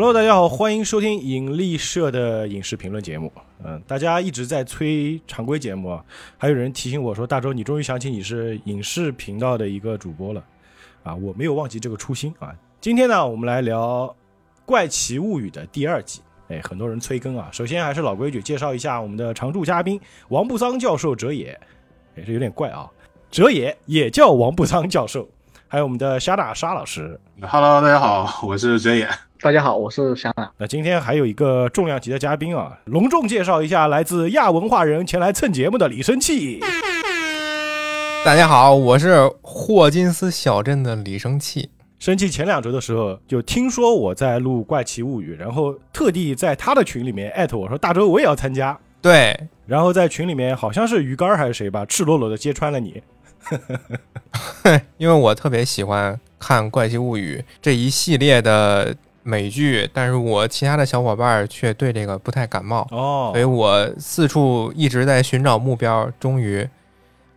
Hello，大家好，欢迎收听引力社的影视评论节目。嗯，大家一直在催常规节目啊，还有人提醒我说，大周你终于想起你是影视频道的一个主播了啊，我没有忘记这个初心啊。今天呢，我们来聊《怪奇物语》的第二季。哎，很多人催更啊。首先还是老规矩，介绍一下我们的常驻嘉宾王布桑教授哲野。哎，这有点怪啊，哲野也叫王布桑教授。还有我们的沙大沙老师。Hello，大家好，我是哲野。大家好，我是香娜。那今天还有一个重量级的嘉宾啊，隆重介绍一下来自亚文化人前来蹭节目的李生气。大家好，我是霍金斯小镇的李生气。生气前两周的时候就听说我在录《怪奇物语》，然后特地在他的群里面艾特我说大周我也要参加。对，然后在群里面好像是鱼竿还是谁吧，赤裸裸的揭穿了你。因为我特别喜欢看《怪奇物语》这一系列的美剧，但是我其他的小伙伴却对这个不太感冒哦，所以我四处一直在寻找目标，终于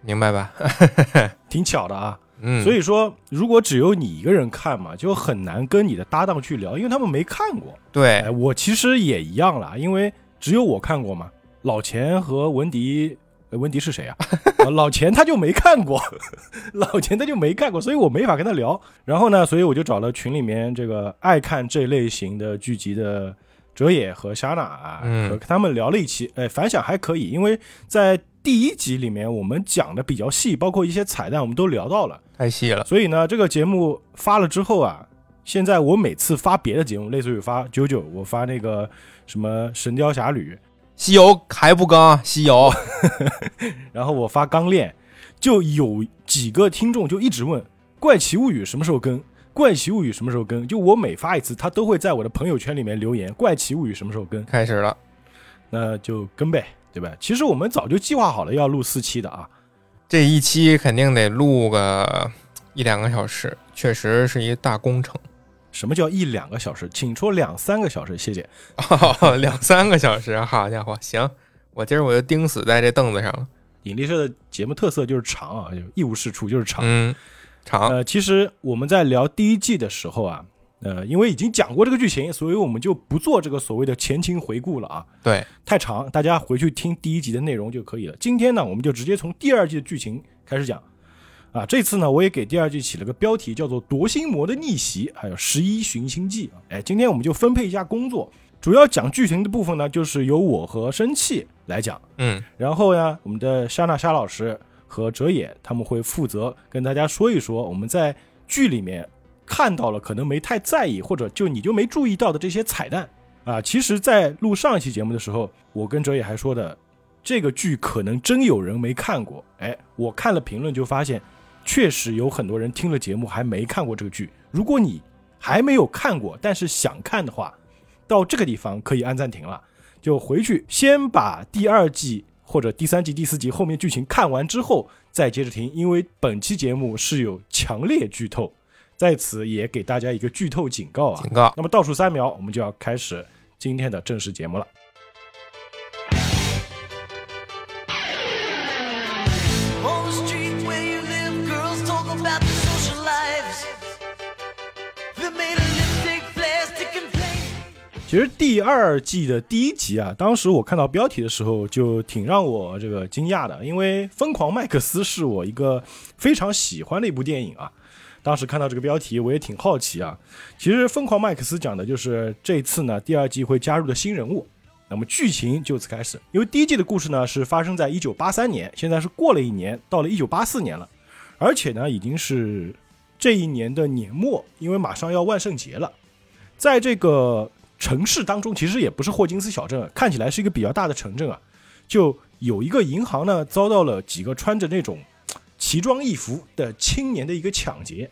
明白吧？挺巧的啊。嗯，所以说，如果只有你一个人看嘛，就很难跟你的搭档去聊，因为他们没看过。对，哎，我其实也一样啦，因为只有我看过嘛。老钱和文迪，文迪是谁 啊？老钱他就没看过，老钱他就没看过，所以我没法跟他聊。然后呢，所以我就找了群里面这个爱看这类型的剧集的哲野和莎娜啊，和他们聊了一期，哎，反响还可以，因为在第一集里面我们讲的比较细，包括一些彩蛋我们都聊到了，太细了。所以呢，这个节目发了之后啊，现在我每次发别的节目，类似于发九九，我发那个什么《神雕侠侣》。西游还不更？西游，然后我发刚练，就有几个听众就一直问《怪奇物语》什么时候更，《怪奇物语》什么时候更？就我每发一次，他都会在我的朋友圈里面留言，《怪奇物语》什么时候更？开始了，那就更呗，对吧？其实我们早就计划好了要录四期的啊，这一期肯定得录个一两个小时，确实是一大工程。什么叫一两个小时？请说两三个小时，谢谢。哦，两三个小时，好家伙，行，我今儿我就钉死在这凳子上了。引力社的节目特色就是长啊，就一无是处，就是长。嗯，长。呃，其实我们在聊第一季的时候啊，呃，因为已经讲过这个剧情，所以我们就不做这个所谓的前情回顾了啊。对，太长，大家回去听第一集的内容就可以了。今天呢，我们就直接从第二季的剧情开始讲。啊，这次呢，我也给第二季起了个标题，叫做《夺心魔的逆袭》，还有《十一寻星记》啊。哎，今天我们就分配一下工作，主要讲剧情的部分呢，就是由我和生气来讲，嗯，然后呢，我们的莎娜莎老师和哲野他们会负责跟大家说一说我们在剧里面看到了可能没太在意，或者就你就没注意到的这些彩蛋啊。其实，在录上一期节目的时候，我跟哲野还说的，这个剧可能真有人没看过。哎，我看了评论就发现。确实有很多人听了节目还没看过这个剧。如果你还没有看过，但是想看的话，到这个地方可以按暂停了，就回去先把第二季或者第三季、第四集后面剧情看完之后再接着听，因为本期节目是有强烈剧透，在此也给大家一个剧透警告啊！警告。那么倒数三秒，我们就要开始今天的正式节目了。其实第二季的第一集啊，当时我看到标题的时候就挺让我这个惊讶的，因为《疯狂麦克斯》是我一个非常喜欢的一部电影啊。当时看到这个标题，我也挺好奇啊。其实《疯狂麦克斯》讲的就是这次呢第二季会加入的新人物，那么剧情就此开始。因为第一季的故事呢是发生在一九八三年，现在是过了一年，到了一九八四年了，而且呢已经是这一年的年末，因为马上要万圣节了，在这个。城市当中其实也不是霍金斯小镇，看起来是一个比较大的城镇啊。就有一个银行呢，遭到了几个穿着那种奇装异服的青年的一个抢劫，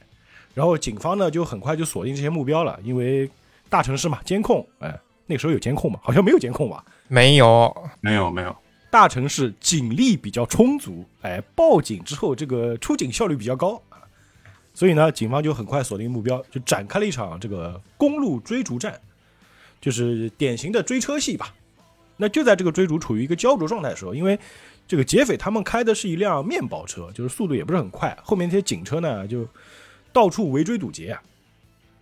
然后警方呢就很快就锁定这些目标了，因为大城市嘛，监控，哎，那个时候有监控吗？好像没有监控吧？没有，没有，没有。大城市警力比较充足，哎，报警之后这个出警效率比较高啊，所以呢，警方就很快锁定目标，就展开了一场这个公路追逐战。就是典型的追车戏吧，那就在这个追逐处于一个焦灼状态的时候，因为这个劫匪他们开的是一辆面包车，就是速度也不是很快，后面那些警车呢就到处围追堵截啊。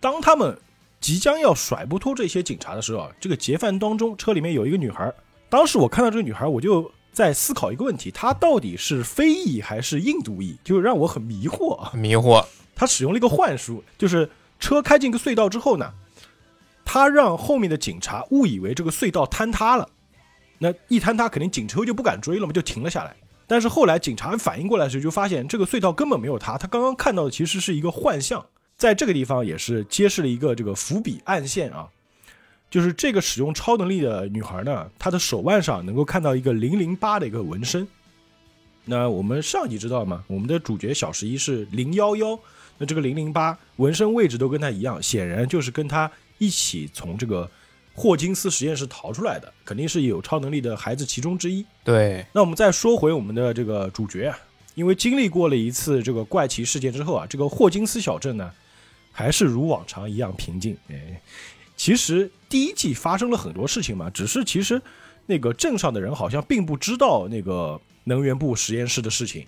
当他们即将要甩不脱这些警察的时候啊，这个劫犯当中车里面有一个女孩。当时我看到这个女孩，我就在思考一个问题：她到底是非裔还是印度裔？就让我很迷惑啊。迷惑。她使用了一个幻术，就是车开进一个隧道之后呢，他让后面的警察误以为这个隧道坍塌了。那一坍塌，肯定警车就不敢追了嘛，就停了下来。但是后来警察反应过来的时候，就发现这个隧道根本没有塌，他刚刚看到的其实是一个幻象。在这个地方也是揭示了一个这个伏笔暗线啊。就是这个使用超能力的女孩呢，她的手腕上能够看到一个零零八的一个纹身。那我们上集知道吗？我们的主角小十一是零幺幺，那这个零零八纹身位置都跟他一样，显然就是跟他一起从这个霍金斯实验室逃出来的，肯定是有超能力的孩子其中之一。对，那我们再说回我们的这个主角啊，因为经历过了一次这个怪奇事件之后啊，这个霍金斯小镇呢，还是如往常一样平静。哎。其实第一季发生了很多事情嘛，只是其实那个镇上的人好像并不知道那个能源部实验室的事情，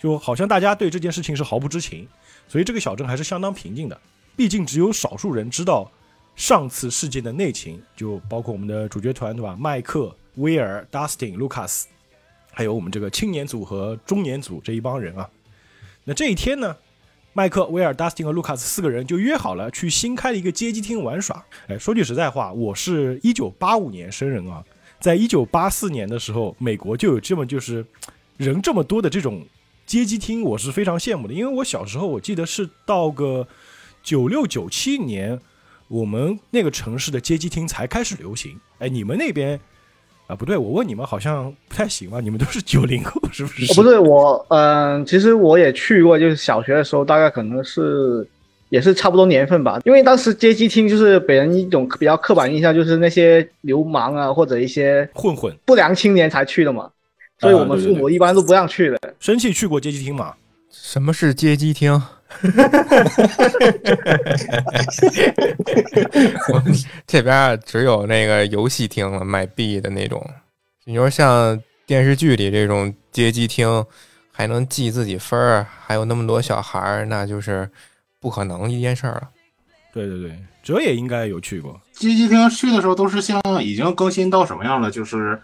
就好像大家对这件事情是毫不知情，所以这个小镇还是相当平静的。毕竟只有少数人知道上次事件的内情，就包括我们的主角团对吧？麦克、威尔、Dustin、Lucas，还有我们这个青年组和中年组这一帮人啊。那这一天呢？麦克、威尔、Dustin 和 Lucas 四个人就约好了去新开的一个街机厅玩耍。哎，说句实在话，我是一九八五年生人啊，在一九八四年的时候，美国就有这么就是人这么多的这种街机厅，我是非常羡慕的。因为我小时候，我记得是到个九六九七年，我们那个城市的街机厅才开始流行。哎，你们那边？啊，不对，我问你们好像不太行吧？你们都是九零后，是不是？不对，我嗯，其实我也去过，就是小学的时候，大概可能是也是差不多年份吧。因为当时街机厅就是给人一种比较刻板印象，就是那些流氓啊或者一些混混、不良青年才去的嘛，所以我们父母一般都不让去的。生气去过街机厅吗？什么是街机厅？我们这边只有那个游戏厅了，卖币的那种。你说像电视剧里这种街机厅，还能记自己分儿，还有那么多小孩儿，那就是不可能一件事儿了。对对对，哲也应该有去过街机厅。去的时候都是像已经更新到什么样了？就是。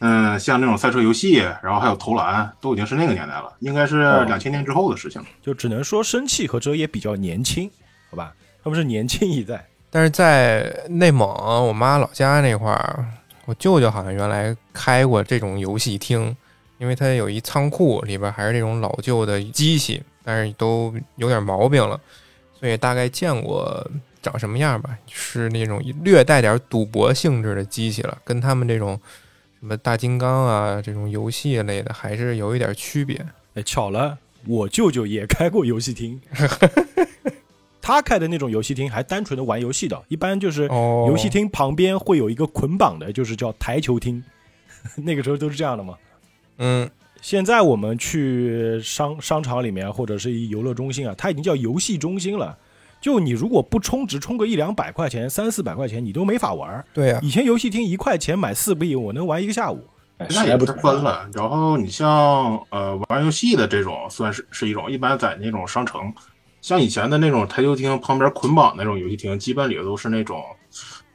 嗯，像那种赛车游戏，然后还有投篮，都已经是那个年代了，应该是两千年之后的事情了。就只能说生气和哲也比较年轻，好吧？他们是年轻一代。但是在内蒙，我妈老家那块儿，我舅舅好像原来开过这种游戏厅，因为他有一仓库里边还是这种老旧的机器，但是都有点毛病了，所以大概见过长什么样吧，是那种略带点赌博性质的机器了，跟他们这种。什么大金刚啊，这种游戏类的还是有一点区别。哎，巧了，我舅舅也开过游戏厅，他开的那种游戏厅还单纯的玩游戏的，一般就是游戏厅旁边会有一个捆绑的，就是叫台球厅。那个时候都是这样的嘛。嗯，现在我们去商商场里面或者是一游乐中心啊，它已经叫游戏中心了。就你如果不充值，充个一两百块钱、三四百块钱，你都没法玩。对呀，以前游戏厅一块钱买四币，我能玩一个下午。那也不分了。然后你像呃玩游戏的这种，算是是一种。一般在那种商城，像以前的那种台球厅旁边捆绑那种游戏厅，基本里都是那种，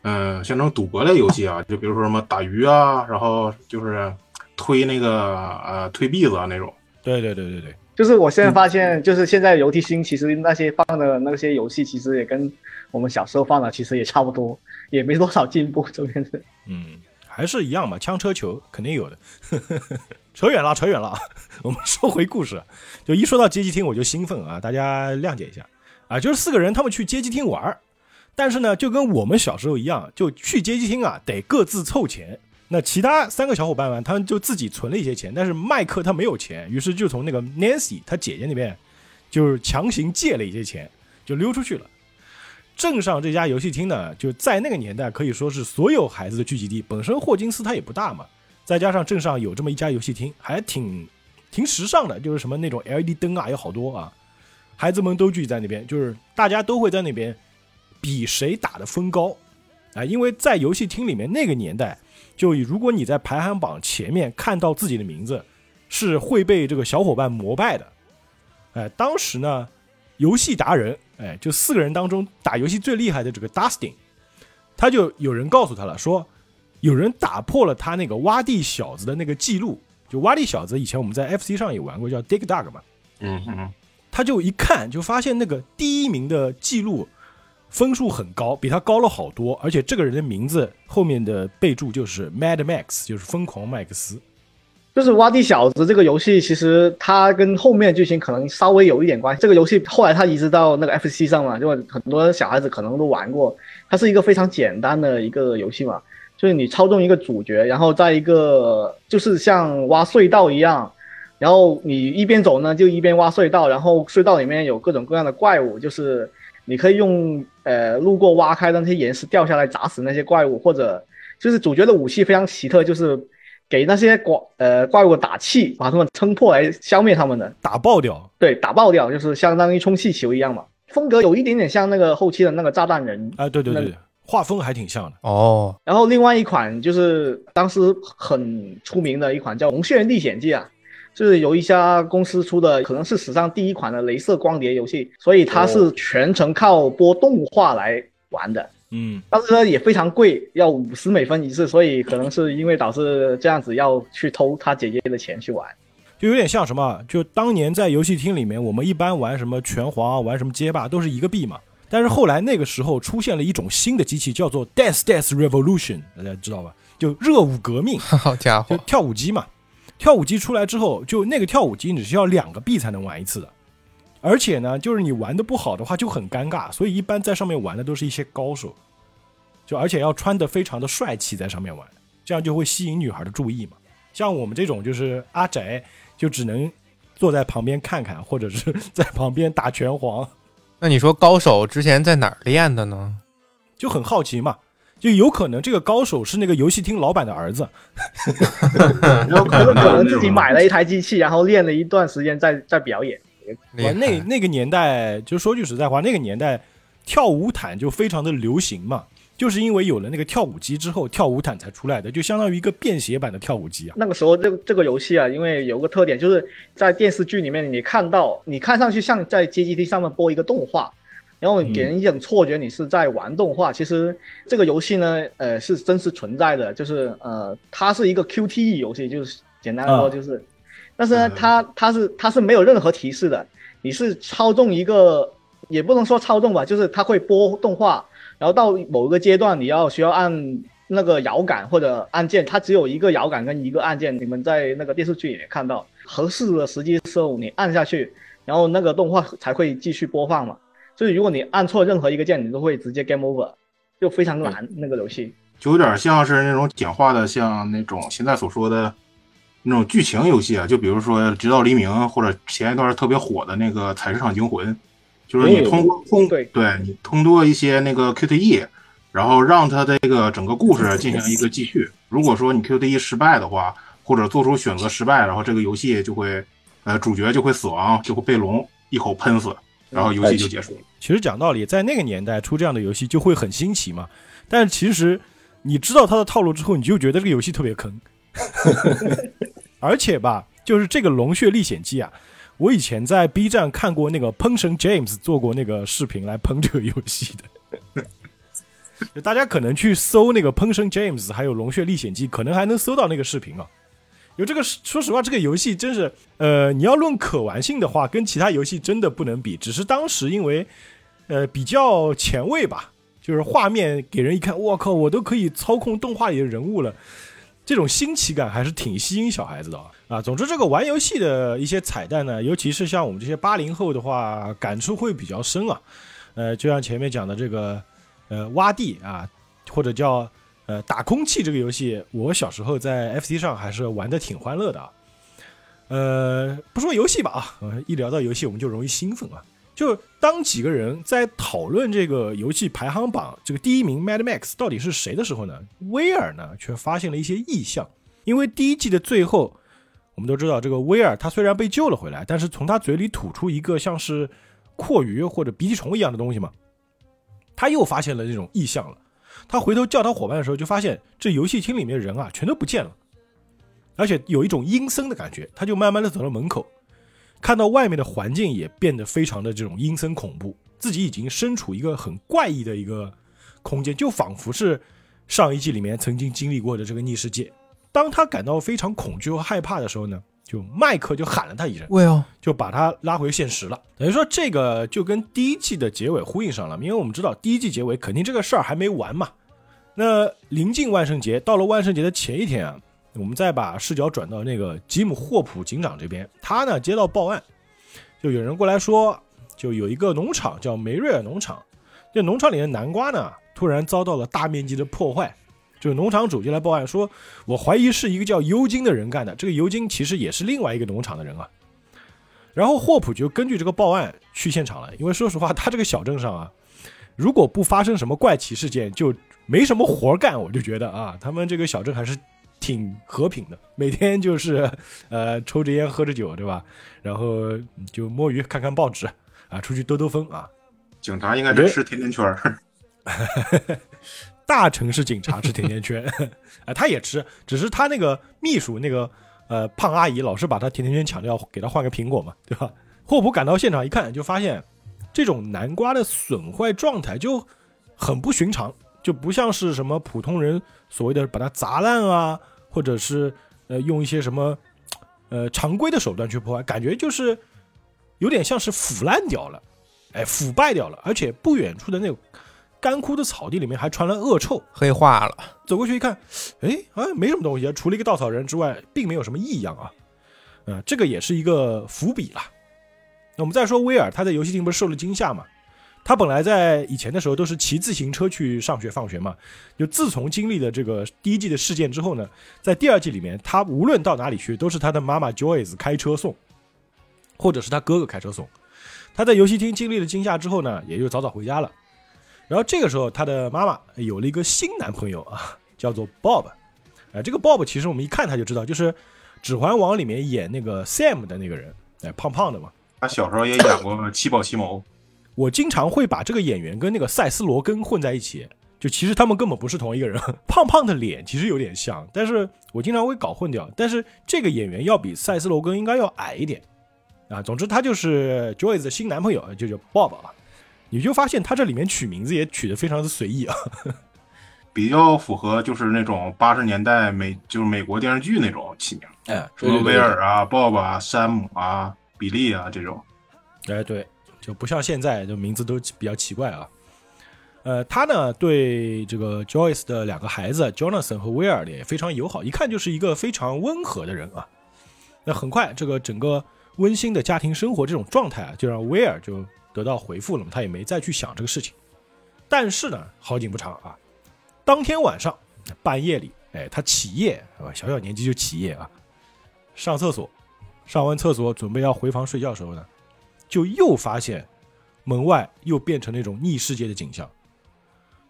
嗯，像那种赌博类游戏啊，就比如说什么打鱼啊，然后就是推那个呃推币子啊那种。对对对对对。就是我现在发现，就是现在游戏厅其实那些放的那些游戏，其实也跟我们小时候放的其实也差不多，也没多少进步，这边是。嗯，还是一样嘛，枪车球肯定有的。扯远了，扯远了。我们说回故事，就一说到街机厅我就兴奋啊，大家谅解一下啊。就是四个人他们去街机厅玩，但是呢，就跟我们小时候一样，就去街机厅啊，得各自凑钱。那其他三个小伙伴们，他们就自己存了一些钱，但是麦克他没有钱，于是就从那个 Nancy 他姐姐那边，就是强行借了一些钱，就溜出去了。镇上这家游戏厅呢，就在那个年代可以说是所有孩子的聚集地。本身霍金斯他也不大嘛，再加上镇上有这么一家游戏厅，还挺挺时尚的，就是什么那种 LED 灯啊，有好多啊，孩子们都聚集在那边，就是大家都会在那边比谁打的分高啊，因为在游戏厅里面那个年代。就如果你在排行榜前面看到自己的名字，是会被这个小伙伴膜拜的。哎，当时呢，游戏达人哎，就四个人当中打游戏最厉害的这个 Dustin，他就有人告诉他了，说有人打破了他那个挖地小子的那个记录。就挖地小子以前我们在 FC 上也玩过，叫 Dig Dug 嘛。嗯嗯，他就一看就发现那个第一名的记录分数很高，比他高了好多，而且这个人的名字后面的备注就是 Mad Max，就是疯狂麦克斯。就是《挖地小子》这个游戏，其实它跟后面剧情可能稍微有一点关系。这个游戏后来它移植到那个 FC 上嘛，就很多小孩子可能都玩过。它是一个非常简单的一个游戏嘛，就是你操纵一个主角，然后在一个就是像挖隧道一样，然后你一边走呢就一边挖隧道，然后隧道里面有各种各样的怪物，就是你可以用呃路过挖开的那些岩石掉下来砸死那些怪物，或者就是主角的武器非常奇特，就是。给那些怪呃怪物打气，把他们撑破来消灭他们的，打爆掉。对，打爆掉就是相当于充气球一样嘛。风格有一点点像那个后期的那个炸弹人。啊，对对对，画风还挺像的。哦。然后另外一款就是当时很出名的一款叫《红血历险记》啊，就是由一家公司出的，可能是史上第一款的镭射光碟游戏，所以它是全程靠播动画来玩的。嗯，但是呢也非常贵，要五十美分一次，所以可能是因为导致这样子要去偷他姐姐的钱去玩，就有点像什么？就当年在游戏厅里面，我们一般玩什么拳皇，玩什么街霸，都是一个币嘛。但是后来那个时候出现了一种新的机器，叫做 Dance Dance Revolution，大家知道吧？就热舞革命，好家伙，就跳舞机嘛。跳舞机出来之后，就那个跳舞机你是要两个币才能玩一次的，而且呢，就是你玩的不好的话就很尴尬，所以一般在上面玩的都是一些高手。就而且要穿的非常的帅气，在上面玩，这样就会吸引女孩的注意嘛。像我们这种就是阿宅，就只能坐在旁边看看，或者是在旁边打拳皇。那你说高手之前在哪儿练的呢？就很好奇嘛，就有可能这个高手是那个游戏厅老板的儿子，有可能自己买了一台机器，然后练了一段时间再再表演。那那个年代，就说句实在话，那个年代跳舞毯就非常的流行嘛。就是因为有了那个跳舞机之后，跳舞毯才出来的，就相当于一个便携版的跳舞机啊。那个时候，这这个游戏啊，因为有个特点，就是在电视剧里面，你看到，你看上去像在街机厅上面播一个动画，然后给人一种错觉，你是在玩动画。其实这个游戏呢，呃，是真实存在的，就是呃，它是一个 QTE 游戏，就是简单说就是，但是呢，它它是它是没有任何提示的，你是操纵一个，也不能说操纵吧，就是它会播动画。然后到某一个阶段，你要需要按那个摇杆或者按键，它只有一个摇杆跟一个按键。你们在那个电视剧里面看到，合适的时机时候你按下去，然后那个动画才会继续播放嘛。所以如果你按错任何一个键，你都会直接 game over，就非常难那个游戏。就有点像是那种简化的，像那种现在所说的那种剧情游戏啊，就比如说《直到黎明》或者前一段特别火的那个《采石场惊魂》。就是你通过通对对你通过一些那个 QTE，然后让他这个整个故事进行一个继续。如果说你 QTE 失败的话，或者做出选择失败，然后这个游戏就会，呃，主角就会死亡，就会被龙一口喷死，然后游戏就结束了。其实讲道理，在那个年代出这样的游戏就会很新奇嘛。但是其实你知道它的套路之后，你就觉得这个游戏特别坑。而且吧，就是这个《龙血历险记》啊。我以前在 B 站看过那个喷神 James 做过那个视频来喷这个游戏的，大家可能去搜那个喷神 James 还有龙血历险记，可能还能搜到那个视频啊。有这个，说实话，这个游戏真是，呃，你要论可玩性的话，跟其他游戏真的不能比。只是当时因为，呃，比较前卫吧，就是画面给人一看，我靠，我都可以操控动画里的人物了。这种新奇感还是挺吸引小孩子的啊！啊总之，这个玩游戏的一些彩蛋呢，尤其是像我们这些八零后的话，感触会比较深啊。呃，就像前面讲的这个，呃，挖地啊，或者叫呃打空气这个游戏，我小时候在 FC 上还是玩的挺欢乐的啊。呃，不说游戏吧啊，一聊到游戏我们就容易兴奋啊。就当几个人在讨论这个游戏排行榜这个第一名 Mad Max 到底是谁的时候呢，威尔呢却发现了一些异象。因为第一季的最后，我们都知道这个威尔他虽然被救了回来，但是从他嘴里吐出一个像是阔鱼或者鼻涕虫一样的东西嘛，他又发现了这种异象了。他回头叫他伙伴的时候，就发现这游戏厅里面人啊全都不见了，而且有一种阴森的感觉。他就慢慢的走到门口。看到外面的环境也变得非常的这种阴森恐怖，自己已经身处一个很怪异的一个空间，就仿佛是上一季里面曾经经历过的这个逆世界。当他感到非常恐惧和害怕的时候呢，就麦克就喊了他一声，喂哦，就把他拉回现实了。等于说这个就跟第一季的结尾呼应上了，因为我们知道第一季结尾肯定这个事儿还没完嘛。那临近万圣节，到了万圣节的前一天啊，我们再把视角转到那个吉姆霍普警长这边，他呢接到报案，就有人过来说，就有一个农场叫梅瑞尔农场，这农场里的南瓜呢突然遭到了大面积的破坏。这个农场主就来报案说，我怀疑是一个叫尤金的人干的。这个尤金其实也是另外一个农场的人啊。然后霍普就根据这个报案去现场了，因为说实话，他这个小镇上啊，如果不发生什么怪奇事件，就没什么活干。我就觉得啊，他们这个小镇还是挺和平的，每天就是呃抽着烟喝着酒，对吧？然后就摸鱼看看报纸啊，出去兜兜风啊。警察应该真吃甜甜圈儿。大城市警察吃甜甜圈，啊，他也吃，只是他那个秘书那个呃胖阿姨老是把他甜甜圈抢掉，给他换个苹果嘛，对吧？霍普赶到现场一看，就发现这种南瓜的损坏状态就很不寻常，就不像是什么普通人所谓的把它砸烂啊，或者是呃用一些什么呃常规的手段去破坏，感觉就是有点像是腐烂掉了，哎，腐败掉了，而且不远处的那种。干枯的草地里面还传来恶臭，黑化了。走过去一看，哎，啊，没什么东西，除了一个稻草人之外，并没有什么异样啊。嗯，这个也是一个伏笔了。那我们再说威尔，他在游戏厅不是受了惊吓嘛？他本来在以前的时候都是骑自行车去上学放学嘛。就自从经历了这个第一季的事件之后呢，在第二季里面，他无论到哪里去，都是他的妈妈 Joyce 开车送，或者是他哥哥开车送。他在游戏厅经历了惊吓之后呢，也就早早回家了。然后这个时候，他的妈妈有了一个新男朋友啊，叫做 Bob。哎，这个 Bob 其实我们一看他就知道，就是《指环王》里面演那个 Sam 的那个人，哎，胖胖的嘛。他小时候也演过七宝奇谋。我经常会把这个演员跟那个塞斯·罗根混在一起，就其实他们根本不是同一个人。胖胖的脸其实有点像，但是我经常会搞混掉。但是这个演员要比塞斯·罗根应该要矮一点啊。总之，他就是 Joyce 的新男朋友，就叫 Bob 啊。你就发现他这里面取名字也取得非常的随意啊，比较符合就是那种八十年代美就是美国电视剧那种起名，哎，什么威尔啊、Bob 啊、山姆啊、比利啊这种，哎对，就不像现在就名字都比较奇怪啊。呃，他呢对这个 Joyce 的两个孩子 Jonathan 和威尔也非常友好，一看就是一个非常温和的人啊。那很快这个整个温馨的家庭生活这种状态啊，就让威尔就。得到回复了？他也没再去想这个事情。但是呢，好景不长啊！当天晚上半夜里，哎，他起夜是吧？小小年纪就起夜啊！上厕所，上完厕所准备要回房睡觉的时候呢，就又发现门外又变成那种逆世界的景象。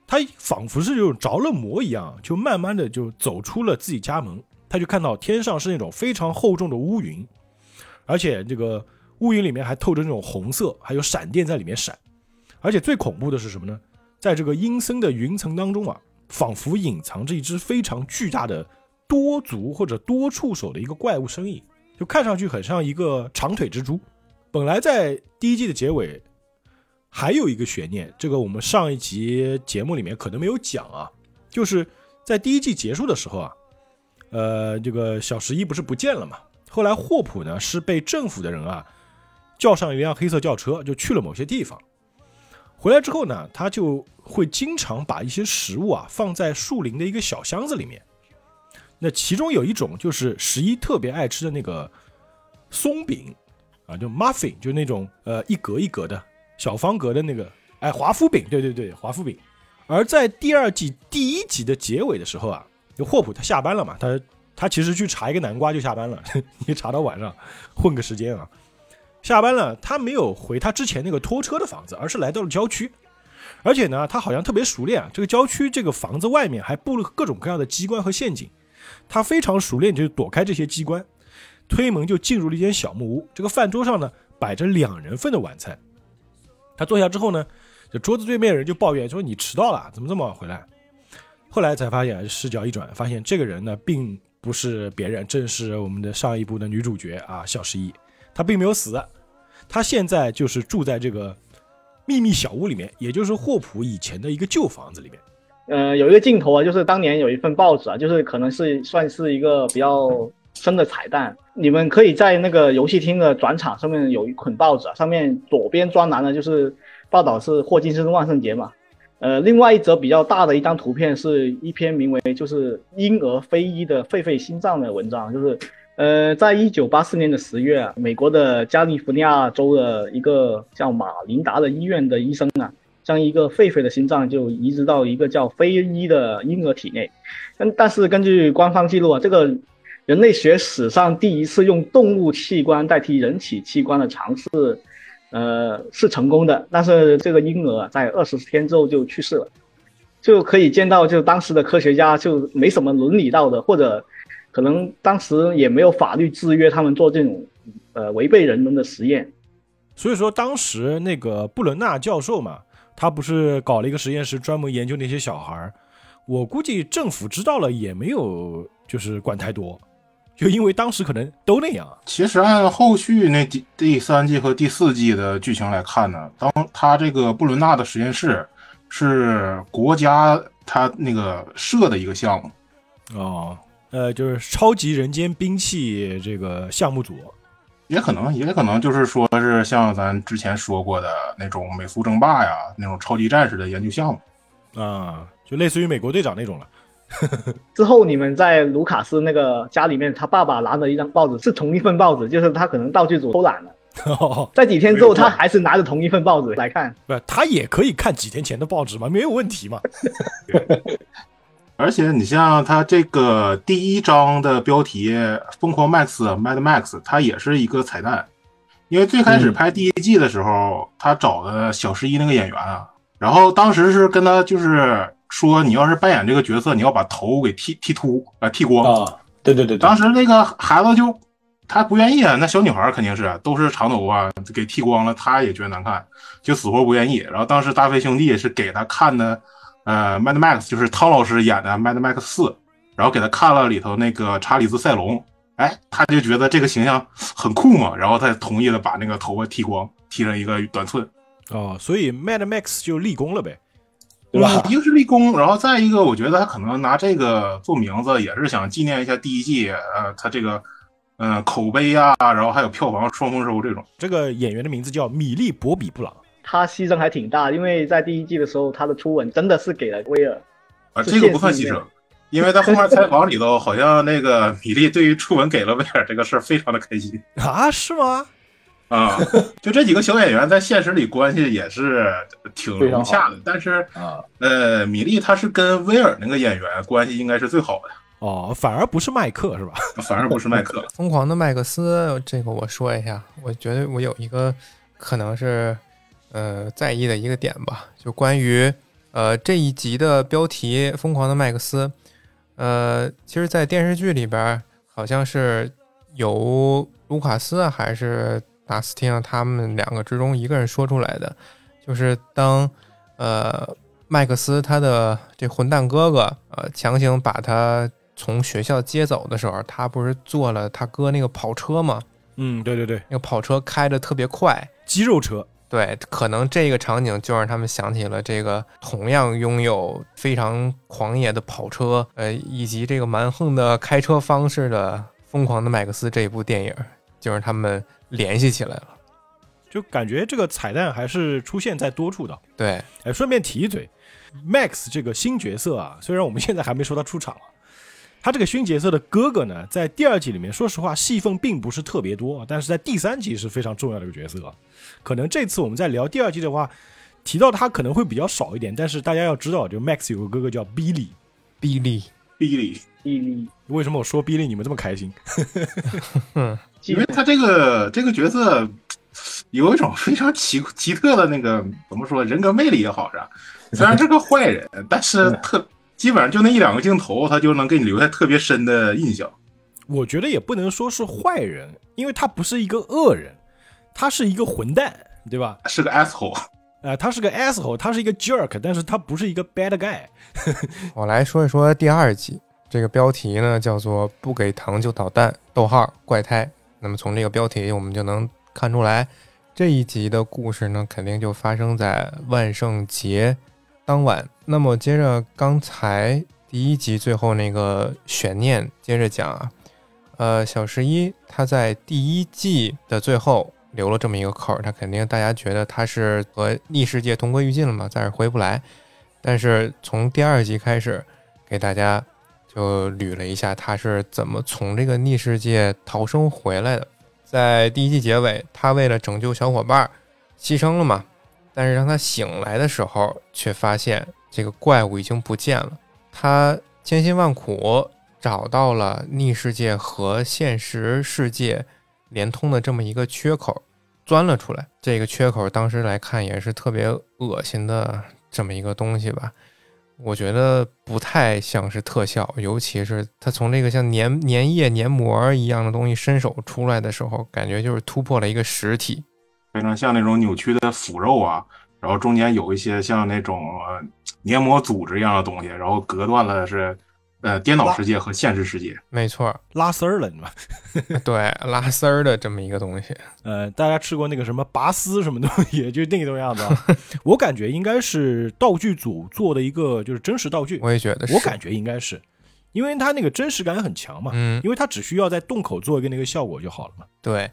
他仿佛是就着了魔一样，就慢慢的就走出了自己家门。他就看到天上是那种非常厚重的乌云，而且这个。乌云里面还透着那种红色，还有闪电在里面闪，而且最恐怖的是什么呢？在这个阴森的云层当中啊，仿佛隐藏着一只非常巨大的多足或者多触手的一个怪物身影，就看上去很像一个长腿蜘蛛。本来在第一季的结尾还有一个悬念，这个我们上一集节目里面可能没有讲啊，就是在第一季结束的时候啊，呃，这个小十一不是不见了嘛？后来霍普呢是被政府的人啊。叫上一辆黑色轿车，就去了某些地方。回来之后呢，他就会经常把一些食物啊放在树林的一个小箱子里面。那其中有一种就是十一特别爱吃的那个松饼啊，就 muffin，就那种呃一格一格的小方格的那个，哎，华夫饼，对对对，华夫饼。而在第二季第一集的结尾的时候啊，就霍普他下班了嘛，他他其实去查一个南瓜就下班了，你查到晚上混个时间啊。下班了，他没有回他之前那个拖车的房子，而是来到了郊区。而且呢，他好像特别熟练啊，这个郊区这个房子外面还布了各种各样的机关和陷阱。他非常熟练，就躲开这些机关，推门就进入了一间小木屋。这个饭桌上呢，摆着两人份的晚餐。他坐下之后呢，这桌子对面的人就抱怨说：“你迟到了，怎么这么晚回来？”后来才发现，视角一转，发现这个人呢，并不是别人，正是我们的上一部的女主角啊，小十一。他并没有死，他现在就是住在这个秘密小屋里面，也就是霍普以前的一个旧房子里面。呃，有一个镜头啊，就是当年有一份报纸啊，就是可能是算是一个比较生的彩蛋。你们可以在那个游戏厅的转场上面有一捆报纸啊，上面左边专栏呢就是报道是霍金生万圣节嘛。呃，另外一则比较大的一张图片是一篇名为“就是婴儿非医的狒狒心脏”的文章，就是呃，在一九八四年的十月，美国的加利福尼亚州的一个叫马琳达的医院的医生啊。将一个狒狒的心脏就移植到一个叫非伊的婴儿体内，但但是根据官方记录啊，这个人类学史上第一次用动物器官代替人体器官的尝试，呃是成功的，但是这个婴儿在二十天之后就去世了，就可以见到就当时的科学家就没什么伦理道德，或者可能当时也没有法律制约他们做这种呃违背人伦的实验，所以说当时那个布伦纳教授嘛。他不是搞了一个实验室，专门研究那些小孩儿。我估计政府知道了也没有，就是管太多，就因为当时可能都那样。其实按后续那第第三季和第四季的剧情来看呢，当他这个布伦纳的实验室是国家他那个设的一个项目。哦，呃，就是超级人间兵器这个项目组。也可能，也可能就是说是像咱之前说过的那种美苏争霸呀，那种超级战士的研究项目啊，就类似于美国队长那种了。之后你们在卢卡斯那个家里面，他爸爸拿着一张报纸，是同一份报纸，就是他可能道具组偷懒了。在几天之后，他还是拿着同一份报纸来看。不，他也可以看几天前的报纸嘛，没有问题嘛。而且你像他这个第一章的标题《疯狂 Max Mad Max），它也是一个彩蛋，因为最开始拍第一季的时候，他找的小十一那个演员啊，然后当时是跟他就是说，你要是扮演这个角色，你要把头给剃剃秃啊，剃光啊。对对对，当时那个孩子就他不愿意啊，那小女孩肯定是都是长头发给剃光了，他也觉得难看，就死活不愿意。然后当时大飞兄弟是给他看的。呃，Mad Max 就是汤老师演的 Mad Max 四，然后给他看了里头那个查理兹塞隆，哎，他就觉得这个形象很酷嘛，然后他同意了把那个头发剃光，剃成一个短寸。哦，所以 Mad Max 就立功了呗，对吧？一个是立功，然后再一个，我觉得他可能拿这个做名字，也是想纪念一下第一季，呃，他这个，嗯，口碑啊，然后还有票房双丰收这种。这个演员的名字叫米利·博比布朗。他牺牲还挺大，因为在第一季的时候，他的初吻真的是给了威尔啊，这个不算牺牲，因为在后面采访里头，好像那个米莉对于初吻给了威尔这个事儿非常的开心啊，是吗？啊，就这几个小演员在现实里关系也是挺融洽的，但是啊，呃，米莉她是跟威尔那个演员关系应该是最好的哦，反而不是麦克是吧？反而不是麦克，疯狂的麦克斯，这个我说一下，我觉得我有一个可能是。呃，在意的一个点吧，就关于呃这一集的标题《疯狂的麦克斯》。呃，其实，在电视剧里边，好像是由卢卡斯还是达斯汀他们两个之中一个人说出来的，就是当呃麦克斯他的这混蛋哥哥呃强行把他从学校接走的时候，他不是坐了他哥那个跑车吗？嗯，对对对，那个跑车开的特别快，肌肉车。对，可能这个场景就让他们想起了这个同样拥有非常狂野的跑车，呃，以及这个蛮横的开车方式的《疯狂的麦克斯》这一部电影，就让他们联系起来了。就感觉这个彩蛋还是出现在多处的。对，哎，顺便提一嘴，Max 这个新角色啊，虽然我们现在还没说他出场了。他这个新角色的哥哥呢，在第二季里面，说实话戏份并不是特别多，但是在第三季是非常重要的一个角色。可能这次我们在聊第二季的话，提到他可能会比较少一点。但是大家要知道，就 Max 有个哥哥叫 Billy，Billy，Billy。为什么我说 Billy 你们这么开心？因为他这个这个角色有一种非常奇奇特的那个怎么说人格魅力也好是吧？虽然是个坏人，但是特。基本上就那一两个镜头，他就能给你留下特别深的印象。我觉得也不能说是坏人，因为他不是一个恶人，他是一个混蛋，对吧？是个 asshole，啊，他是个 asshole，他是一个 jerk，但是他不是一个 bad guy。我来说一说第二集，这个标题呢叫做“不给糖就捣蛋”，逗号怪胎。那么从这个标题我们就能看出来，这一集的故事呢，肯定就发生在万圣节当晚。那么接着刚才第一集最后那个悬念接着讲啊，呃，小十一他在第一季的最后留了这么一个口儿，他肯定大家觉得他是和逆世界同归于尽了嘛，再也回不来。但是从第二集开始，给大家就捋了一下他是怎么从这个逆世界逃生回来的。在第一季结尾，他为了拯救小伙伴牺牲了嘛？但是当他醒来的时候，却发现这个怪物已经不见了。他千辛万苦找到了逆世界和现实世界连通的这么一个缺口，钻了出来。这个缺口当时来看也是特别恶心的这么一个东西吧。我觉得不太像是特效，尤其是他从这个像粘粘液、粘膜一样的东西伸手出来的时候，感觉就是突破了一个实体，非常像那种扭曲的腐肉啊，然后中间有一些像那种粘膜组织一样的东西，然后隔断了是。呃，颠倒世界和现实世界，没错，拉丝儿了，你们？对，拉丝儿的这么一个东西。呃，大家吃过那个什么拔丝什么东西，就那种样子。我感觉应该是道具组做的一个就是真实道具。我也觉得，我感觉应该是，因为它那个真实感很强嘛。嗯，因为它只需要在洞口做一个那个效果就好了嘛。对，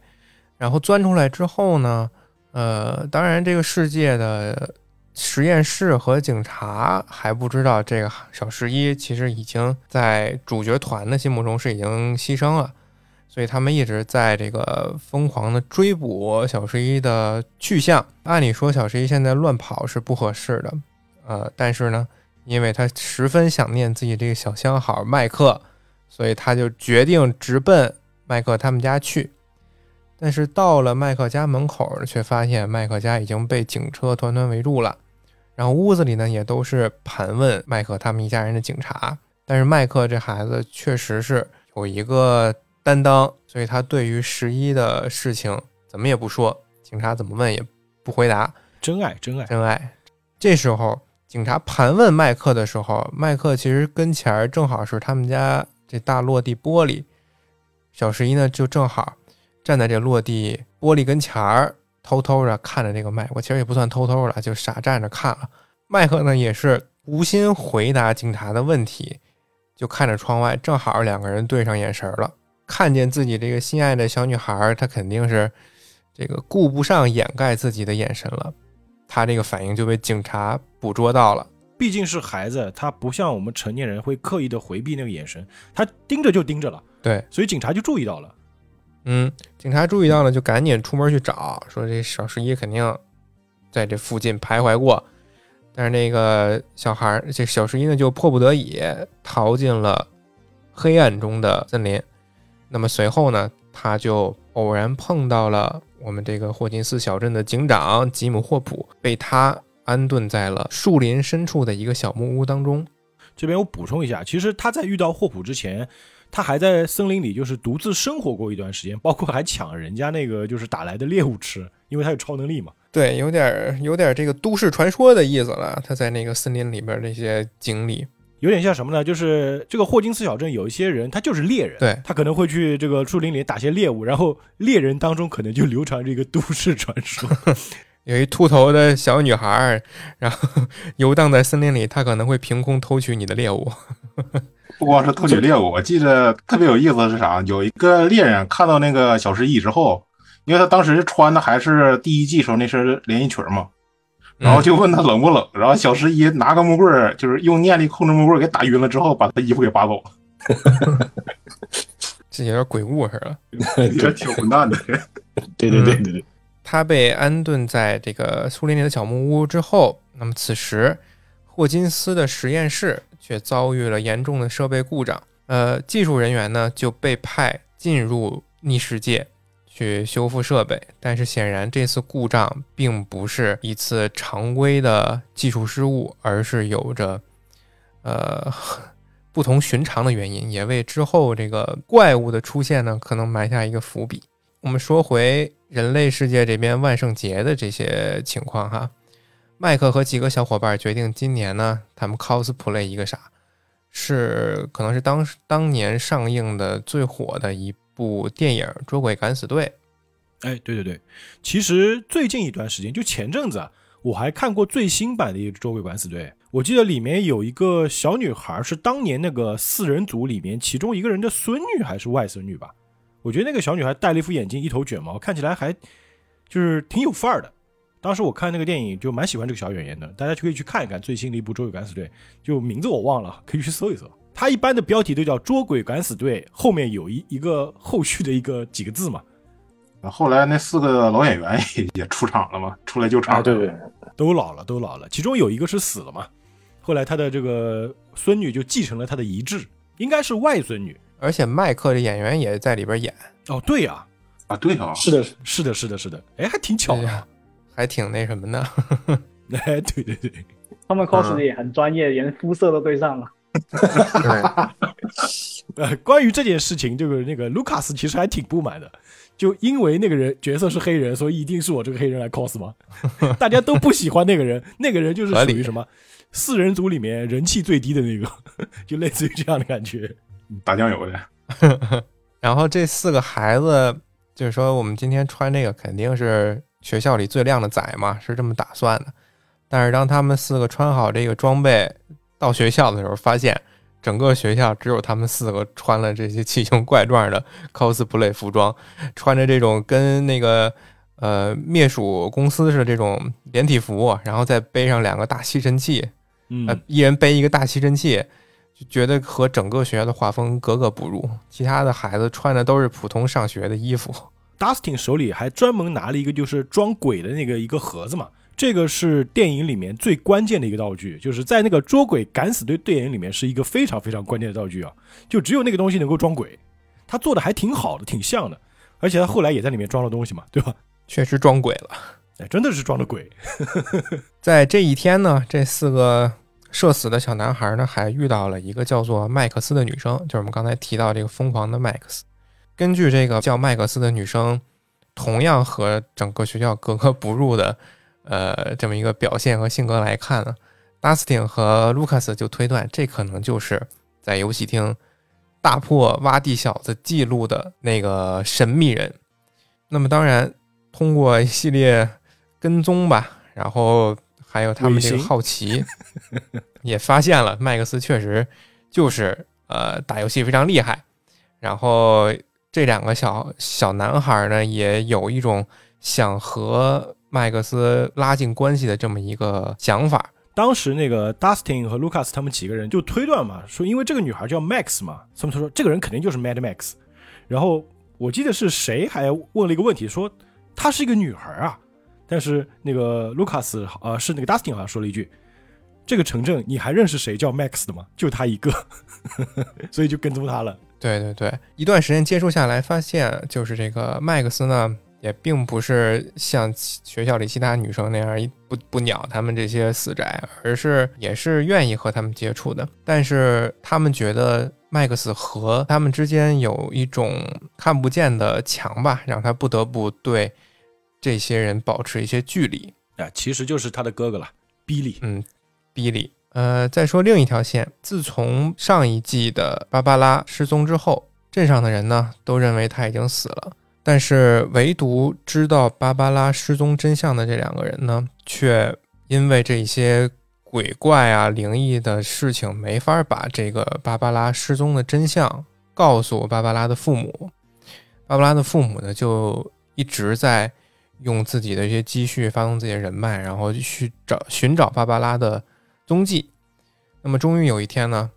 然后钻出来之后呢，呃，当然这个世界的。实验室和警察还不知道，这个小十一其实已经在主角团的心目中是已经牺牲了，所以他们一直在这个疯狂的追捕小十一的去向。按理说，小十一现在乱跑是不合适的，呃，但是呢，因为他十分想念自己这个小相好麦克，所以他就决定直奔麦克他们家去。但是到了麦克家门口，却发现麦克家已经被警车团团围住了。然后屋子里呢，也都是盘问麦克他们一家人的警察。但是麦克这孩子确实是有一个担当，所以他对于十一的事情怎么也不说，警察怎么问也不回答。真爱，真爱，真爱。这时候警察盘问麦克的时候，麦克其实跟前儿正好是他们家这大落地玻璃，小十一呢就正好站在这落地玻璃跟前儿。偷偷的看着这个麦克，其实也不算偷偷的，就傻站着看了。麦克呢也是无心回答警察的问题，就看着窗外，正好两个人对上眼神了。看见自己这个心爱的小女孩，他肯定是这个顾不上掩盖自己的眼神了。他这个反应就被警察捕捉到了。毕竟是孩子，他不像我们成年人会刻意的回避那个眼神，他盯着就盯着了。对，所以警察就注意到了。嗯，警察注意到了，就赶紧出门去找，说这小十一肯定在这附近徘徊过。但是那个小孩儿，这小十一呢，就迫不得已逃进了黑暗中的森林。那么随后呢，他就偶然碰到了我们这个霍金斯小镇的警长吉姆霍普，被他安顿在了树林深处的一个小木屋当中。这边我补充一下，其实他在遇到霍普之前。他还在森林里，就是独自生活过一段时间，包括还抢人家那个就是打来的猎物吃，因为他有超能力嘛。对，有点有点这个都市传说的意思了。他在那个森林里边那些经历，有点像什么呢？就是这个霍金斯小镇有一些人，他就是猎人，对他可能会去这个树林里打些猎物，然后猎人当中可能就流传着一个都市传说，有一秃头的小女孩，然后游荡在森林里，她可能会凭空偷取你的猎物。不光是偷取猎物，我记得特别有意思的是啥？有一个猎人看到那个小十一之后，因为他当时穿的还是第一季时候那身连衣裙嘛，然后就问他冷不冷，然后小十一拿个木棍，就是用念力控制木棍给打晕了之后，把他衣服给扒走了。这有点鬼故事了，这挺混蛋的。对对对对对，他被安顿在这个树林里的小木屋之后，那么此时霍金斯的实验室。却遭遇了严重的设备故障，呃，技术人员呢就被派进入逆世界去修复设备，但是显然这次故障并不是一次常规的技术失误，而是有着呃 不同寻常的原因，也为之后这个怪物的出现呢可能埋下一个伏笔。我们说回人类世界这边万圣节的这些情况哈。麦克和几个小伙伴决定，今年呢，他们 cosplay 一个啥？是可能是当当年上映的最火的一部电影《捉鬼敢死队》。哎，对对对，其实最近一段时间，就前阵子啊，我还看过最新版的一个《捉鬼敢死队》，我记得里面有一个小女孩是当年那个四人组里面其中一个人的孙女还是外孙女吧？我觉得那个小女孩戴了一副眼镜，一头卷毛，看起来还就是挺有范儿的。当时我看那个电影就蛮喜欢这个小演员的，大家就可以去看一看最新的一部《捉鬼敢死队》，就名字我忘了，可以去搜一搜。它一般的标题都叫《捉鬼敢死队》，后面有一一个后续的一个几个字嘛。后来那四个老演员也也出场了嘛，出来救场。啊，对对，都老了，都老了。其中有一个是死了嘛，后来他的这个孙女就继承了他的遗志，应该是外孙女。而且麦克的演员也在里边演，哦，对呀、啊，对啊，是的，是的，是的，是的，哎，还挺巧的。还挺那什么的。哎，对对对，他们 cos 的也很专业，连肤色都对上了。呃，关于这件事情，这个那个卢卡斯其实还挺不满的，就因为那个人角色是黑人，所以一定是我这个黑人来 cos 吗？大家都不喜欢那个人，那个人就是属于什么四人组里面人气最低的那个，就类似于这样的感觉。打酱油的。然后这四个孩子，就是说我们今天穿这个肯定是学校里最靓的仔嘛，是这么打算的。但是当他们四个穿好这个装备到学校的时候，发现整个学校只有他们四个穿了这些奇形怪状的 cosplay 服装，穿着这种跟那个呃灭鼠公司似的这种连体服，然后再背上两个大吸尘器，嗯呃，一人背一个大吸尘器，就觉得和整个学校的画风格格不入。其他的孩子穿的都是普通上学的衣服，Dustin 手里还专门拿了一个就是装鬼的那个一个盒子嘛，这个是电影里面最关键的一个道具，就是在那个捉鬼敢死队电影里面是一个非常非常关键的道具啊，就只有那个东西能够装鬼，他做的还挺好的，挺像的，而且他后来也在里面装了东西嘛，对吧？确实装鬼了。哎，真的是装的鬼，在这一天呢，这四个社死的小男孩呢，还遇到了一个叫做麦克斯的女生，就是我们刚才提到这个疯狂的麦克斯。根据这个叫麦克斯的女生，同样和整个学校格格不入的，呃，这么一个表现和性格来看呢，Dustin 和 Lucas 就推断，这可能就是在游戏厅大破挖地小子记录的那个神秘人。那么当然，通过一系列跟踪吧，然后还有他们这个好奇，也发现了麦克斯确实就是呃打游戏非常厉害。然后这两个小小男孩呢，也有一种想和麦克斯拉近关系的这么一个想法。当时那个 Dustin 和 Lucas 他们几个人就推断嘛，说因为这个女孩叫 Max 嘛，他们说这个人肯定就是 Mad Max。然后我记得是谁还问了一个问题，说她是一个女孩啊，但是那个 Lucas 呃是那个 Dustin 好像说了一句，这个城镇你还认识谁叫 Max 的吗？就他一个，所以就跟踪他了。对对对，一段时间接触下来，发现就是这个麦克斯呢，也并不是像其学校里其他女生那样一不不鸟他们这些死宅，而是也是愿意和他们接触的。但是他们觉得麦克斯和他们之间有一种看不见的墙吧，让他不得不对这些人保持一些距离。啊，其实就是他的哥哥了，比利。嗯，比利。呃，再说另一条线，自从上一季的芭芭拉失踪之后，镇上的人呢都认为他已经死了，但是唯独知道芭芭拉失踪真相的这两个人呢，却因为这些鬼怪啊、灵异的事情，没法把这个芭芭拉失踪的真相告诉芭芭拉的父母。芭芭拉的父母呢，就一直在用自己的一些积蓄，发动自己的人脉，然后去找寻找芭芭拉的踪迹。那么终于有一天呢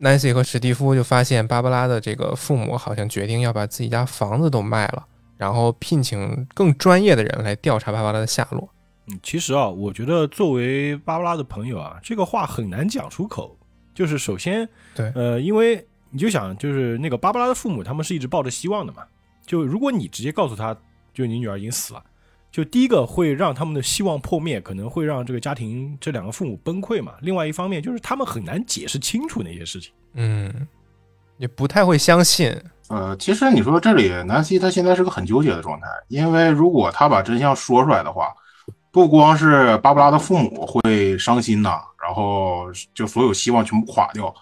，Nancy 和史蒂夫就发现芭芭拉的这个父母好像决定要把自己家房子都卖了，然后聘请更专业的人来调查芭芭拉的下落。嗯，其实啊，我觉得作为芭芭拉的朋友啊，这个话很难讲出口。就是首先，对呃，因为你就想，就是那个芭芭拉的父母，他们是一直抱着希望的嘛。就如果你直接告诉他，就你女儿已经死了，就第一个会让他们的希望破灭，可能会让这个家庭这两个父母崩溃嘛。另外一方面，就是他们很难解释清楚那些事情。嗯，也不太会相信。呃，其实你说这里南希她现在是个很纠结的状态，因为如果她把真相说出来的话，不光是芭芭拉的父母会伤心呐，然后就所有希望全部垮掉，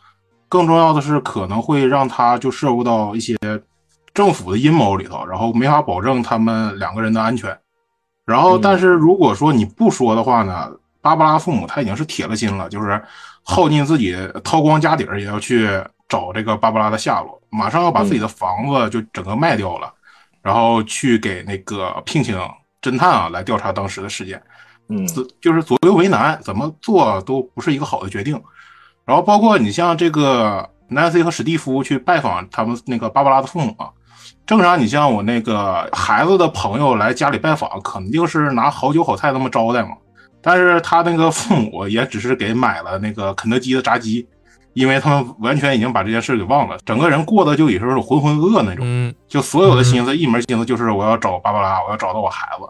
更重要的是可能会让她就涉入到一些政府的阴谋里头，然后没法保证他们两个人的安全。然后，嗯但是如果说你不说的话呢，芭芭拉父母他已经是铁了心了，就是耗尽自己掏光家底儿也要去找这个芭芭拉的下落，马上要把自己的房子就整个卖掉了，然后去给那个聘请侦探啊来调查当时的事件。嗯就是左右为难，怎么做都不是一个好的决定。然后包括你像这个 Nancy 和史蒂夫去拜访他们那个芭芭拉的父母啊，正常你像我那个孩子的朋友来家里拜访，肯定是拿好酒好菜那么招待嘛。但是他那个父母也只是给买了那个肯德基的炸鸡，因为他们完全已经把这件事给忘了，整个人过得就也是浑浑噩噩那种，嗯，就所有的心思一门心思就是我要找芭芭拉，我要找到我孩子。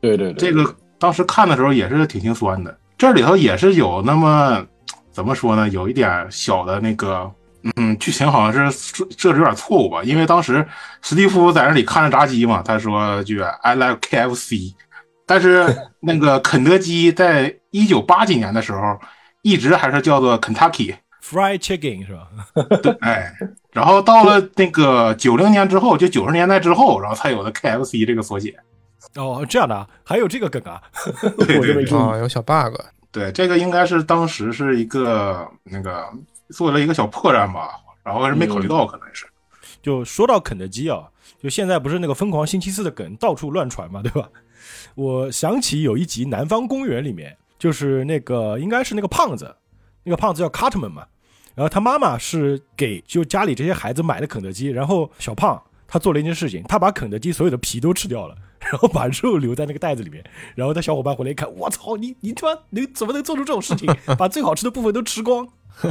对对对，这个当时看的时候也是挺心酸的。这里头也是有那么怎么说呢，有一点小的那个，嗯，剧情好像是设设置有点错误吧。因为当时史蒂夫在那里看着炸鸡嘛，他说句 “I like KFC”，但是 那个肯德基在一九八几年的时候一直还是叫做 Kentucky，Fried chicken 是吧？对，哎，然后到了那个九零年之后，就九十年代之后，然后才有的 KFC 这个缩写。哦，这样的啊，还有这个梗啊？对对对我这没注意哦，有小 bug，对，这个应该是当时是一个那个做了一个小破绽吧，然后还是没考虑到，可能是。就说到肯德基啊，就现在不是那个疯狂星期四的梗到处乱传嘛，对吧？我想起有一集《南方公园》里面，就是那个应该是那个胖子，那个胖子叫 cutman 嘛，然后他妈妈是给就家里这些孩子买的肯德基，然后小胖他做了一件事情，他把肯德基所有的皮都吃掉了。然后把肉留在那个袋子里面，然后他小伙伴回来一看，我操，你你他妈能怎么能做出这种事情，把最好吃的部分都吃光？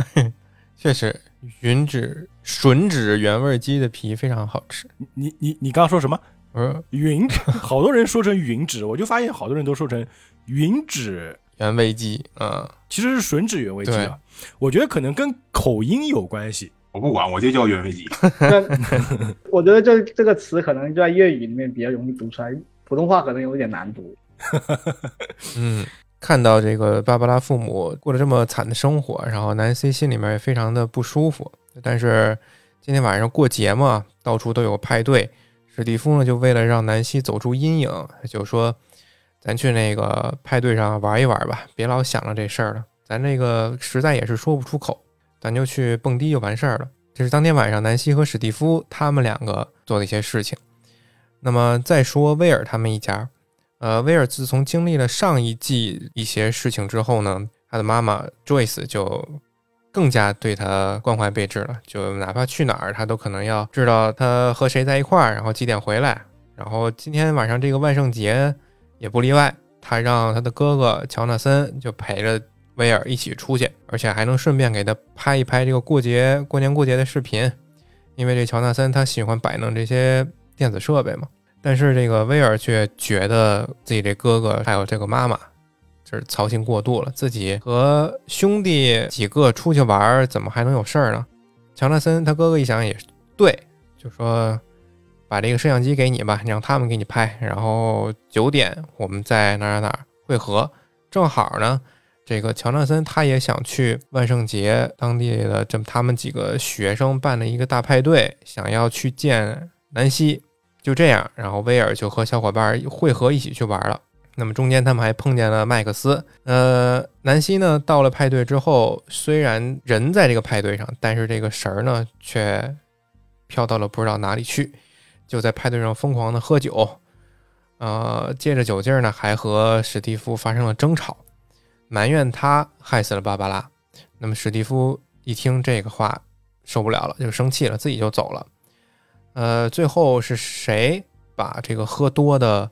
确实，吮指吮指原味鸡的皮非常好吃。你你你刚刚说什么？我说云，好多人说成云指，我就发现好多人都说成云指，原味鸡，嗯，其实是吮指原味鸡啊。我觉得可能跟口音有关系。我不管，我就叫原味鸡。我觉得这这个词可能在粤语里面比较容易读出来，普通话可能有点难读。嗯，看到这个芭芭拉父母过得这么惨的生活，然后南希心里面也非常的不舒服。但是今天晚上过节嘛，到处都有派对，史蒂夫呢就为了让南希走出阴影，就说：“咱去那个派对上玩一玩吧，别老想着这事儿了。咱这个实在也是说不出口，咱就去蹦迪就完事儿了。”这是当天晚上南希和史蒂夫他们两个做的一些事情。那么再说威尔他们一家，呃，威尔自从经历了上一季一些事情之后呢，他的妈妈 Joyce 就更加对他关怀备至了，就哪怕去哪儿，他都可能要知道他和谁在一块儿，然后几点回来。然后今天晚上这个万圣节也不例外，他让他的哥哥乔纳森就陪着威尔一起出去，而且还能顺便给他拍一拍这个过节、过年过节的视频，因为这乔纳森他喜欢摆弄这些电子设备嘛。但是这个威尔却觉得自己这哥哥还有这个妈妈，就是操心过度了。自己和兄弟几个出去玩，怎么还能有事儿呢？乔纳森他哥哥一想也对，就说把这个摄像机给你吧，你让他们给你拍，然后九点我们在哪儿哪儿哪儿汇合。正好呢，这个乔纳森他也想去万圣节当地的这么他们几个学生办的一个大派对，想要去见南希。就这样，然后威尔就和小伙伴汇合一起去玩了。那么中间他们还碰见了麦克斯。呃，南希呢到了派对之后，虽然人在这个派对上，但是这个神儿呢却飘到了不知道哪里去，就在派对上疯狂的喝酒。呃，借着酒劲儿呢，还和史蒂夫发生了争吵，埋怨他害死了芭芭拉。那么史蒂夫一听这个话，受不了了，就生气了，自己就走了。呃，最后是谁把这个喝多的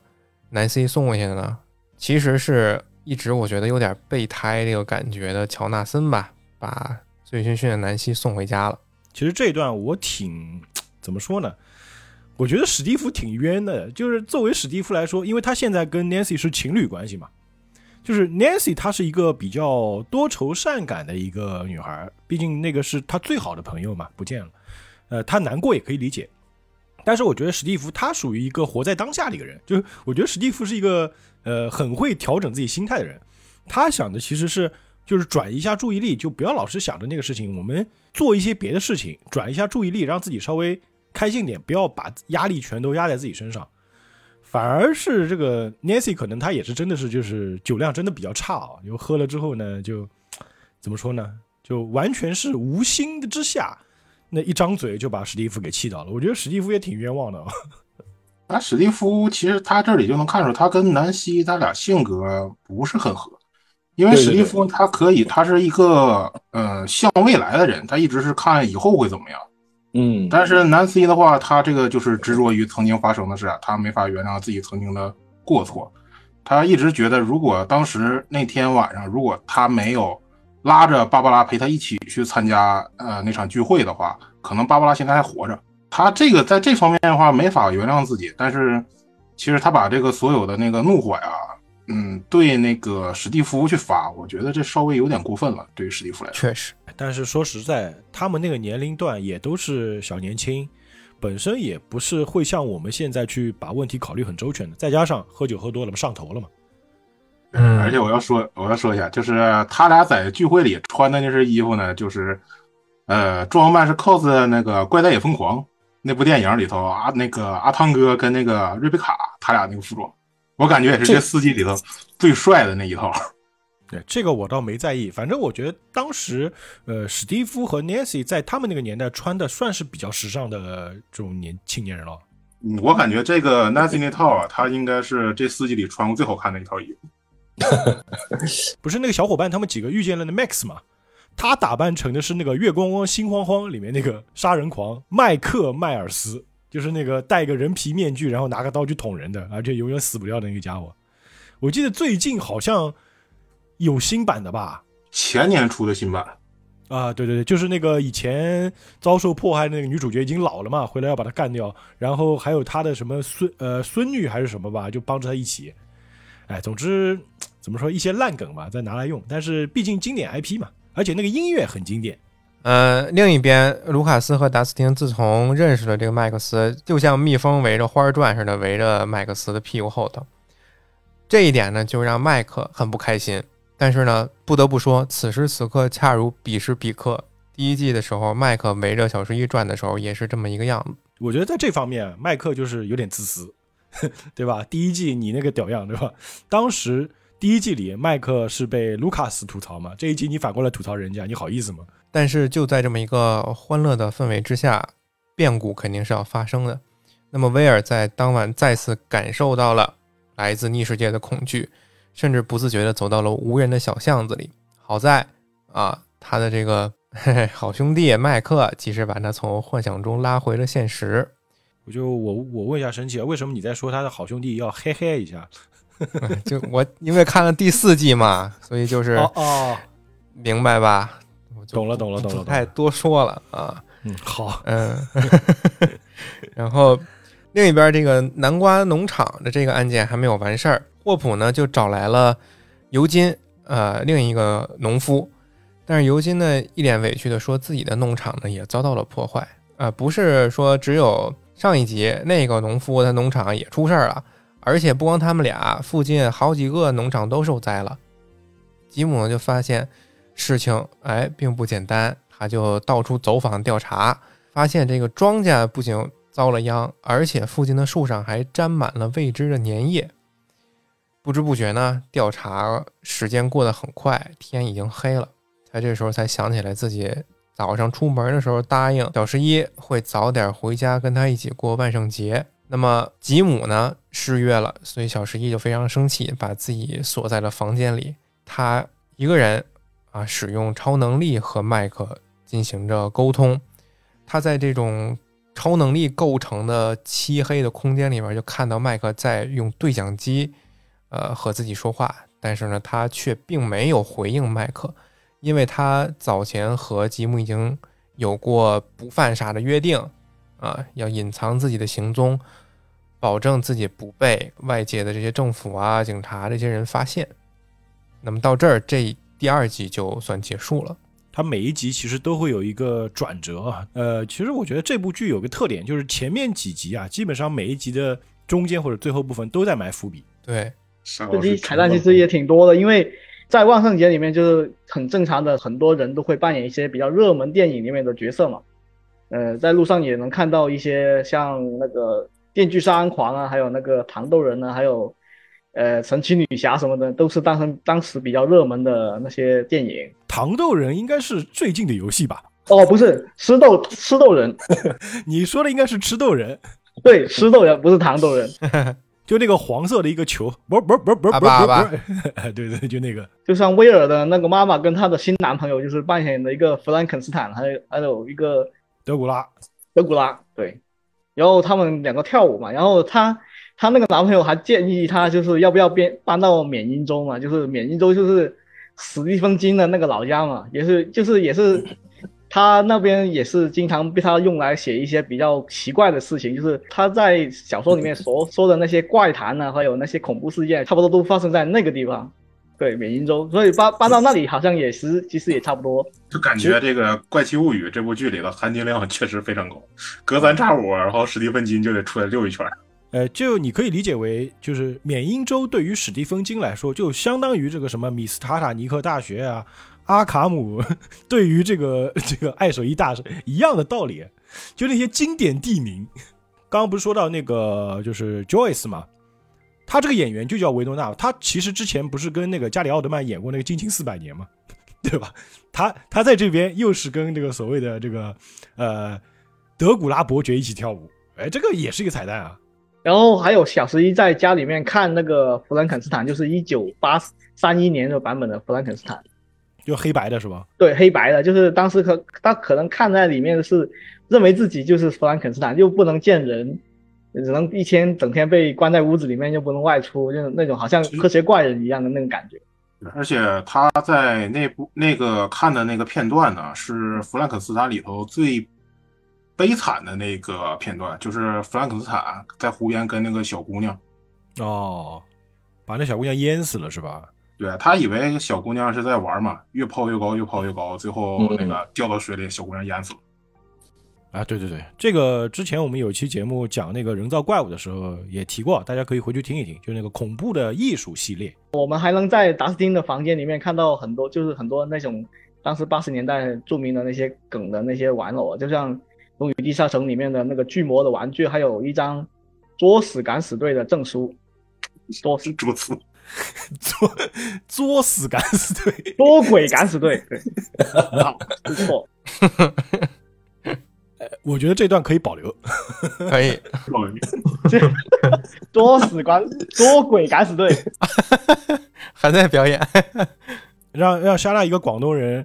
南希送回去的呢？其实是一直我觉得有点备胎这个感觉的乔纳森吧，把醉醺醺的南希送回家了。其实这一段我挺怎么说呢？我觉得史蒂夫挺冤的，就是作为史蒂夫来说，因为他现在跟 Nancy 是情侣关系嘛，就是 Nancy 她是一个比较多愁善感的一个女孩，毕竟那个是她最好的朋友嘛，不见了，呃，她难过也可以理解。但是我觉得史蒂夫他属于一个活在当下的一个人，就是我觉得史蒂夫是一个呃很会调整自己心态的人，他想的其实是就是转移一下注意力，就不要老是想着那个事情，我们做一些别的事情，转移一下注意力，让自己稍微开心点，不要把压力全都压在自己身上。反而是这个 Nancy 可能他也是真的是就是酒量真的比较差啊，就喝了之后呢，就怎么说呢，就完全是无心的之下，那一张嘴就把史蒂夫给气到了。我觉得史蒂夫也挺冤枉的啊。那史蒂夫其实他这里就能看出，他跟南希他俩性格不是很合，因为史蒂夫他可以，他是一个呃向未来的人，他一直是看以后会怎么样。嗯，但是南希的话，他这个就是执着于曾经发生的事啊，他没法原谅自己曾经的过错。他一直觉得，如果当时那天晚上，如果他没有拉着芭芭拉陪他一起去参加呃那场聚会的话，可能芭芭拉现在还活着。他这个在这方面的话没法原谅自己，但是其实他把这个所有的那个怒火呀，嗯，对那个史蒂夫去发，我觉得这稍微有点过分了，对于史蒂夫来说。确实，但是说实在，他们那个年龄段也都是小年轻，本身也不是会像我们现在去把问题考虑很周全的。再加上喝酒喝多了嘛，上头了嘛。嗯而且我要说，我要说一下，就是他俩在聚会里穿的那身衣服呢，就是，呃，装扮是 cos 那个《怪诞也疯狂》那部电影里头啊，那个阿汤哥跟那个瑞贝卡他俩那个服装，我感觉也是这四季里头最帅的那一套。对这个我倒没在意，反正我觉得当时，呃，史蒂夫和 Nancy 在他们那个年代穿的算是比较时尚的这种年青年人了。嗯我感觉这个 Nancy 那套啊，他应该是这四季里穿过最好看的一套衣服。不是那个小伙伴他们几个遇见了那 Max 嘛？他打扮成的是那个《月光光心慌慌》里面那个杀人狂麦克迈尔斯，就是那个戴个人皮面具，然后拿个刀去捅人的，而且永远死不掉的那个家伙。我记得最近好像有新版的吧？前年出的新版，啊，对对对，就是那个以前遭受迫害的那个女主角已经老了嘛，回来要把她干掉，然后还有她的什么孙呃孙女还是什么吧，就帮着她一起。哎，总之怎么说一些烂梗吧，再拿来用，但是毕竟经典 IP 嘛，而且那个音乐很经典。呃，另一边，卢卡斯和达斯汀自从认识了这个麦克斯，就像蜜蜂围着花儿转似的围着麦克斯的屁股后头。这一点呢，就让麦克很不开心。但是呢，不得不说，此时此刻恰如彼时彼刻。第一季的时候，麦克围着小十一转的时候，也是这么一个样子。我觉得在这方面，麦克就是有点自私，对吧？第一季你那个屌样，对吧？当时第一季里麦克是被卢卡斯吐槽嘛，这一集你反过来吐槽人家，你好意思吗？但是就在这么一个欢乐的氛围之下，变故肯定是要发生的。那么威尔在当晚再次感受到了来自逆世界的恐惧，甚至不自觉地走到了无人的小巷子里。好在啊，他的这个嘿嘿 好兄弟麦克及时把他从幻想中拉回了现实。我就我我问一下神奇啊，为什么你在说他的好兄弟要嘿嘿一下？就我因为看了第四季嘛，所以就是哦哦，明白吧？懂了懂了懂了不太多说了啊。嗯，好，嗯，然后另一边这个南瓜农场的这个案件还没有完事儿，霍普呢就找来了尤金，呃，另一个农夫，但是尤金呢一脸委屈的说自己的农场呢也遭到了破坏，呃，不是说只有上一集那个农夫他农场也出事儿了，而且不光他们俩，附近好几个农场都受灾了。吉姆呢就发现事情哎并不简单，他就到处走访调查，发现这个庄稼不仅遭了殃，而且附近的树上还沾满了未知的粘液。不知不觉呢，调查时间过得很快，天已经黑了。他这时候才想起来自己早上出门的时候答应小十一会早点回家跟他一起过万圣节。那么吉姆呢失约了，所以小十一就非常生气，把自己锁在了房间里。他一个人啊，使用超能力和麦克进行着沟通。他在这种超能力构成的漆黑的空间里面，就看到麦克在用对讲机，呃，和自己说话。但是呢，他却并没有回应麦克，因为他早前和吉姆已经有过不犯傻的约定，啊，要隐藏自己的行踪，保证自己不被外界的这些政府啊、警察这些人发现。那么到这儿，这第二集就算结束了。它每一集其实都会有一个转折啊。呃，其实我觉得这部剧有个特点，就是前面几集啊，基本上每一集的中间或者最后部分都在埋伏笔。对，这集彩蛋其实也挺多的，因为在万圣节里面就是很正常的，很多人都会扮演一些比较热门电影里面的角色嘛。呃，在路上也能看到一些像那个《电锯杀人狂》啊，还有那个《糖豆人》啊，还有呃《神奇女侠》什么的，都是当时当时比较热门的那些电影。糖豆人应该是最近的游戏吧？哦，不是吃豆吃豆人，你说的应该是吃豆人，对，吃豆人不是糖豆人，就那个黄色的一个球，不是不是不是不是不是不是，哎 对对，就那个。就像威尔的那个妈妈跟她的新男朋友就是扮演的一个弗兰肯斯坦，还有还有一个德古拉，德古拉，对，然后他们两个跳舞嘛，然后她她那个男朋友还建议她就是要不要搬搬到缅因州嘛，就是缅因州就是史蒂芬金的那个老家嘛，也是就是也是他那边也是经常被他用来写一些比较奇怪的事情，就是他在小说里面所说的那些怪谈啊，还有那些恐怖事件，差不多都发生在那个地方。对，缅因州，所以搬搬到那里好像也是，其实也差不多。就感觉这个《怪奇物语》这部剧里的含金量确实非常高，隔三差五，然后史蒂芬金就得出来溜一圈。呃，就你可以理解为，就是缅因州对于史蒂芬金来说，就相当于这个什么米斯塔塔尼克大学啊，阿卡姆 对于这个这个爱手艺大师一样的道理，就那些经典地名。刚刚不是说到那个就是 Joyce 嘛，他这个演员就叫维多纳，他其实之前不是跟那个加里奥德曼演过那个《惊情四百年》吗，对吧？他他在这边又是跟这个所谓的这个呃德古拉伯爵一起跳舞，哎，这个也是一个彩蛋啊。然后还有小十一在家里面看那个《弗兰肯斯坦》，就是一九八三一年的版本的《弗兰肯斯坦》，就黑白的是吧？对，黑白的，就是当时可他可能看在里面是认为自己就是弗兰肯斯坦，又不能见人，只能一天整天被关在屋子里面，又不能外出，就是那种好像科学怪人一样的那种感觉。而且他在那部那个看的那个片段呢，是弗兰肯斯坦里头最悲惨的那个片段，就是弗兰肯斯坦在湖边跟那个小姑娘，哦，把那小姑娘淹死了是吧？对他以为小姑娘是在玩嘛，越抛越高，越抛越高，最后那个掉到水里，小姑娘淹死了。啊，对对对，这个之前我们有期节目讲那个人造怪物的时候也提过，大家可以回去听一听，就那个恐怖的艺术系列。我们还能在达斯汀的房间里面看到很多，就是很多那种当时八十年代著名的那些梗的那些玩偶，就像《龙与地下城》里面的那个巨魔的玩具，还有一张作死敢死队的证书。作死作死，作作死敢死队，多鬼敢死队，对，好，不错。我觉得这段可以保留。可以，作死敢多鬼敢死队，还在表演。让让莎拉一个广东人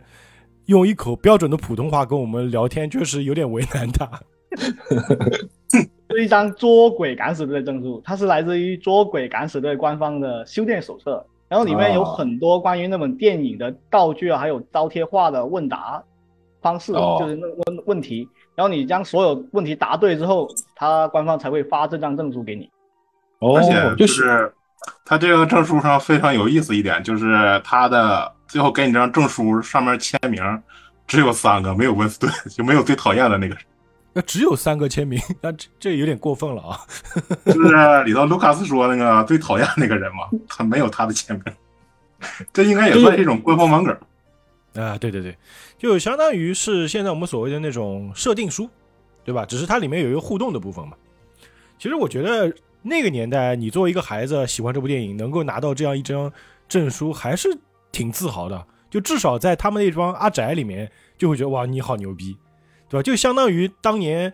用一口标准的普通话跟我们聊天，确实有点为难他。是一张捉鬼敢死队的证书，它是来自于捉鬼敢死队官方的修炼手册，然后里面有很多关于那本电影的道具啊，还有招贴画的问答方式，哦就是那问问题，然后你将所有问题答对之后，他官方才会发这张证书给你。哦而且就就是是他这个证书上非常有意思一点，就是他的最后给你这张证书上面签名只有三个，没有温斯顿，就没有最讨厌的那个，那只有三个签名，那这这有点过分了啊！就是里头卢卡斯说那个最讨厌那个人嘛，他没有他的签名，这应该也算是一种官方网梗。啊，对对对，就相当于是现在我们所谓的那种设定书，对吧？只是它里面有一个互动的部分嘛。其实我觉得那个年代，你作为一个孩子喜欢这部电影，能够拿到这样一张证书，还是挺自豪的。就至少在他们那帮阿宅里面，就会觉得哇，你好牛逼，对吧？就相当于当年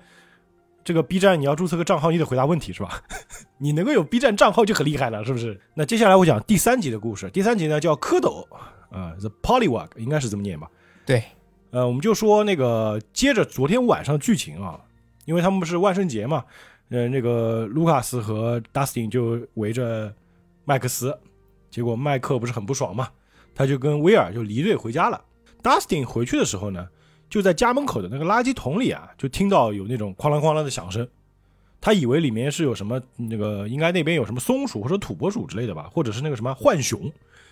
这个 B 站，你要注册个账号，你得回答问题，是吧？你能够有 B 站账号就很厉害了，是不是？那接下来我讲第三集的故事。第三集呢叫蝌蚪啊、t h e Polywog 应该是这么念吧？对，呃，我们就说那个接着昨天晚上剧情啊，因为他们不是万圣节嘛，呃，那个卢卡斯和 Dustin 就围着麦克斯，结果麦克不是很不爽嘛，他就跟威尔就离队回家了。Dustin 回去的时候呢，就在家门口的那个垃圾桶里啊，就听到有那种哐啷哐啷的响声，他以为里面是有什么那个应该那边有什么松鼠或者土拨鼠之类的吧，或者是那个什么浣熊，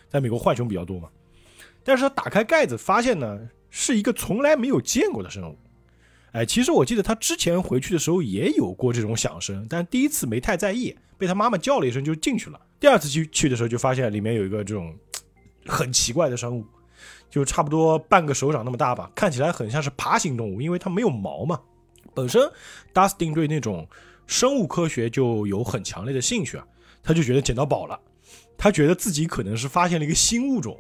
在美国浣熊比较多嘛。但是他打开盖子，发现呢是一个从来没有见过的生物。哎，其实我记得他之前回去的时候也有过这种响声，但第一次没太在意，被他妈妈叫了一声就进去了。第二次去去的时候，就发现里面有一个这种很奇怪的生物，就差不多半个手掌那么大吧，看起来很像是爬行动物，因为它没有毛嘛，本身 Dustin 对那种生物科学就有很强烈的兴趣啊，他就觉得捡到宝了，他觉得自己可能是发现了一个新物种，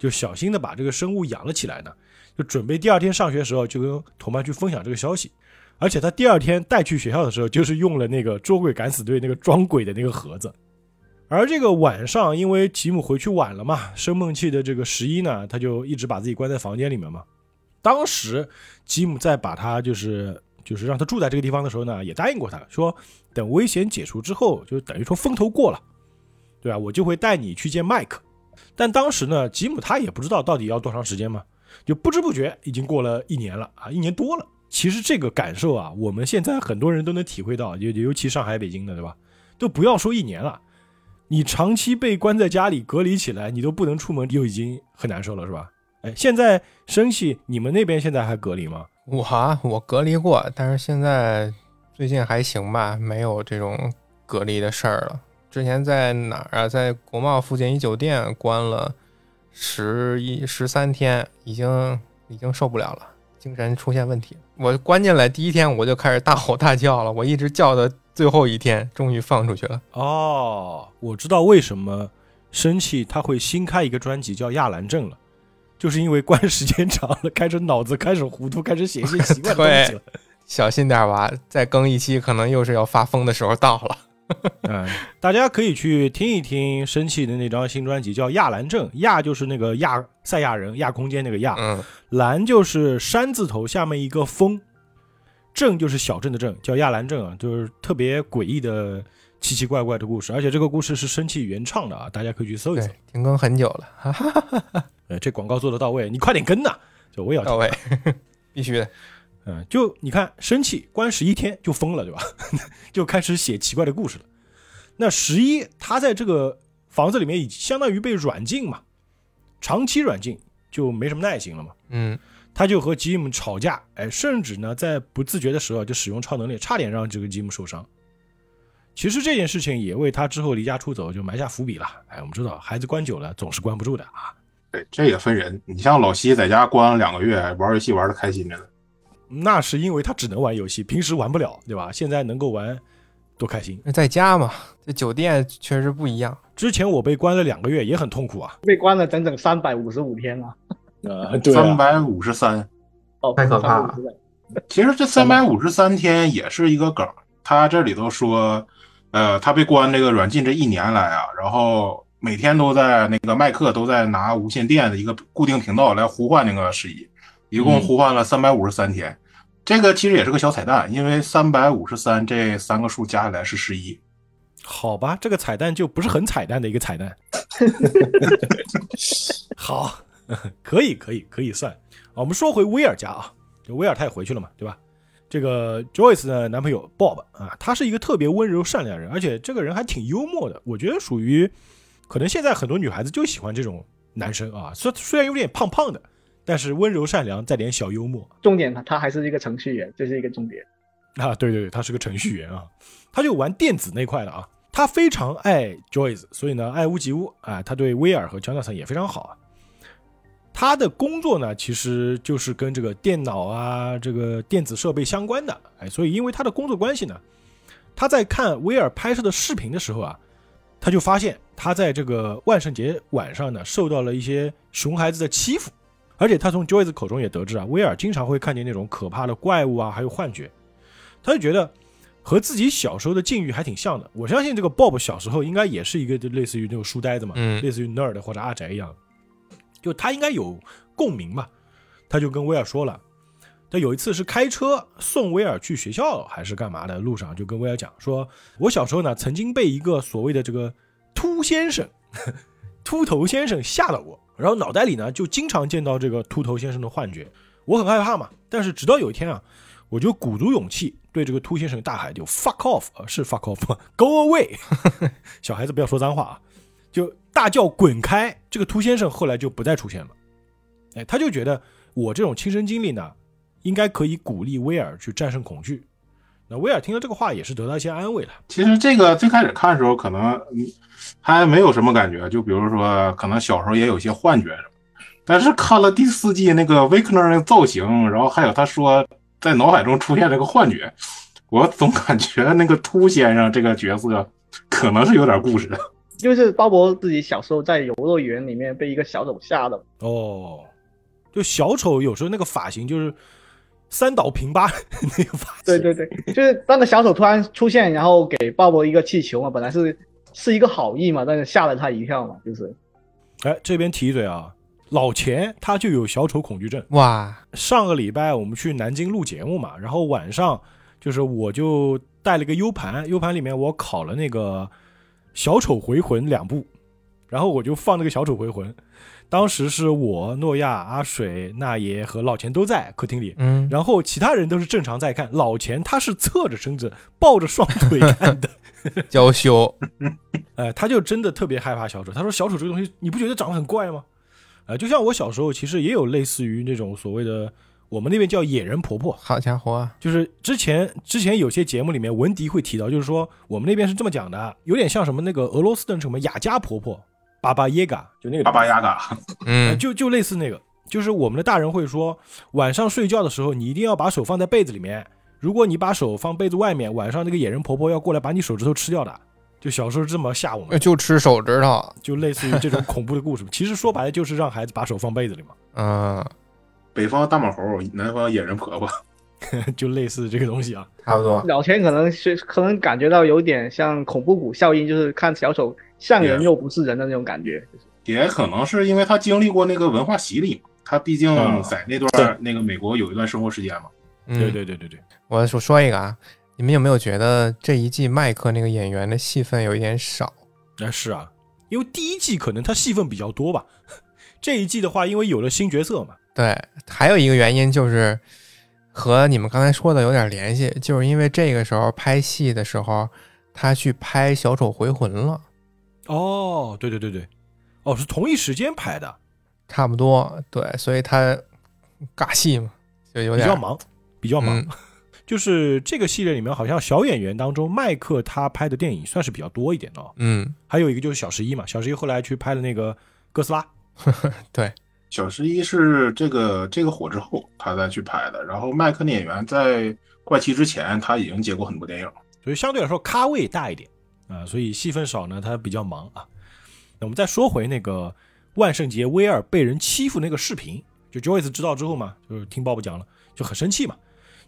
就小心的把这个生物养了起来呢，就准备第二天上学的时候就跟同伴去分享这个消息。而且他第二天带去学校的时候，就是用了那个捉鬼敢死队那个装鬼的那个盒子。而这个晚上，因为吉姆回去晚了嘛，生闷气的这个十一呢，他就一直把自己关在房间里面嘛。当时吉姆在把他就是就是让他住在这个地方的时候呢，也答应过他说，等危险解除之后，就等于说风头过了，对吧？我就会带你去见麦克。但当时呢，吉姆他也不知道到底要多长时间嘛，就不知不觉已经过了一年了啊，一年多了。其实这个感受啊，我们现在很多人都能体会到，尤尤其上海、北京的，对吧？都不要说一年了，你长期被关在家里隔离起来，你都不能出门，就已经很难受了，是吧？哎，现在生气，你们那边现在还隔离吗？我啊我隔离过，但是现在最近还行吧，没有这种隔离的事儿了。之前在哪儿啊？在国贸附近一酒店关了十一十三天，已经已经受不了了。精神出现问题，我关进来第一天我就开始大吼大叫了，我一直叫到最后一天，终于放出去了。哦，我知道为什么生气他会新开一个专辑叫亚兰症了，就是因为关时间长了，开始脑子开始糊涂，开始写一些奇怪的东西了。小心点吧，再更一期可能又是要发疯的时候到了。嗯，大家可以去听一听生气的那张新专辑，叫《亚兰镇》。亚就是那个亚赛亚人亚空间那个亚，嗯，兰就是山字头下面一个风，镇就是小镇的镇，叫亚兰镇啊，就是特别诡异的奇奇怪怪的故事。而且这个故事是生气原唱的啊，大家可以去搜一搜。停更很久了，哈哈哈哈呃，这广告做的到位，你快点跟呐！就我也要到位，必须的。嗯，就你看，生气关十一天就疯了，对吧？就开始写奇怪的故事了。那十一他在这个房子里面已相当于被软禁嘛，长期软禁就没什么耐心了嘛。嗯，他就和吉姆吵架，哎，甚至呢在不自觉的时候就使用超能力，差点让这个吉姆受伤。其实这件事情也为他之后离家出走就埋下伏笔了。哎，我们知道孩子关久了总是关不住的啊。对，这也分人。你像老西在家关了两个月，玩游戏玩的开心着呢。那是因为他只能玩游戏，平时玩不了，对吧？现在能够玩，多开心！在家嘛，这酒店确实不一样。之前我被关了两个月，也很痛苦啊，被关了整整三百五十五天啊！呃，对，三百五十三，哦，太可怕了。其实这三百五十三天也是一个梗，他这里头说，呃，他被关这个软禁这一年来啊，然后每天都在那个麦克都在拿无线电的一个固定频道来呼唤那个十一，一共呼唤了三百五十三天。这个其实也是个小彩蛋，因为三百五十三这三个数加起来是十一。好吧，这个彩蛋就不是很彩蛋的一个彩蛋。好，可以，可以，可以算。我们说回威尔家啊，就威尔他也回去了嘛，对吧？这个 Joyce 的男朋友 Bob 啊，他是一个特别温柔善良人，而且这个人还挺幽默的。我觉得属于可能现在很多女孩子就喜欢这种男生啊，虽虽然有点胖胖的。但是温柔善良，再点小幽默。重点他他还是一个程序员，这是一个重点啊！对对对，他是个程序员啊，他就玩电子那块的啊。他非常爱 Joyce，所以呢爱屋及乌啊。他对威尔和乔纳森也非常好啊。他的工作呢，其实就是跟这个电脑啊、这个电子设备相关的。哎，所以因为他的工作关系呢，他在看威尔拍摄的视频的时候啊，他就发现他在这个万圣节晚上呢，受到了一些熊孩子的欺负。而且他从 Joyce 口中也得知啊，威尔经常会看见那种可怕的怪物啊，还有幻觉，他就觉得和自己小时候的境遇还挺像的。我相信这个 Bob 小时候应该也是一个就类似于那种书呆子嘛，嗯，类似于 nerd 或者阿宅一样，就他应该有共鸣嘛。他就跟威尔说了，他有一次是开车送威尔去学校还是干嘛的路上，就跟威尔讲说，我小时候呢曾经被一个所谓的这个秃先生、秃头先生吓到过。然后脑袋里呢，就经常见到这个秃头先生的幻觉，我很害怕嘛。但是直到有一天啊，我就鼓足勇气对这个秃先生大喊：“就 fuck off！” 啊，是 fuck off，go away！小孩子不要说脏话啊，就大叫滚开！这个秃先生后来就不再出现了。哎，他就觉得我这种亲身经历呢，应该可以鼓励威尔去战胜恐惧。那威尔听了这个话，也是得到一些安慰了。其实这个最开始看的时候，可能还没有什么感觉，就比如说，可能小时候也有些幻觉什么。但是看了第四季那个维克纳的造型，然后还有他说在脑海中出现这个幻觉，我总感觉那个秃先生这个角色可能是有点故事的。就是鲍勃自己小时候在游乐园里面被一个小丑吓的，哦，就小丑有时候那个发型就是三岛平八那个发型，对对对，就是那个小丑突然出现，然后给鲍勃一个气球嘛，本来是是一个好意嘛，但是吓了他一跳嘛，就是哎，这边提一嘴啊，老钱他就有小丑恐惧症。哇，上个礼拜我们去南京录节目嘛，然后晚上就是我就带了个 U 盘，U 盘里面我拷了那个《小丑回魂》两部，然后我就放那个《小丑回魂》。当时是我、诺亚、阿水、那爷和老钱都在客厅里，嗯，然后其他人都是正常在看。老钱他是侧着身子抱着双腿看的，娇羞，呃，他就真的特别害怕小丑。他说小丑这个东西你不觉得长得很怪吗？呃，就像我小时候其实也有类似于那种所谓的我们那边叫野人婆婆，好家伙啊，就是之前之前有些节目里面文迪会提到，就是说我们那边是这么讲的，有点像什么那个俄罗斯的什么雅加婆婆，巴巴耶嘎，就那个巴巴耶嘎，嗯，就就类似那个，就是我们的大人会说，晚上睡觉的时候你一定要把手放在被子里面，如果你把手放被子外面，晚上那个野人婆婆要过来把你手指头吃掉的。就小时候这么吓我们，就吃手指头，就类似于这种恐怖的故事。其实说白了就是让孩子把手放被子里嘛，嗯，北方大马猴，南方野人婆婆。就类似这个东西啊。差不多，老钱可能是可能感觉到有点像恐怖谷效应，就是看小丑像人又不是人的那种感觉，也可能是因为他经历过那个文化洗礼嘛，他毕竟嗯在那段那个美国有一段生活时间嘛。嗯。对，对对对对，我说说一个啊，你们有没有觉得这一季麦克那个演员的戏份有一点少？那是啊，因为第一季可能他戏份比较多吧，这一季的话，因为有了新角色嘛，对，还有一个原因就是和你们刚才说的有点联系，就是因为这个时候拍戏的时候，他去拍《小丑回魂》了，哦，对对对对，哦，是同一时间拍的，差不多，对，所以他尬戏嘛，就有点比较忙，比较忙。嗯 就是这个系列里面，好像小演员当中，麦克他拍的电影算是比较多一点的、哦。嗯，还有一个就是小十一嘛，小十一后来去拍了那个哥斯拉，对，小十一是这个这个火之后他再去拍的，然后麦克那演员在怪奇之前他已经接过很多电影。所以相对来说咖位大一点啊、所以戏份少呢，他比较忙啊。那我们再说回那个万圣节威尔被人欺负那个视频，就 Joyce 知道之后嘛，就是听鲍勃讲了，就很生气嘛，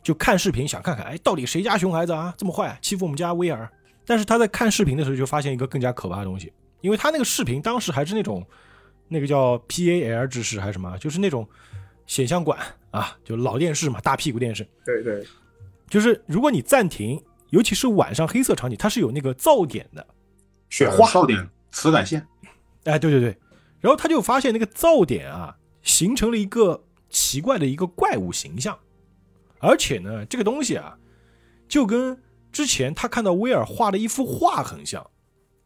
就看视频想看看，哎，到底谁家熊孩子啊这么坏，欺负我们家威尔？但是他在看视频的时候就发现一个更加可怕的东西，因为他那个视频当时还是那种那个叫 PAL 制式还是什么，就是那种显像管啊，就老电视嘛，大屁股电视，对对，就是如果你暂停，尤其是晚上黑色场景，它是有那个噪点的。雪花噪点磁感线，哎，对对对，然后他就发现那个噪点啊，形成了一个奇怪的一个怪物形象，而且呢，这个东西啊，就跟之前他看到威尔画的一幅画很像。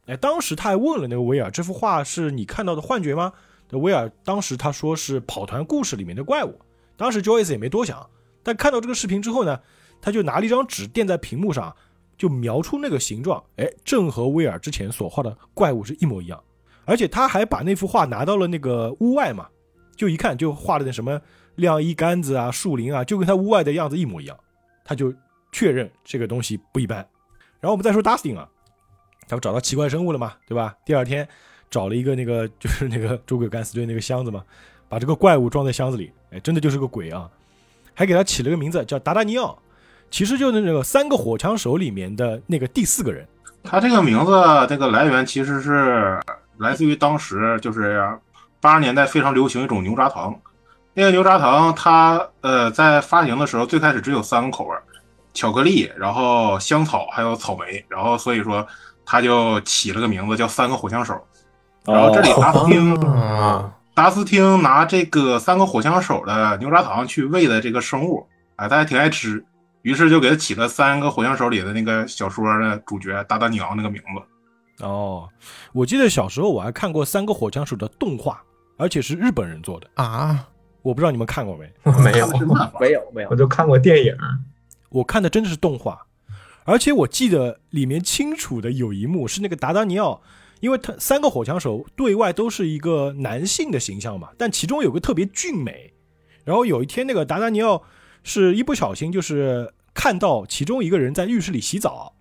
哎，当时他还问了那个威尔，这幅画是你看到的幻觉吗？那威尔当时他说是跑团故事里面的怪物。当时 Joyce 也没多想，但看到这个视频之后呢，他就拿了一张纸垫在屏幕上，就描出那个形状，哎，正和威尔之前所画的怪物是一模一样。而且他还把那幅画拿到了那个屋外嘛，就一看就画了点什么晾衣杆子啊、树林啊，就跟他屋外的样子一模一样，他就确认这个东西不一般。然后我们再说 Dustin 啊，他不找到奇怪生物了嘛，对吧？第二天找了一个那个就是那个诸葛干死队那个箱子嘛，把这个怪物装在箱子里，哎，真的就是个鬼啊，还给他起了个名字叫达达尼奥，其实就是那个三个火枪手里面的那个第四个人。他这个名字这个来源其实是来自于当时就是八十年代非常流行一种牛轧糖。那个牛轧糖它呃在发行的时候最开始只有三个口味，巧克力，然后香草还有草莓，然后所以说他就起了个名字叫三个火枪手。然后这里达斯汀啊，达斯汀拿这个三个火枪手的牛轧糖去喂的这个生物，哎，大家挺爱吃，于是就给他起了三个火枪手里的那个小说的主角达达尼奥那个名字。哦，我记得小时候我还看过《三个火枪手》的动画，而且是日本人做的，啊，我不知道你们看过没？没有没有没有我，就看过电影。我看的真的是动画，而且我记得里面清楚的有一幕是那个达达尼奥，因为他三个火枪手对外都是一个男性的形象嘛，但其中有个特别俊美，然后有一天那个达达尼奥是一不小心就是看到其中一个人在浴室里洗澡，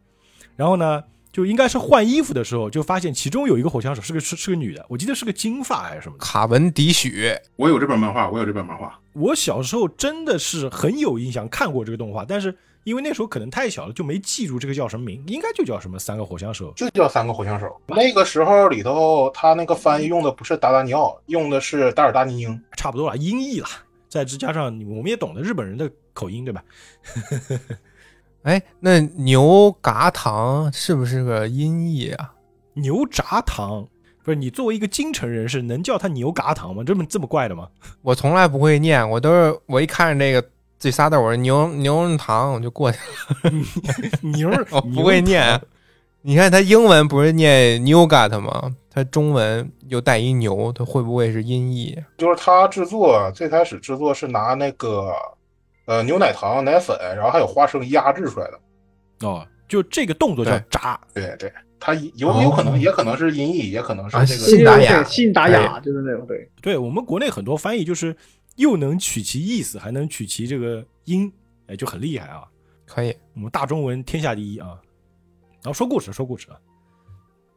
然后呢，就应该是换衣服的时候，就发现其中有一个火枪手是个是是个女的，我记得是个金发还是什么。卡文迪许，我有这本漫画，我有这本漫画。我小时候真的是很有印象看过这个动画，但是因为那时候可能太小了，就没记住这个叫什么名，应该就叫什么三个火枪手。就叫三个火枪手。那个时候里头，他那个翻译用的不是达达尼奥，用的是达尔达尼英。差不多了，音译了，再之加上我们也懂得日本人的口音，对吧？哎，那牛轧糖是不是个音译啊？牛轧糖不是你作为一个京城人士，能叫它牛轧糖吗？这么这么怪的吗？我从来不会念，我都是我一看着这个这仨字儿，我说牛牛糖我就过去了，牛儿我不会念。你看它英文不是念 New g a t 吗？它中文又带一牛，它会不会是音译？就是它制作最开始制作是拿那个呃牛奶糖、奶粉，然后还有花生压制出来的。哦，就这个动作叫对扎，对对，它有哦有可能也可能是音译，也可能是啊这个。信达雅信达雅就是那种对。对我们国内很多翻译就是又能取其意思，还能取其这个音，哎，就很厉害啊。可以，我们大中文天下第一啊。然后说故事，说故事啊。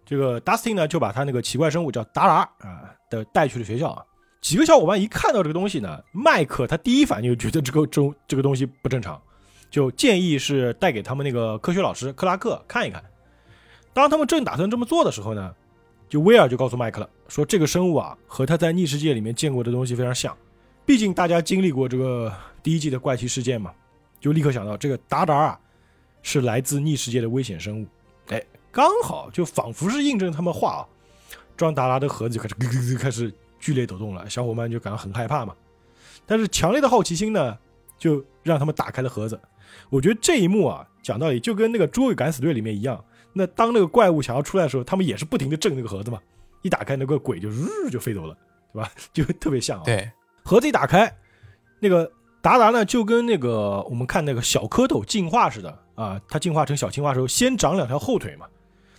这个 Dustin 呢，就把他那个奇怪生物叫达拉啊的带去了学校啊。几个小伙伴一看到这个东西呢，麦克他第一反应就觉得这个中这个东西不正常，就建议是带给他们那个科学老师克拉克看一看。当他们正打算这么做的时候呢，就威尔就告诉麦克了，说这个生物啊和他在逆世界里面见过的东西非常像，毕竟大家经历过这个第一季的怪奇事件嘛，就立刻想到这个达达啊是来自逆世界的危险生物。哎，刚好就仿佛是印证他们话啊，装达拉的盒子就开始咯咯咯开始剧烈抖动了，小伙伴就感到很害怕嘛。但是强烈的好奇心呢，就让他们打开了盒子。我觉得这一幕啊，讲道理就跟那个《捉鬼敢死队》里面一样。那当那个怪物想要出来的时候，他们也是不停的震那个盒子嘛，一打开那个鬼就日就飞走了，对吧？就特别像啊。对，盒子一打开，那个达达呢就跟那个我们看那个小蝌蚪进化似的啊，它进化成小青蛙的时候，先长两条后腿嘛，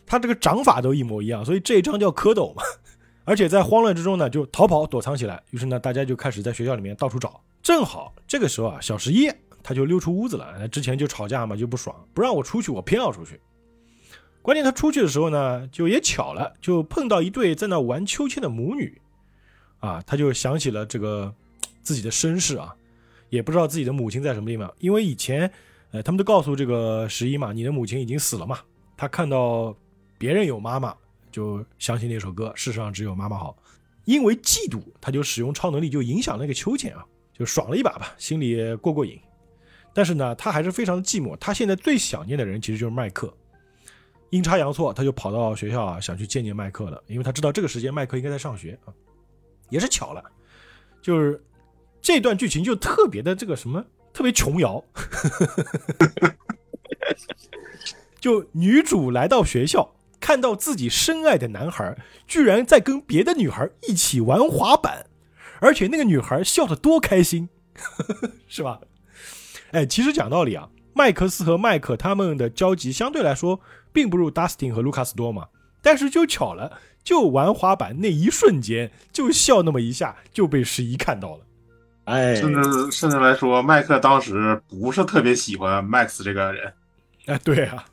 他这个长法都一模一样，所以这一张叫蝌蚪嘛。而且在慌乱之中呢，就逃跑躲藏起来。于是呢，大家就开始在学校里面到处找。正好这个时候啊，小十一他就溜出屋子了。之前就吵架嘛，就不爽，不让我出去，我偏要出去。关键他出去的时候呢，就也巧了，就碰到一对在那玩秋千的母女，啊，他就想起了这个自己的身世啊，也不知道自己的母亲在什么地方，因为以前，呃，他们都告诉这个十一嘛，你的母亲已经死了嘛。他看到别人有妈妈，就相信那首歌《世上只有妈妈好》，因为嫉妒，他就使用超能力，就影响那个秋千啊，就爽了一把吧，心里过过瘾。但是呢，他还是非常的寂寞。他现在最想念的人其实就是麦克。阴差阳错，他就跑到学校啊，想去见见麦克了，因为他知道这个时间麦克应该在上学啊。也是巧了，就是这段剧情就特别的这个什么，特别琼瑶。就女主来到学校，看到自己深爱的男孩居然在跟别的女孩一起玩滑板，而且那个女孩笑得多开心，是吧？哎，其实讲道理啊，麦克斯和麦克他们的交集相对来说并不如 Dustin 和卢卡斯多嘛，但是就巧了，就玩滑板那一瞬间就笑那么一下，就被十一看到了。哎，甚至甚至来说，麦克当时不是特别喜欢 Max 这个人，哎，对啊，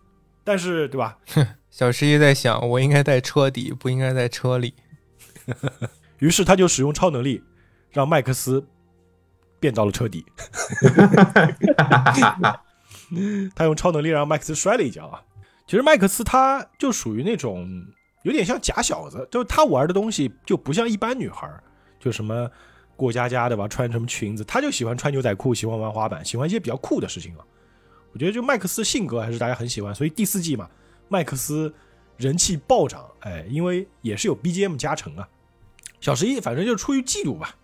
但是对吧？小十一在想，我应该在车底，不应该在车里。于是他就使用超能力，让麦克斯变到了车底。他用超能力让麦克斯摔了一跤啊！其实麦克斯他就属于那种有点像假小子，就他玩的东西就不像一般女孩，就什么过家家的吧，穿什么裙子，他就喜欢穿牛仔裤，喜欢玩滑板，喜欢一些比较酷的事情啊。我觉得就麦克斯性格还是大家很喜欢，所以第四季嘛，麦克斯人气暴涨，哎，因为也是有 BGM 加成啊。小十一反正就出于嫉妒吧，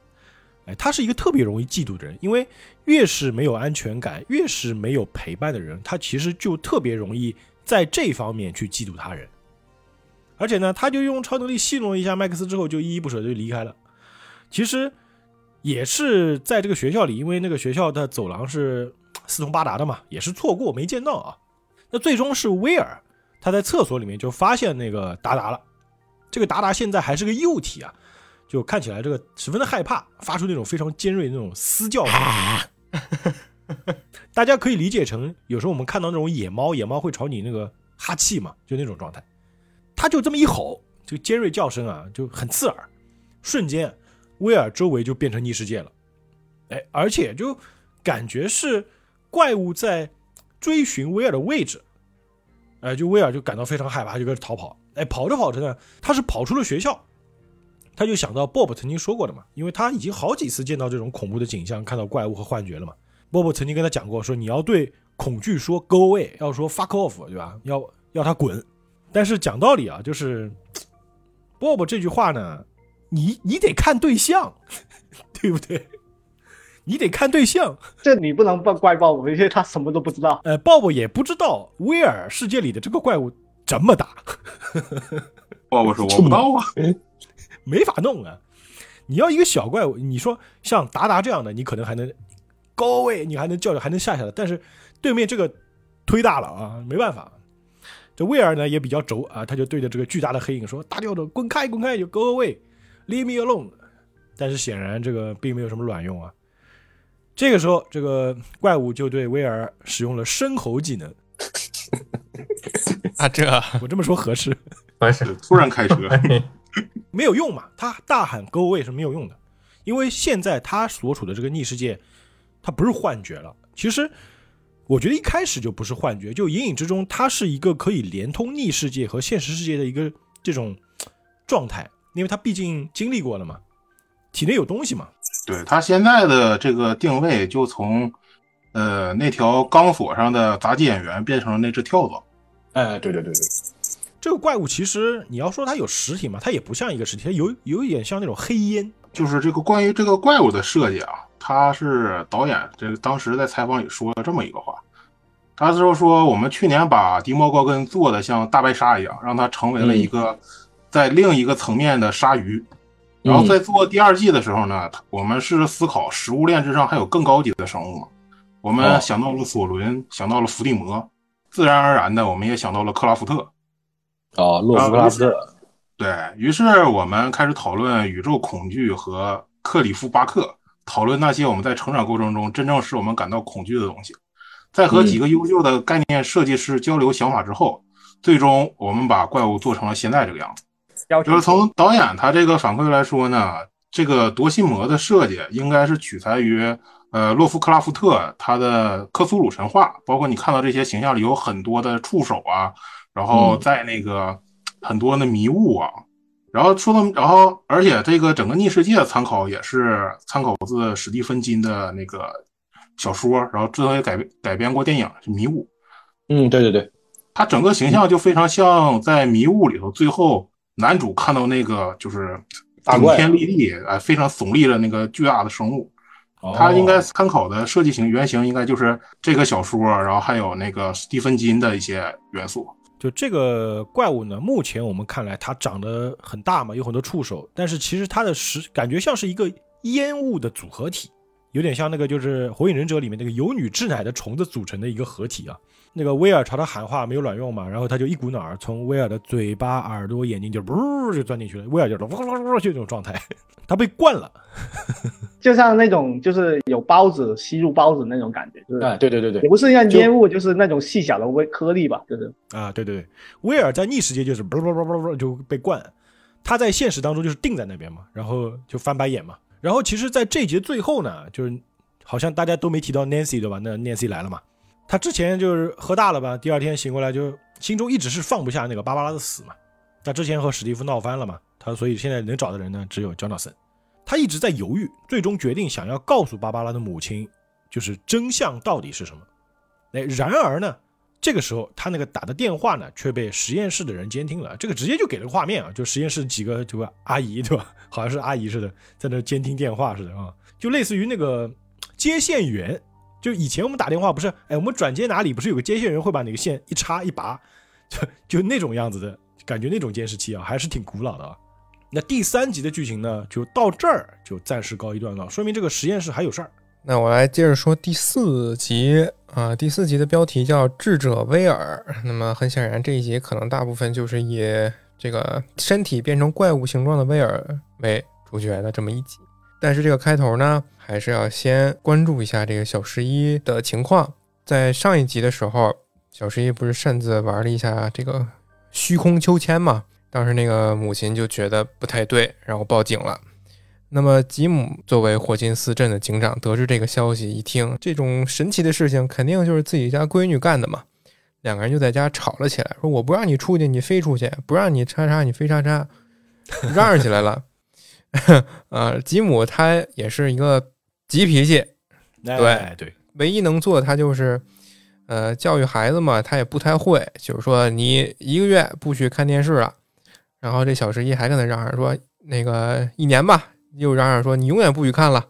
哎，他是一个特别容易嫉妒的人，因为越是没有安全感，越是没有陪伴的人，他其实就特别容易在这方面去嫉妒他人。而且呢，他就用超能力戏弄了一下麦克斯之后，就依依不舍就离开了。其实也是在这个学校里，因为那个学校的走廊是四通八达的嘛，也是错过没见到啊。那最终是威尔他在厕所里面就发现那个达达了，这个达达现在还是个幼体啊，就看起来这个十分的害怕，发出那种非常尖锐的那种嘶叫声。大家可以理解成，有时候我们看到那种野猫，野猫会朝你那个哈气嘛，就那种状态。它就这么一吼，这个尖锐叫声啊，就很刺耳，瞬间威尔周围就变成逆世界了。哎，而且就感觉是怪物在追寻威尔的位置。哎，就威尔就感到非常害怕，就开始逃跑。哎，跑着跑着呢，他是跑出了学校。他就想到 Bob 曾经说过的嘛，因为他已经好几次见到这种恐怖的景象，看到怪物和幻觉了嘛。Bob 曾经跟他讲过，说你要对恐惧说 Go away，要说 Fuck off，对吧？要要他滚。但是讲道理啊，就是 Bob 这句话呢，你你得看对象，对不对？你得看对象。这你不能怪怪 Bob，因为他什么都不知道。呃，Bob 也不知道威尔世界里的这个怪物这么大。我我说我不知道啊，没法弄啊！你要一个小怪物，你说像达达这样的，你可能还能高位，你还能叫着，还能下下来。但是对面这个忒大了啊，没办法。这威尔呢也比较轴啊，他就对着这个巨大的黑影说：“大掉头，滚开，滚开，就 go away，leave me alone。”但是显然这个并没有什么卵用啊。这个时候，这个怪物就对威尔使用了深喉技能。啊，这我这么说合适？合适突然开车，没有用嘛？他大喊 “Go away” 是没有用的，因为现在他所处的这个逆世界，他不是幻觉了。其实，我觉得一开始就不是幻觉，就隐隐之中，它是一个可以连通逆世界和现实世界的一个这种状态，因为他毕竟经历过了嘛，体内有东西嘛。对他现在的这个定位，就从呃那条钢索上的杂技演员变成了那只跳蚤。哎，对对对对，这个怪物其实你要说它有实体嘛，它也不像一个实体，它有有一点像那种黑烟。就是这个关于这个怪物的设计啊，他是导演这个当时在采访里说了这么一个话，他就说我们去年把迪莫高根做的像大白鲨一样，让它成为了一个在另一个层面的鲨鱼。然后在做第二季的时候呢，我们是思考食物链之上还有更高级的生物嘛，我们想到了索伦，想到了伏地魔。自然而然的，我们也想到了克拉夫特，哦，洛夫克拉夫特，对于是，我们开始讨论宇宙恐惧和克里夫巴克，讨论那些我们在成长过程中真正使我们感到恐惧的东西。在和几个优秀的概念设计师交流想法之后，最终我们把怪物做成了现在这个样子。就是从导演他这个反馈来说呢，这个夺心魔的设计应该是取材于。呃，洛夫克拉夫特他的克苏鲁神话，包括你看到这些形象里有很多的触手啊，然后在那个很多的迷雾啊，然后说到，然后而且这个整个逆世界参考也是参考自史蒂芬金的那个小说，然后之后也改改编过电影是迷雾。嗯，对对对，他整个形象就非常像在迷雾里头，最后男主看到那个就是顶天立地，哎，非常耸立的那个巨大的生物。他应该参考的设计型原型应该就是这个小说，然后还有那个斯蒂芬金的一些元素。就这个怪物呢，目前我们看来它长得很大嘛，有很多触手，但是其实它的实感觉像是一个烟雾的组合体，有点像那个就是《火影忍者》里面那个由女制奶的虫子组成的一个合体啊。那个威尔朝他喊话没有卵用嘛，然后他就一股脑儿从威尔的嘴巴、耳朵、眼睛就呜就钻进去了，威尔就呜呜呜就这种状态，他被灌了。就像那种就是有孢子吸入包子那种感觉，就是啊，对对对对，也不是像烟雾，就是那种细小的微颗粒吧，就是啊，对对对，威尔在逆世界就是啵啵啵啵啵就被灌，他在现实当中就是定在那边嘛，然后就翻白眼嘛，然后其实，在这节最后呢，就是好像大家都没提到 Nancy 对吧？那 Nancy 来了嘛，他之前就是喝大了吧，第二天醒过来就心中一直是放不下那个芭芭拉的死嘛，他之前和史蒂夫闹翻了嘛，他所以现在能找的人呢只有 Jonathan。他一直在犹豫，最终决定想要告诉芭芭拉的母亲，就是真相到底是什么。哎，然而呢，这个时候他那个打的电话呢，却被实验室的人监听了。这个直接就给了个画面啊，就实验室几个这个阿姨对吧？好像是阿姨似的，在那监听电话似的啊，就类似于那个接线员。就以前我们打电话不是，哎，我们转接哪里不是有个接线员会把哪个线一插一拔，就就那种样子的感觉，那种监视器啊，还是挺古老的啊。那第三集的剧情呢，就到这儿就暂时告一段落，说明这个实验室还有事儿。那我来接着说第四集啊，第四集的标题叫《智者威尔》。那么很显然，这一集可能大部分就是以这个身体变成怪物形状的威尔为主角的这么一集。但是这个开头呢，还是要先关注一下这个小十一的情况。在上一集的时候，小十一不是擅自玩了一下这个虚空秋千嘛？当时那个母亲就觉得不太对，然后报警了。那么吉姆作为霍金斯镇的警长，得知这个消息，一听这种神奇的事情，肯定就是自己家闺女干的嘛。两个人就在家吵了起来，说我不让你出去，你非出去；不让你叉叉，你非叉叉，嚷嚷起来了。呃，吉姆他也是一个急脾气，哎对，唯一能做的他就是，呃，教育孩子嘛，他也不太会，就是说你一个月不许看电视了。然后这小十一还跟他嚷嚷说，那个一年吧，又嚷嚷说你永远不许看了。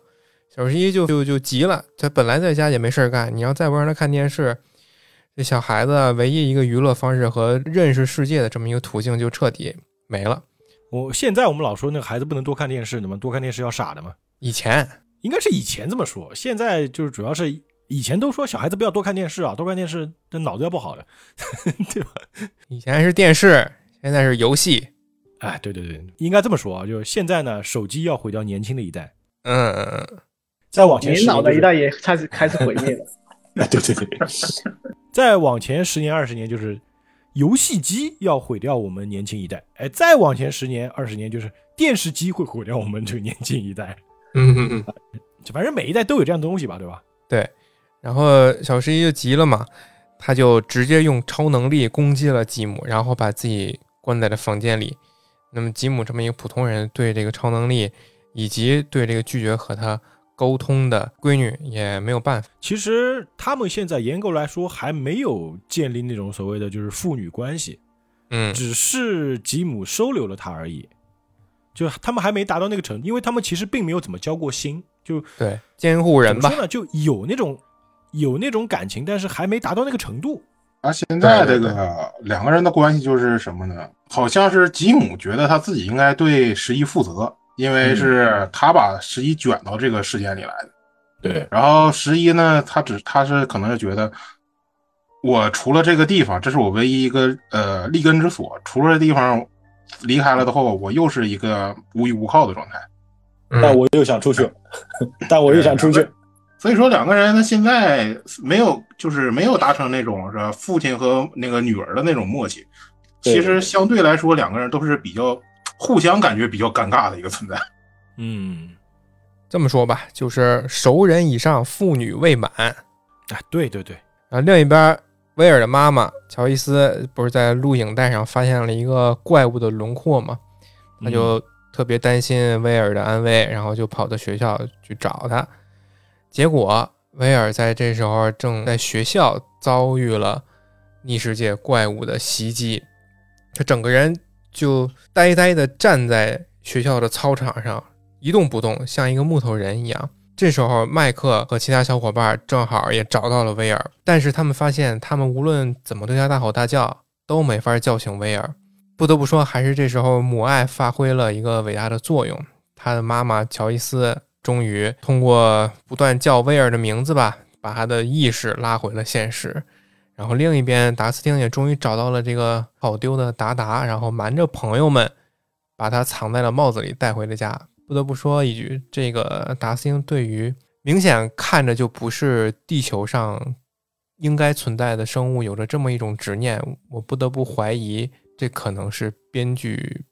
小十一就就就急了，他本来在家也没事儿干，你要再不让他看电视，这小孩子唯一一个娱乐方式和认识世界的这么一个途径就彻底没了。我现在我们老说那个孩子不能多看电视，那么多看电视要傻的嘛，以前应该是以前这么说，现在就是主要是以前都说小孩子不要多看电视啊，多看电视这脑子要不好的，对吧？以前是电视，现在是游戏。哎，对对对，应该这么说啊，就是现在呢，手机要毁掉年轻的一代，嗯嗯嗯，再往前年十年老的一代也开始开始毁灭了。哎，对对对，再往前十年二十年就是游戏机要毁掉我们年轻一代，哎，再往前十年二十年就是电视机会毁掉我们这个年轻一代，嗯嗯嗯。就反正每一代都有这样的东西吧，对吧？对，然后小十一就急了嘛，他就直接用超能力攻击了吉姆，然后把自己关在了房间里。那么吉姆这么一个普通人，对这个超能力以及对这个拒绝和他沟通的闺女也没有办法。其实他们现在严格来说还没有建立那种所谓的就是父女关系，嗯只是吉姆收留了他而已，就他们还没达到那个程度，因为他们其实并没有怎么交过心，就对，监护人吧就有那种有那种感情，但是还没达到那个程度。啊现在这个两个人的关系就是什么呢？好像是吉姆觉得他自己应该对十一负责，因为是他把十一卷到这个事件里来的。对，然后十一呢，他只他是可能是觉得，我除了这个地方，这是我唯一一个呃立根之所，除了这地方离开了之后，我又是一个无依无靠的状态。嗯但我又想出去，但我又想出去，所以说两个人呢，现在没有就是没有达成那种是吧父亲和那个女儿的那种默契。其实相对来说，两个人都是比较互相感觉比较尴尬的一个存在。嗯，这么说吧，就是熟人以上，妇女未满。啊，对对对，然后另一边，威尔的妈妈乔伊斯不是在录影带上发现了一个怪物的轮廓吗？他就特别担心威尔的安危，然后就跑到学校去找他。结果威尔在这时候正在学校遭遇了逆世界怪物的袭击，他整个人就呆呆地站在学校的操场上，一动不动，像一个木头人一样。这时候，麦克和其他小伙伴正好也找到了威尔，但是他们发现，他们无论怎么对他大吼大叫，都没法叫醒威尔。不得不说，还是这时候母爱发挥了一个伟大的作用。他的妈妈乔伊斯终于通过不断叫威尔的名字吧，把他的意识拉回了现实。然后另一边，达斯汀也终于找到了这个跑丢的达达，然后瞒着朋友们，把他藏在了帽子里带回了家。不得不说一句，这个达斯汀对于明显看着就不是地球上应该存在的生物有着这么一种执念，我不得不怀疑这可能是编剧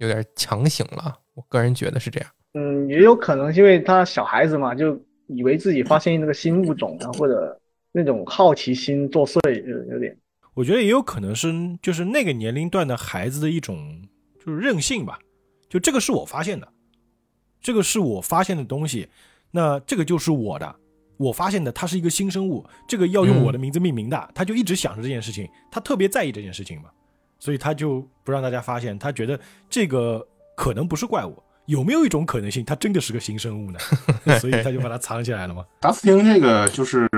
有点强行了。我个人觉得是这样。嗯，也有可能因为他小孩子嘛，就以为自己发现那个新物种啊，或者那种好奇心作祟，有有点。我觉得也有可能是就是那个年龄段的孩子的一种就是任性吧，就这个是我发现的，这个是我发现的东西，那这个就是我的，我发现的它是一个新生物，这个要用我的名字命名的，他就一直想着这件事情，他特别在意这件事情嘛，所以他就不让大家发现，他觉得这个可能不是怪物。有没有一种可能性，它真的是个新生物呢？所以他就把它藏起来了嘛。达斯汀这个就是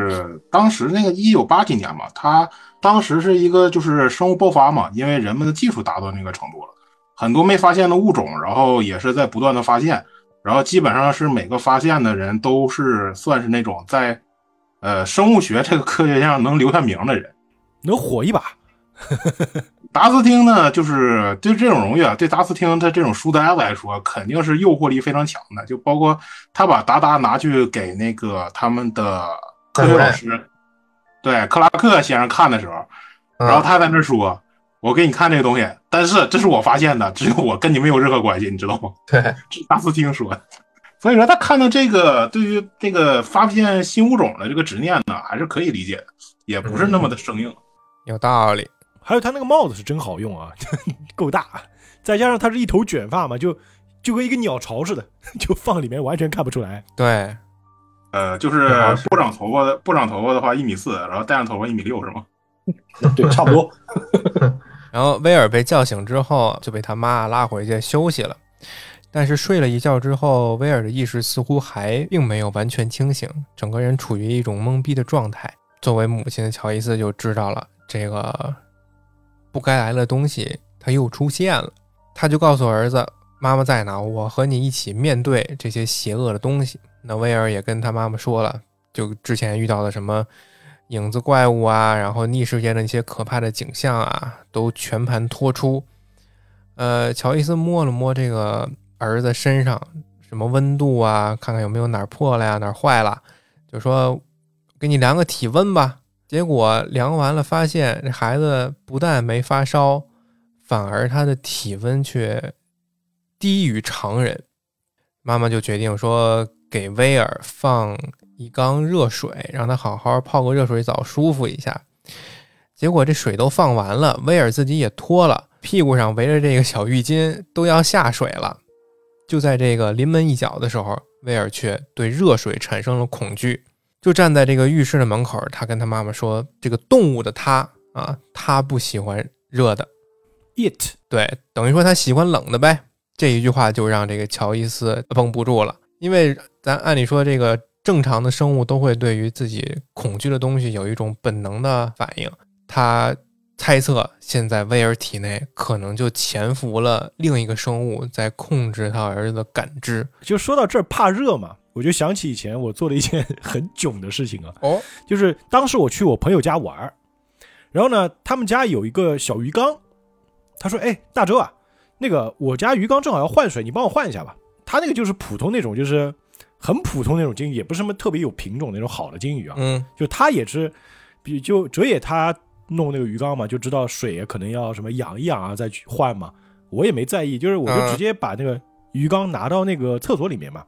当时那个一九八几年嘛，他当时是一个就是生物爆发嘛，因为人们的技术达到那个程度了，很多没发现的物种，然后也是在不断的发现，然后基本上是每个发现的人都是算是那种在呃生物学这个科学上能留下名的人。能火一把，达斯汀呢，就是对这种荣誉啊，对达斯汀他这种书呆子来说，肯定是诱惑力非常强的。就包括他把达达拿去给那个他们的科学老师，对克拉克先生看的时候，嗯然后他在那说：“我给你看这个东西，但是这是我发现的，只有我跟你没有任何关系，你知道吗？”对，这是达斯汀说的。所以说，他看到这个对于这个发现新物种的这个执念呢，还是可以理解的，也不是那么的生硬。有道理。还有他那个帽子是真好用啊，够大，再加上他是一头卷发嘛，就就跟一个鸟巢似的，就放里面完全看不出来。对，呃，就是不长头发的，不长头发的话一米四，然后戴上头发一米六是吗？对，差不多。然后威尔被叫醒之后，就被他妈拉回去休息了。但是睡了一觉之后，威尔的意识似乎还并没有完全清醒，整个人处于一种懵逼的状态。作为母亲的乔伊斯就知道了这个不该来的东西，它又出现了。他就告诉儿子：“妈妈在呢，我和你一起面对这些邪恶的东西。”那威尔也跟他妈妈说了，就之前遇到的什么影子怪物啊，然后逆世界的那些可怕的景象啊，都全盘托出。呃，乔伊斯摸了摸这个儿子身上什么温度啊，看看有没有哪儿破了呀，哪儿坏了，就说给你量个体温吧。结果量完了，发现这孩子不但没发烧，反而他的体温却低于常人。妈妈就决定说给威尔放一缸热水，让他好好泡个热水澡，舒服一下。结果这水都放完了，威尔自己也脱了，屁股上围着这个小浴巾，都要下水了。就在这个临门一脚的时候，威尔却对热水产生了恐惧，就站在这个浴室的门口，他跟他妈妈说：“这个动物的他啊，他不喜欢热的，It 对，等于说他喜欢冷的呗。”这一句话就让这个乔伊斯绷不住了，因为咱按理说这个正常的生物都会对于自己恐惧的东西有一种本能的反应。他猜测现在威尔体内可能就潜伏了另一个生物，在控制他儿子的感知。就说到这儿怕热嘛，我就想起以前我做了一件 很囧的事情啊，哦，就是当时我去我朋友家玩儿，然后呢，他们家有一个小鱼缸，他说：“哎，大周啊，那个我家鱼缸正好要换水，你帮我换一下吧。”他那个就是普通那种，就是很普通那种金鱼，也不是什么特别有品种那种好的金鱼啊，嗯就他也是，比就哲野他弄那个鱼缸嘛，就知道水也可能要什么养一养啊，再去换嘛。我也没在意，就是我就嗯直接把那个鱼缸拿到那个厕所里面嘛。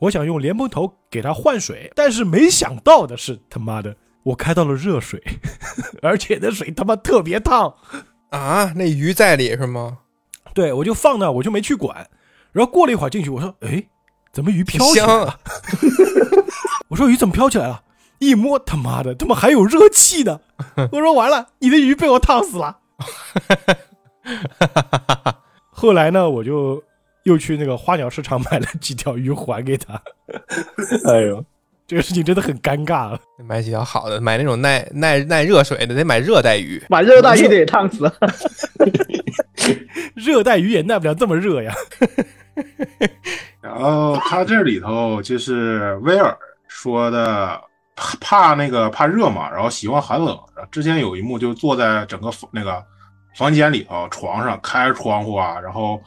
我想用莲蓬头给它换水，但是没想到的是，他妈的，我开到了热水，而且那水他妈特别烫。啊，那鱼在里是吗？对我就放那，我就没去管。然后过了一会儿进去，我说：“哎，怎么鱼飘起来了？” 我说鱼怎么飘起来了？一摸，他妈的，他妈还有热气呢！我说完了，你的鱼被我烫死了。后来呢，我就又去那个花鸟市场买了几条鱼还给他。哎呦，这个事情真的很尴尬了。买几条好的，买那种耐耐耐热水的，得买热带鱼。把热带鱼的也烫死了。热带鱼也耐不了这么热呀。然后他这里头就是威尔说的怕怕那个怕热嘛，然后喜欢寒冷。之前有一幕就坐在整个房那个房间里头床上开着窗户啊，然后嗯、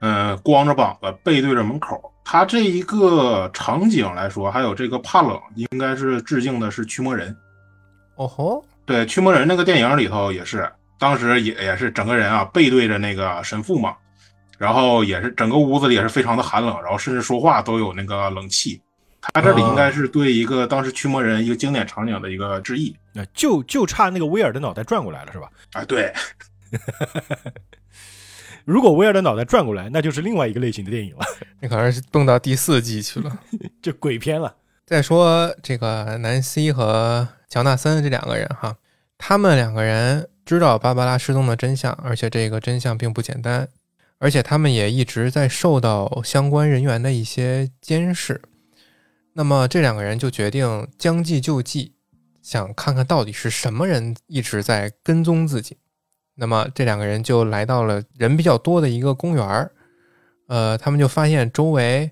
呃光着膀子背对着门口。他这一个场景来说，还有这个怕冷，应该是致敬的是驱魔人。哦吼，对，驱魔人那个电影里头也是，当时也也是整个人啊背对着那个神父嘛，然后也是整个屋子里也是非常的寒冷，然后甚至说话都有那个冷气。他这里应该是对一个当时驱魔人一个经典场景的一个致意。那就就差那个威尔的脑袋转过来了，是吧？啊，对，如果威尔的脑袋转过来，那就是另外一个类型的电影了，那可能是蹦到第四季去了。就鬼片了。再说这个南希和乔纳森这两个人哈，他们两个人知道芭芭拉失踪的真相，而且这个真相并不简单，而且他们也一直在受到相关人员的一些监视。那么这两个人就决定将计就计，想看看到底是什么人一直在跟踪自己。那么这两个人就来到了人比较多的一个公园儿，呃，他们就发现周围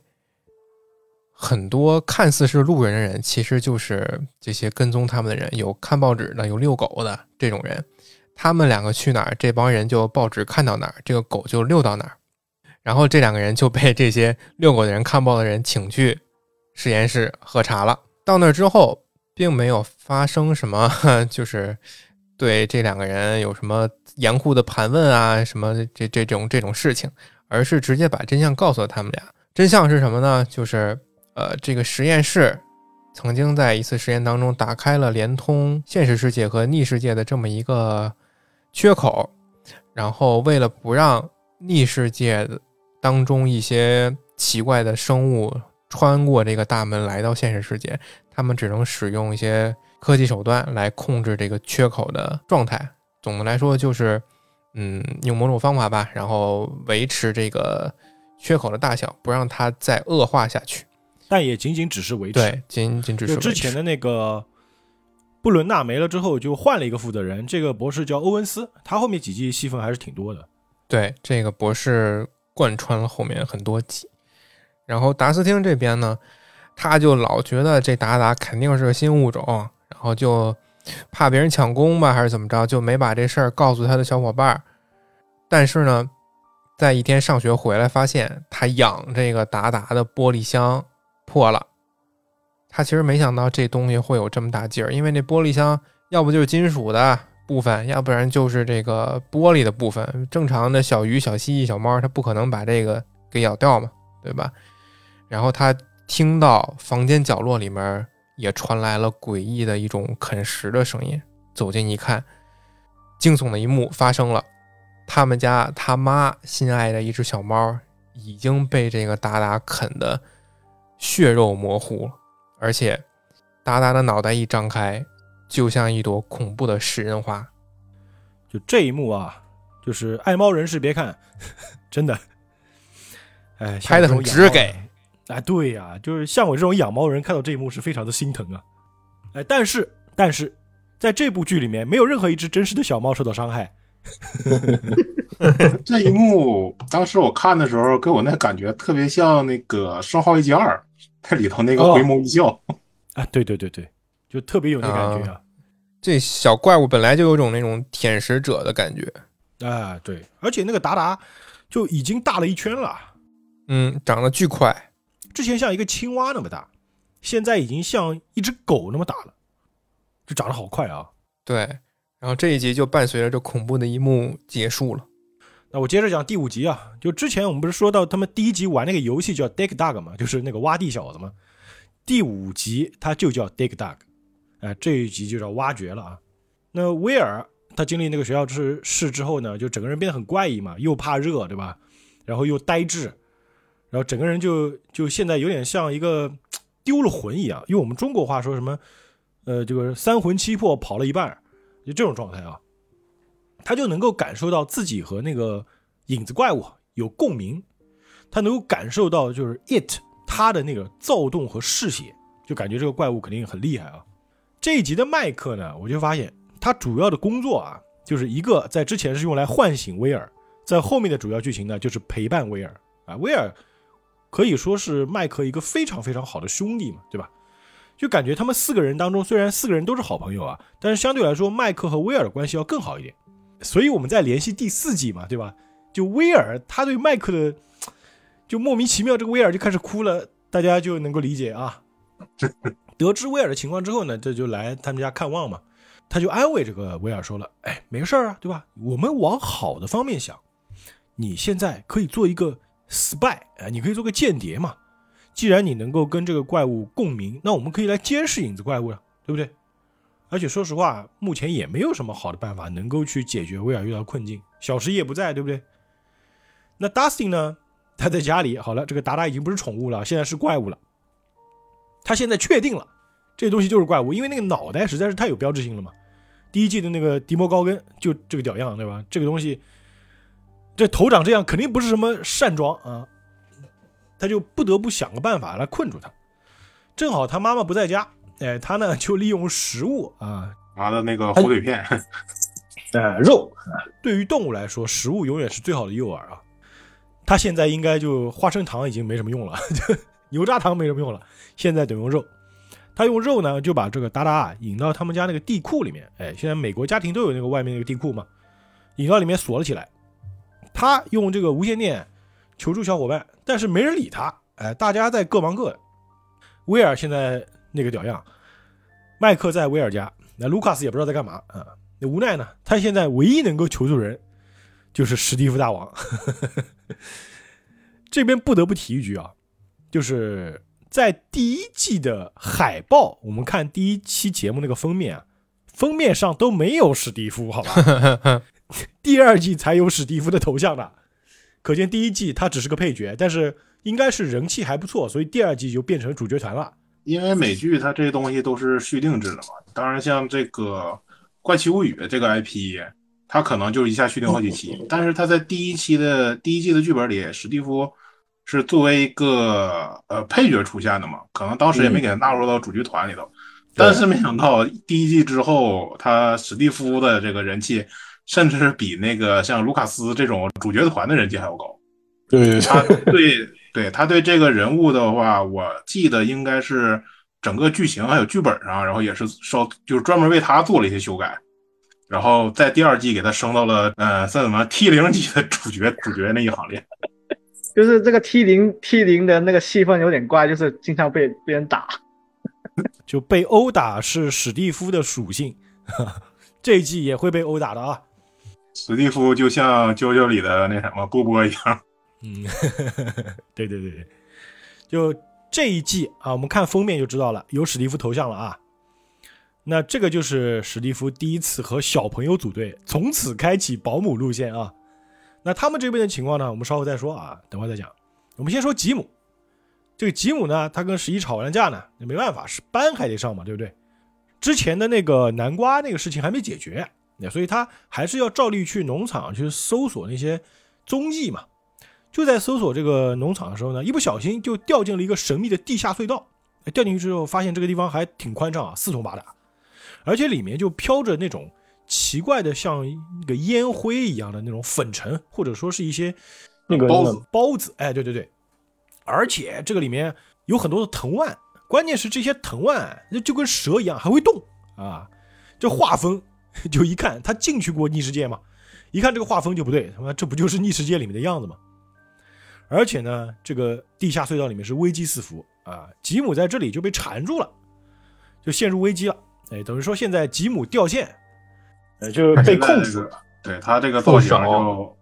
很多看似是路人的人，其实就是这些跟踪他们的人，有看报纸的，有遛狗的这种人。他们两个去哪儿，这帮人就报纸看到哪儿，这个狗就遛到哪儿。然后这两个人就被这些遛狗的人看报的人请去实验室喝茶了。到那儿之后，并没有发生什么，就是对这两个人有什么严酷的盘问啊，什么这这种这种事情，而是直接把真相告诉了他们俩。真相是什么呢？就是呃，这个实验室曾经在一次实验当中打开了连通现实世界和逆世界的这么一个缺口，然后为了不让逆世界当中一些奇怪的生物穿过这个大门来到现实世界，他们只能使用一些科技手段来控制这个缺口的状态。总的来说，就是嗯，用某种方法吧，然后维持这个缺口的大小，不让它再恶化下去。但也仅仅只是维持。对，仅仅只是就之前的那个布伦纳没了之后，就换了一个负责人，这个博士叫欧文斯，他后面几季戏份还是挺多的。对这个博士贯穿了后面很多集。然后达斯汀这边呢，他就老觉得这达达肯定是个新物种，然后就怕别人抢功吧，还是怎么着，就没把这事儿告诉他的小伙伴儿。但是呢，在一天上学回来，发现他养这个达达的玻璃箱破了。他其实没想到这东西会有这么大劲儿，因为那玻璃箱要不就是金属的部分，要不然就是这个玻璃的部分。正常的小鱼、小蜥蜴、小猫，它不可能把这个给咬掉嘛，对吧？然后他听到房间角落里面也传来了诡异的一种啃食的声音，走近一看，惊悚的一幕发生了：他们家他妈心爱的一只小猫已经被这个达达啃得血肉模糊了。而且，达达的脑袋一张开，就像一朵恐怖的食人花。就这一幕啊，就是爱猫人士别看，真的，哎，拍的很直给。哎，对呀、就是像我这种养猫人，看到这一幕是非常的心疼啊。哎，但是但是，在这部剧里面，没有任何一只真实的小猫受到伤害。这一幕，当时我看的时候，给我那感觉特别像那个《生化危机二》它里头那个哦回眸一笑。啊，对对对对，就特别有那感觉啊。这小怪物本来就有种那种舔食者的感觉，啊，对，而且那个达达就已经大了一圈了，嗯，长得巨快。之前像一个青蛙那么大，现在已经像一只狗那么大了，就长得好快啊。对，然后这一集就伴随着这恐怖的一幕结束了。那我接着讲第五集啊，就之前我们不是说到他们第一集玩那个游戏叫 Dig Dug 嘛，就是那个挖地小子嘛。第五集它就叫 Dig Dug，哎、这一集就叫挖掘了啊。那威尔他经历那个学校之事之后呢，就整个人变得很怪异嘛，又怕热，对吧？然后又呆滞，然后整个人就就现在有点像一个丢了魂一样，用我们中国话说什么，呃，这个三魂七魄跑了一半，就这种状态啊。他就能够感受到自己和那个影子怪物有共鸣，他能够感受到就是 it 他的那个躁动和嗜血，就感觉这个怪物肯定很厉害啊。这一集的麦克呢，我就发现他主要的工作啊，就是一个在之前是用来唤醒威尔，在后面的主要剧情呢就是陪伴威尔啊。威尔可以说是麦克一个非常非常好的兄弟嘛，对吧？就感觉他们四个人当中，虽然四个人都是好朋友啊，但是相对来说，麦克和威尔的关系要更好一点。所以我们在联系第四季嘛，对吧？就威尔他对麦克的就莫名其妙，这个威尔就开始哭了，大家就能够理解啊。得知威尔的情况之后呢，这就来他们家看望嘛，他就安慰这个威尔说了：“哎，没事啊，对吧？我们往好的方面想，你现在可以做一个 spy 啊，你可以做个间谍嘛。既然你能够跟这个怪物共鸣，那我们可以来监视影子怪物了，对不对？而且说实话，目前也没有什么好的办法能够去解决威尔遇到困境。小石也不在，对不对？那 Dustin 呢？他在家里，好了，这个达达已经不是宠物了，现在是怪物了。他现在确定了，这东西就是怪物，因为那个脑袋实在是太有标志性了嘛。第一季的那个迪摩高根就这个屌样，对吧？这个东西，这头长这样，肯定不是什么善装啊。他就不得不想个办法来困住他。正好他妈妈不在家，哎，他呢就利用食物啊，拿的那个火腿片，呃，肉对于动物来说，食物永远是最好的诱饵啊。他现在应该就花生糖已经没什么用了，牛轧糖没什么用了，现在得用肉。他用肉呢就把这个达达啊引到他们家那个地库里面，哎，现在美国家庭都有那个外面那个地库嘛，引到里面锁了起来。他用这个无线电求助小伙伴，但是没人理他，哎，大家在各忙各的。威尔现在那个屌样，麦克在威尔家，那卢卡斯也不知道在干嘛啊。那无奈呢，他现在唯一能够求助人就是史蒂夫大王。这边不得不提一句啊，就是在第一季的海报，我们看第一期节目那个封面啊，封面上都没有史蒂夫，好吧？第二季才有史蒂夫的头像的，可见第一季他只是个配角，但是应该是人气还不错，所以第二季就变成主角团了。因为美剧它这些东西都是续订制的嘛，当然像这个《怪奇物语》这个 IP，它可能就一下续订好几期，但是它在第一期的第一季的剧本里，史蒂夫是作为一个呃配角出现的嘛，可能当时也没给他纳入到主角团里头，但是没想到第一季之后，他史蒂夫的这个人气。甚至是比那个像卢卡斯这种主角团的人气还要高。对，他对 对他对这个人物的话，我记得应该是整个剧情还有剧本上，然后也是稍就是专门为他做了一些修改，然后在第二季给他升到了呃算什么 T 零级的主角主角那一行列。就是这个 T 零 T 零的那个戏份有点怪，就是经常被被人打，就被殴打是史蒂夫的属性，这一季也会被殴打的啊。史蒂夫就像《啾啾》里的那什么波波一样，嗯，对对对对，就这一季啊，我们看封面就知道了，有史蒂夫头像了啊。那这个就是史蒂夫第一次和小朋友组队，从此开启保姆路线啊。那他们这边的情况呢，我们稍后再说啊，等会再讲。我们先说吉姆，这个吉姆呢，他跟十一吵完了架呢，那没办法，是班还得上嘛，对不对？之前的那个南瓜那个事情还没解决。那所以他还是要照例去农场去搜索那些踪迹嘛。就在搜索这个农场的时候呢，一不小心就掉进了一个神秘的地下隧道。掉进去之后，发现这个地方还挺宽敞啊，四通八达，而且里面就飘着那种奇怪的像那个烟灰一样的那种粉尘，或者说是一些那个包子包子。哎，对对对，而且这个里面有很多的藤蔓，关键是这些藤蔓就跟蛇一样还会动啊，这画风。就一看他进去过逆世界嘛，一看这个画风就不对，他妈这不就是逆世界里面的样子吗？而且呢，这个地下隧道里面是危机四伏啊，吉姆在这里就被缠住了，就陷入危机了。哎，等于说现在吉姆掉线，呃，就被控制了。对他这个造型就，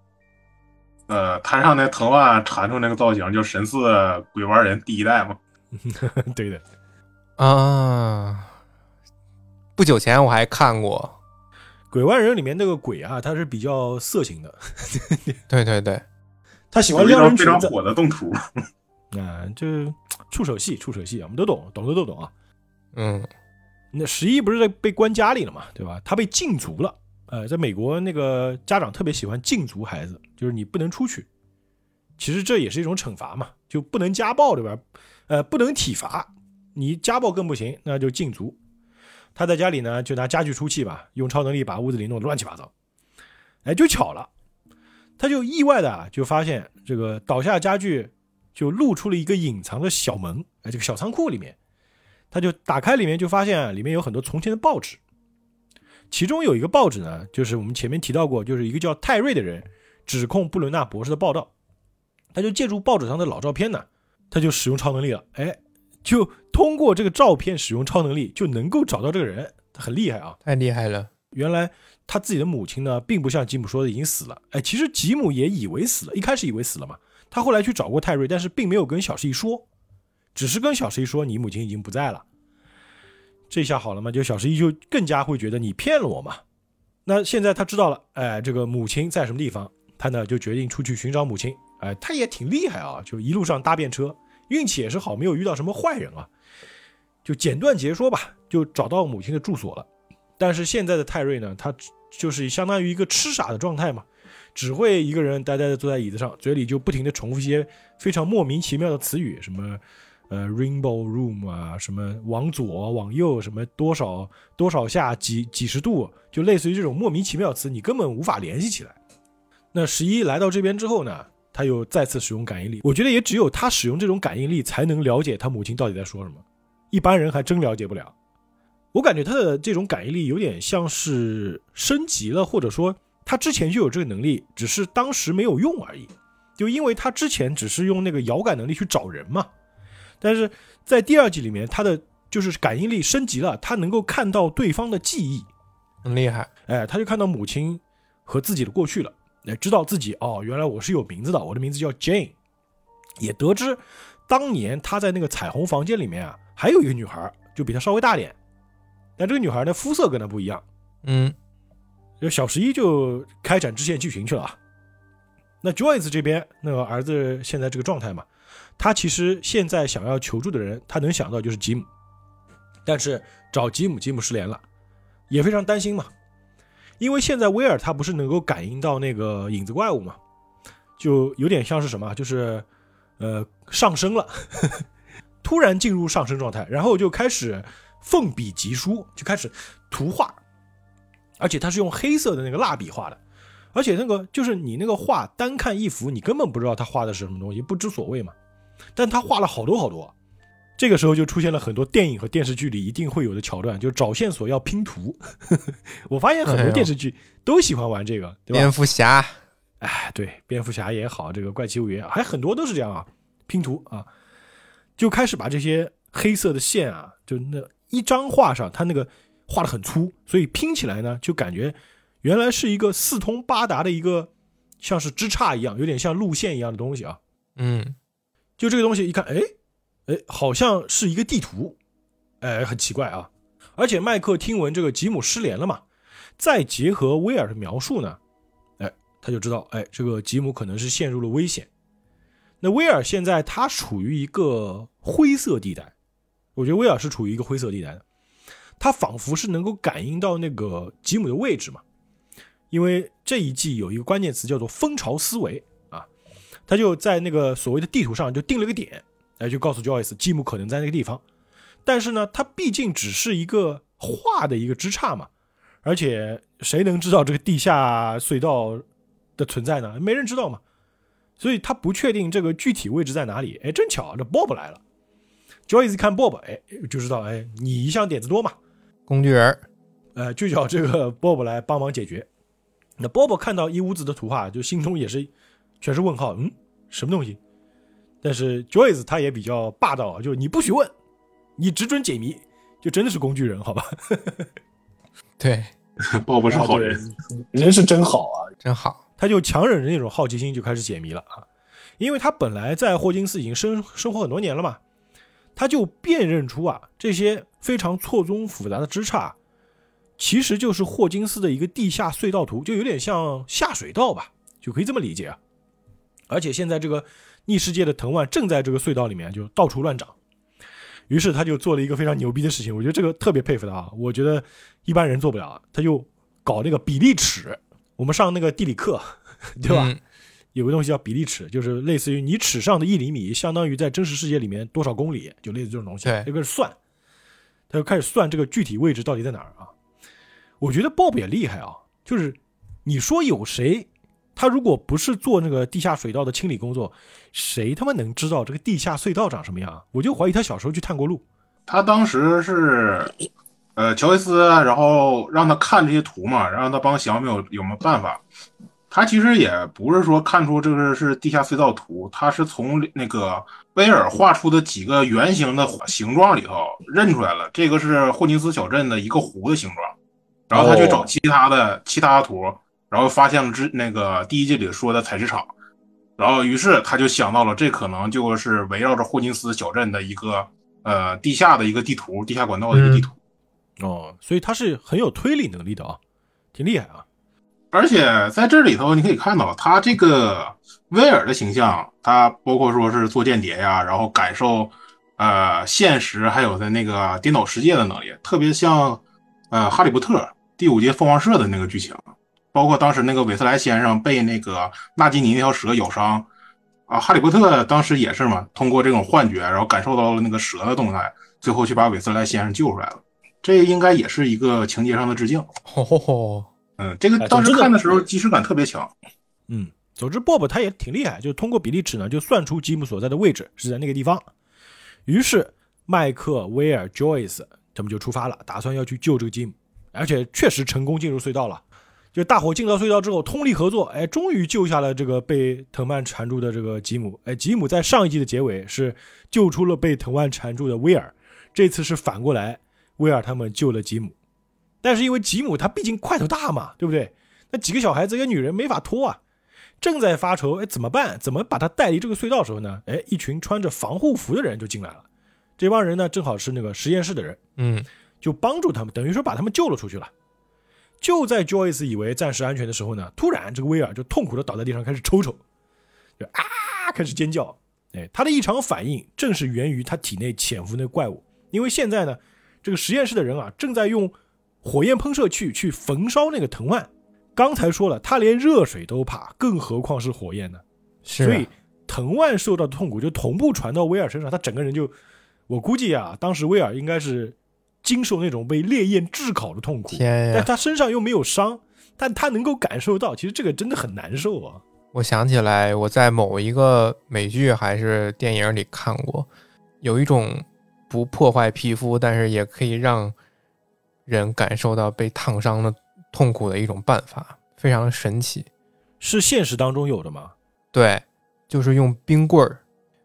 呃，摊上那藤蔓缠住那个造型，就神似鬼玩人第一代嘛。对的啊，不久前我还看过。鬼玩人里面那个鬼啊，他是比较色情的，对对对，他喜欢撩人非常火的动图 啊，就触手戏，触手戏，我们都懂，懂的都懂啊。嗯，那十一不是在被关家里了嘛，对吧？他被禁足了。呃，在美国那个家长特别喜欢禁足孩子，就是你不能出去。其实这也是一种惩罚嘛，就不能家暴，对吧？呃，不能体罚，你家暴更不行，那就禁足。他在家里呢，就拿家具出气吧，用超能力把屋子里弄得乱七八糟。哎，就巧了，他就意外的啊，就发现这个倒下家具就露出了一个隐藏的小门，哎，这个小仓库里面，他就打开里面就发现里面有很多从前的报纸，其中有一个报纸呢，就是我们前面提到过，就是一个叫泰瑞的人指控布伦纳博士的报道，他就借助报纸上的老照片呢，他就使用超能力了，哎。就通过这个照片使用超能力就能够找到这个人，很厉害啊！太厉害了。原来他自己的母亲呢，并不像吉姆说的已经死了。哎，其实吉姆也以为死了，一开始以为死了嘛。他后来去找过泰瑞，但是并没有跟小十一说，只是跟小十一说你母亲已经不在了。这下好了嘛，就小十一就更加会觉得你骗了我嘛。那现在他知道了，哎，这个母亲在什么地方，他呢就决定出去寻找母亲。哎，他也挺厉害啊，就一路上搭便车。运气也是好，没有遇到什么坏人啊，就简短截说吧，就找到母亲的住所了。但是现在的泰瑞呢，他就是相当于一个痴傻的状态嘛，只会一个人呆呆的坐在椅子上，嘴里就不停的重复一些非常莫名其妙的词语，什么呃 rainbow room 啊，什么往左往右，什么多少多少下几几十度，就类似于这种莫名其妙的词，你根本无法联系起来。那十一来到这边之后呢？他又再次使用感应力，我觉得也只有他使用这种感应力，才能了解他母亲到底在说什么。一般人还真了解不了。我感觉他的这种感应力有点像是升级了，或者说他之前就有这个能力，只是当时没有用而已。就因为他之前只是用那个遥感能力去找人嘛，但是在第二季里面，他的就是感应力升级了，他能够看到对方的记忆，很厉害。哎，他就看到母亲和自己的过去了，哎，知道自己哦，原来我是有名字的，我的名字叫 Jane，也得知当年他在那个彩虹房间里面啊，还有一个女孩，就比他稍微大点。但这个女孩呢，肤色跟他不一样。嗯，就小十一就开展支线剧情去了啊。那 Joyce 这边，那个儿子现在这个状态嘛，他其实现在想要求助的人，他能想到就是吉姆，但是找吉姆，吉姆失联了，也非常担心嘛。因为现在威尔他不是能够感应到那个影子怪物嘛，就有点像是什么，就是呃上升了，突然进入上升状态，然后就开始。奋笔疾书就开始图画，而且他是用黑色的那个蜡笔画的，而且那个就是你那个画单看一幅，你根本不知道他画的是什么东西，不知所谓嘛。但他画了好多好多，这个时候就出现了很多电影和电视剧里一定会有的桥段，就找线索要拼图。我发现很多电视剧都喜欢玩这个，对吧？蝙蝠侠，哎，对，蝙蝠侠也好，这个怪奇物语也好还很多都是这样啊，拼图啊，就开始把这些黑色的线啊，就那。一张画上，它那个画的很粗，所以拼起来呢，就感觉原来是一个四通八达的一个，像是枝杈一样，有点像路线一样的东西啊。嗯，就这个东西一看，哎，哎，好像是一个地图，哎，很奇怪啊。而且麦克听闻这个吉姆失联了嘛，再结合威尔的描述呢，哎，他就知道，哎，这个吉姆可能是陷入了危险。那威尔现在他处于一个灰色地带。我觉得威尔是处于一个灰色地带的，他仿佛是能够感应到那个吉姆的位置嘛，因为这一季有一个关键词叫做蜂巢思维啊，他就在那个所谓的地图上就定了个点，哎，就告诉 Joyce 吉姆可能在那个地方，但是呢，它毕竟只是一个画的一个枝杈嘛，而且谁能知道这个地下隧道的存在呢？没人知道嘛，所以他不确定这个具体位置在哪里。哎，正巧这 Bob 来了。Joyce 看 Bob，哎，就知道，哎，你一向点子多嘛，工具人，呃，就叫这个 Bob 来帮忙解决。那 Bob 看到一屋子的图画，就心中也是全是问号，嗯，什么东西？但是 Joyce 他也比较霸道，就是你不许问，你只准解谜，就真的是工具人，好吧？对，Bob 是好人，人是真好啊，真好，他就强忍着那种好奇心就开始解谜了啊，因为他本来在霍金斯已经生生活很多年了嘛。他就辨认出啊，这些非常错综复杂的枝杈，其实就是霍金斯的一个地下隧道图，就有点像下水道吧，就可以这么理解啊。而且现在这个逆世界的藤蔓正在这个隧道里面就到处乱长，于是他就做了一个非常牛逼的事情，我觉得这个特别佩服他啊，我觉得一般人做不了，他就搞那个比例尺，我们上那个地理课，对吧？有个东西叫比例尺，就是类似于你尺上的一厘米，相当于在真实世界里面多少公里，就类似这种东西。对，这个是算，他就开始算这个具体位置到底在哪儿啊？我觉得 Bob 也厉害啊，就是你说有谁，他如果不是做那个地下水道的清理工作，谁他妈能知道这个地下隧道长什么样？我就怀疑他小时候去探过路。他当时是，呃，乔伊斯，然后让他看这些图嘛，让他帮小米有有没有办法。他其实也不是说看出这个是地下隧道图，他是从那个威尔画出的几个圆形的形状里头认出来了，这个是霍金斯小镇的一个湖的形状。然后他去找其他的其他图，然后发现了之那个第一季里说的采石场，然后于是他就想到了这可能就是围绕着霍金斯小镇的一个呃地下的一个地图，地下管道的一个地图。哦，所以他是很有推理能力的啊，挺厉害啊。而且在这里头，你可以看到他这个威尔的形象，他包括说是做间谍呀，然后感受，呃，现实还有在那个颠倒世界的能力，特别像，呃，《哈利波特》第五届凤凰社的那个剧情，包括当时那个韦斯莱先生被那个纳吉尼那条蛇咬伤，啊，哈利波特当时也是嘛，通过这种幻觉，然后感受到了那个蛇的动态，最后去把韦斯莱先生救出来了，这应该也是一个情节上的致敬。嗯，这个当时看的时候，即视感特别强。嗯，总之，Bob 他也挺厉害，就通过比例尺呢，就算出吉姆所在的位置是在那个地方。于是麦克、威尔、Joyce 他们就出发了，打算要去救这个吉姆，而且确实成功进入隧道了。就大伙进到隧道之后，通力合作，哎，终于救下了这个被藤蔓缠住的这个吉姆。哎，吉姆在上一季的结尾是救出了被藤蔓缠住的威尔，这次是反过来，威尔他们救了吉姆。但是因为吉姆他毕竟块头大嘛，对不对？那几个小孩子跟女人没法拖啊。正在发愁，哎，怎么办？怎么把他带离这个隧道的时候呢？哎，一群穿着防护服的人就进来了。这帮人呢，正好是那个实验室的人，嗯，就帮助他们，等于说把他们救了出去了。就在 Joyce 以为暂时安全的时候呢，突然这个威尔就痛苦的倒在地上开始抽抽，就啊开始尖叫。哎，他的异常反应正是源于他体内潜伏那个怪物。因为现在呢，这个实验室的人啊正在用火焰喷射器去焚烧那个藤蔓。刚才说了，他连热水都怕，更何况是火焰呢？是啊，所以藤蔓受到的痛苦就同步传到威尔身上，他整个人就，我估计啊，当时威尔应该是经受那种被烈焰炙烤的痛苦，天呀！但他身上又没有伤，但他能够感受到，其实这个真的很难受啊。我想起来，我在某一个美剧还是电影里看过，有一种不破坏皮肤，但是也可以让人感受到被烫伤的痛苦的一种办法，非常神奇。是现实当中有的吗？对，就是用冰棍儿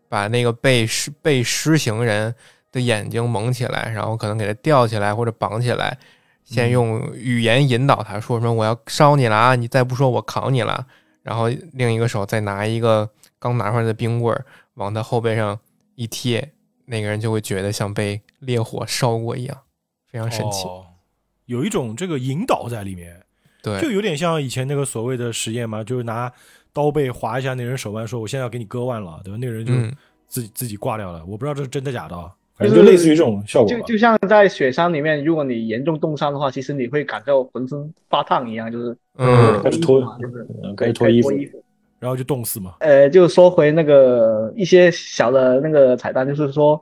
把那个被施被施行人的眼睛蒙起来，然后可能给他吊起来或者绑起来，先用语言引导他说什么“我要烧你了啊，你再不说我烤你了”，然后另一个手再拿一个刚拿出来的冰棍儿往他后背上一贴，那个人就会觉得像被烈火烧过一样，非常神奇。哦，有一种这个引导在里面，对，就有点像以前那个所谓的实验嘛，就是拿刀背划一下那人手腕，说我现在要给你割腕了，对吧？那个人就嗯，自己、自己挂掉了，我不知道这是真的假的啊。反正就类似于这种效果吧。就就像在雪山里面，如果你严重冻伤的话，其实你会感到浑身发烫一样，就是嗯开始脱，就是嗯开始脱衣服脱衣服。然后就冻死嘛。呃，就说回那个一些小的那个彩蛋，就是说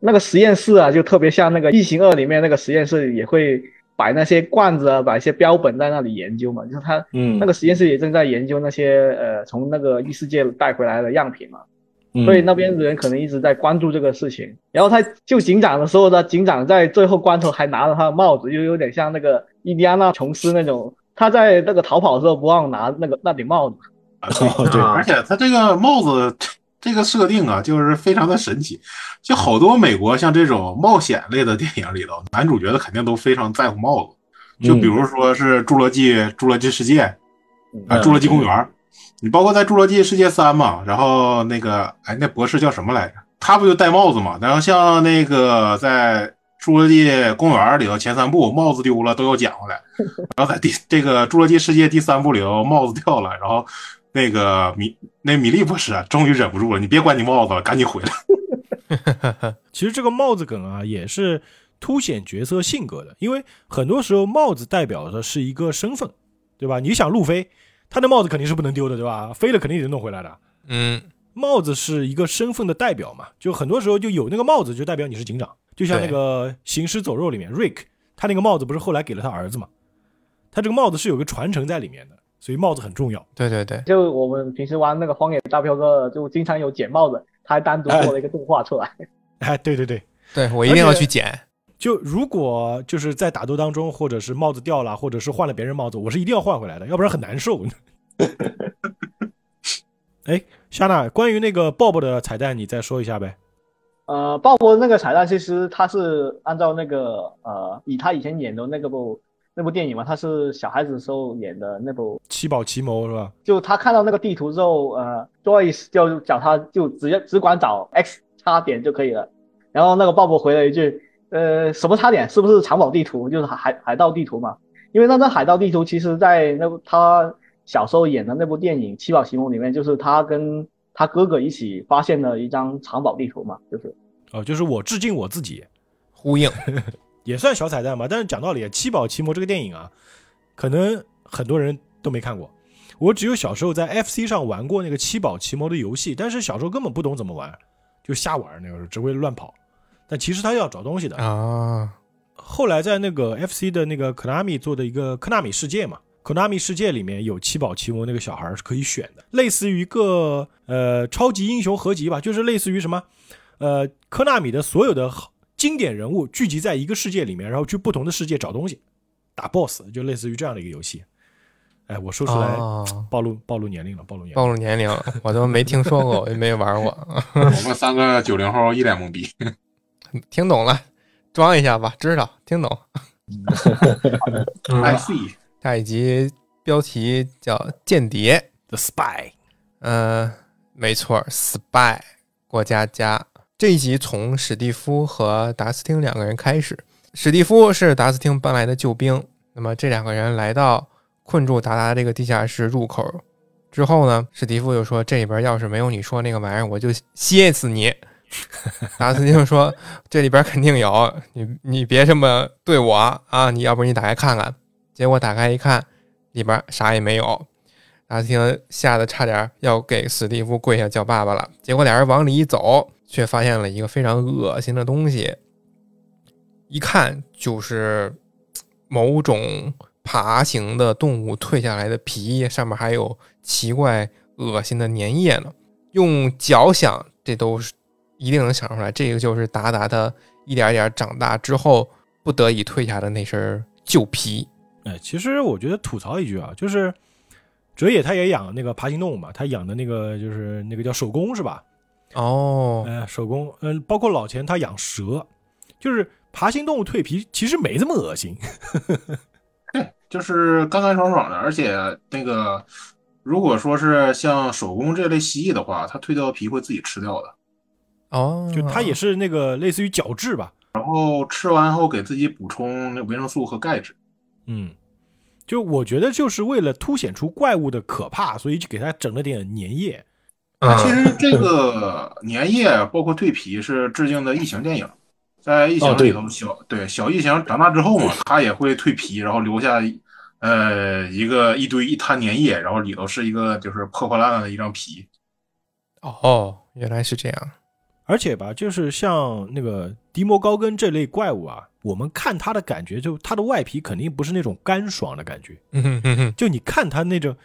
那个实验室啊，就特别像那个《异形二》里面那个实验室，也会摆那些罐子啊，摆一些标本在那里研究嘛。就是他嗯，那个实验室也正在研究那些呃从那个异世界带回来的样品嘛。嗯所以那边的人可能一直在关注这个事情。然后他救警长的时候呢，警长在最后关头还拿着他的帽子，就有点像那个印第安纳琼斯那种，他在那个逃跑的时候不忘拿那个那顶帽子。啊，对，而且他这个帽子 这个设定啊，就是非常的神奇。就好多美国像这种冒险类的电影里头，男主角的肯定都非常在乎帽子。就比如说是《侏罗纪》《侏罗纪世界》啊，嗯《侏罗纪公园》，你包括在《侏罗纪世界三》嘛，然后那个哎，那博士叫什么来着？他不就戴帽子嘛？然后像那个在《侏罗纪公园》里头前三部帽子丢了都要捡回来，然后在第这个《侏罗纪世界》第三部里头帽子掉了，然后那个米那米利博士啊，终于忍不住了，你别管你帽子了，赶紧回来。其实这个帽子梗啊，也是凸显角色性格的，因为很多时候帽子代表的是一个身份，对吧？你想路飞，他的帽子肯定是不能丢的，对吧？飞了肯定得弄回来的。嗯，帽子是一个身份的代表嘛，就很多时候就有那个帽子，就代表你是警长。就像那个《行尸走肉》里面，Rick 他那个帽子不是后来给了他儿子嘛？他这个帽子是有个传承在里面的，所以帽子很重要。对对对，就我们平时玩那个《荒野大镖客》，就经常有捡帽子，他还单独做了一个动画出来。哎，对对对，对我一定要去捡。就如果就是在打斗当中，或者是帽子掉了，或者是换了别人帽子，我是一定要换回来的，要不然很难受。哎，夏娜，关于那个 Bob 的彩蛋，你再说一下呗？呃，鲍勃那个彩蛋，其实他是按照那个呃，以他以前演的那个部那部电影嘛，他是小孩子时候演的那部，七宝奇谋是吧？就他看到那个地图之后，呃，Joyce 就叫他就只要只管找 X 叉点就可以了。然后那个鲍勃回了一句，呃，什么差点？是不是藏宝地图？就是海海盗地图嘛？因为那张海盗地图，其实在那部他小时候演的那部电影《七宝奇谋》里面，就是他跟他哥哥一起发现了一张藏宝地图嘛，就是。哦，就是我致敬我自己，呼应，也算小彩蛋吧。但是讲道理，《七宝奇谋》这个电影啊，可能很多人都没看过。我只有小时候在 FC 上玩过那个《七宝奇谋》的游戏，但是小时候根本不懂怎么玩，就瞎玩，那个时候只会乱跑。但其实他要找东西的。啊，后来在那个 FC 的那个 Konami 做的一个科纳米世界嘛，Konami 世界里面有七宝奇谋那个小孩是可以选的，类似于一个呃超级英雄合集吧，就是类似于什么呃科纳米的所有的经典人物聚集在一个世界里面，然后去不同的世界找东西，打 BOSS，就类似于这样的一个游戏。哎，我说出来哦，暴露暴露年龄了，暴露年龄。暴露年龄，我都没听说过，我也没玩过。我们三个九零后一脸懵逼。听懂了，装一下吧，知道听懂。I see，下一集标题叫“间谍 The Spy，” 呃，没错，spy 过家家。这一集从史蒂夫和达斯汀两个人开始。史蒂夫是达斯汀搬来的救兵，那么这两个人来到困住达达这个地下室入口之后呢，史蒂夫就说：“这里边要是没有你说那个玩意儿，我就歇死你。” 达斯汀说：“这里边肯定有，你你别这么对我啊！你要不你打开看看。”结果打开一看，里边啥也没有。达斯汀吓得差点要给史蒂夫跪下叫爸爸了。结果俩人往里一走，却发现了一个非常恶心的东西，一看就是某种爬行的动物蜕下来的皮，上面还有奇怪恶心的粘液呢。用脚想，这都是一定能想出来，这个就是达达他一点点长大之后不得已退下的那身旧皮。哎，其实我觉得吐槽一句啊，就是哲野他也养那个爬行动物嘛，他养的那个就是那个叫手工是吧？哦，哎、手工，嗯、包括老钱他养蛇，就是爬行动物蜕皮，其实没这么恶心。对，就是干干爽爽的，而且那个如果说是像手工这类蜥蜴的话，它蜕掉的皮会自己吃掉的，哦，就它也是那个类似于角质吧，然后吃完后给自己补充那维生素和钙质。嗯，就我觉得就是为了凸显出怪物的可怕，所以就给它整了点粘液。嗯其实这个粘液包括蜕皮是致敬的异形电影，在异形里头小对小异形长大之后嘛，它也会蜕皮，然后留下呃一个一堆一滩粘液，然后里头是一个就是破破烂烂的一张皮。哦，原来是这样。而且吧，就是像那个迪摩高根这类怪物啊，我们看它的感觉，就它的外皮肯定不是那种干爽的感觉，嗯哼哼哼，就你看它那种，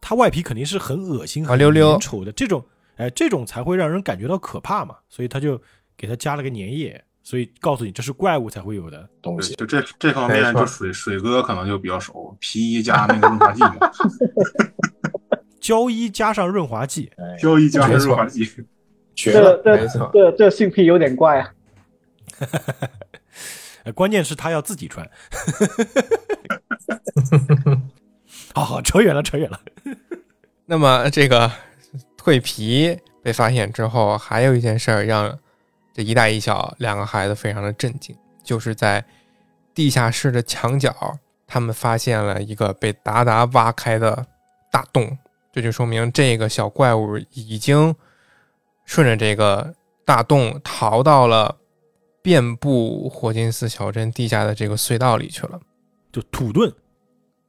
它外皮肯定是很恶心、很滑溜溜粘稠的这种，哎，这种才会让人感觉到可怕嘛。所以他就给它加了个粘液，所以告诉你这是怪物才会有的。东西。就这这方面，就水水哥可能就比较熟，皮衣加那个润滑剂 嘛，胶衣加上润滑剂，哎，胶衣加上润滑剂。绝了！这这这这性癖有点怪啊。呃 关键是他要自己穿。好好，扯远了，扯远了。那么这个蜕皮被发现之后，还有一件事儿让这一大一小两个孩子非常的震惊，就是在地下室的墙角，他们发现了一个被达达挖开的大洞，这就说明这个小怪物已经顺着这个大洞逃到了遍布霍金斯小镇地下的这个隧道里去了。就土遁，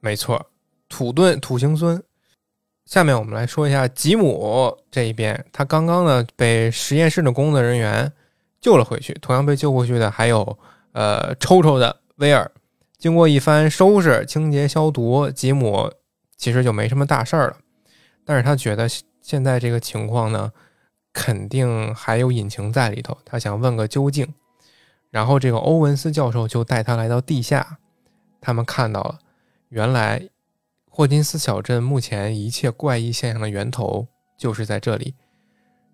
没错，土遁土行孙。下面我们来说一下吉姆这一边，他刚刚呢被实验室的工作人员救了回去，同样被救回去的还有呃抽抽的威尔。经过一番收拾、清洁、消毒，吉姆其实就没什么大事儿了。但是他觉得现在这个情况呢，肯定还有隐情在里头，他想问个究竟。然后这个欧文斯教授就带他来到地下，他们看到了，原来霍金斯小镇目前一切怪异现象的源头就是在这里。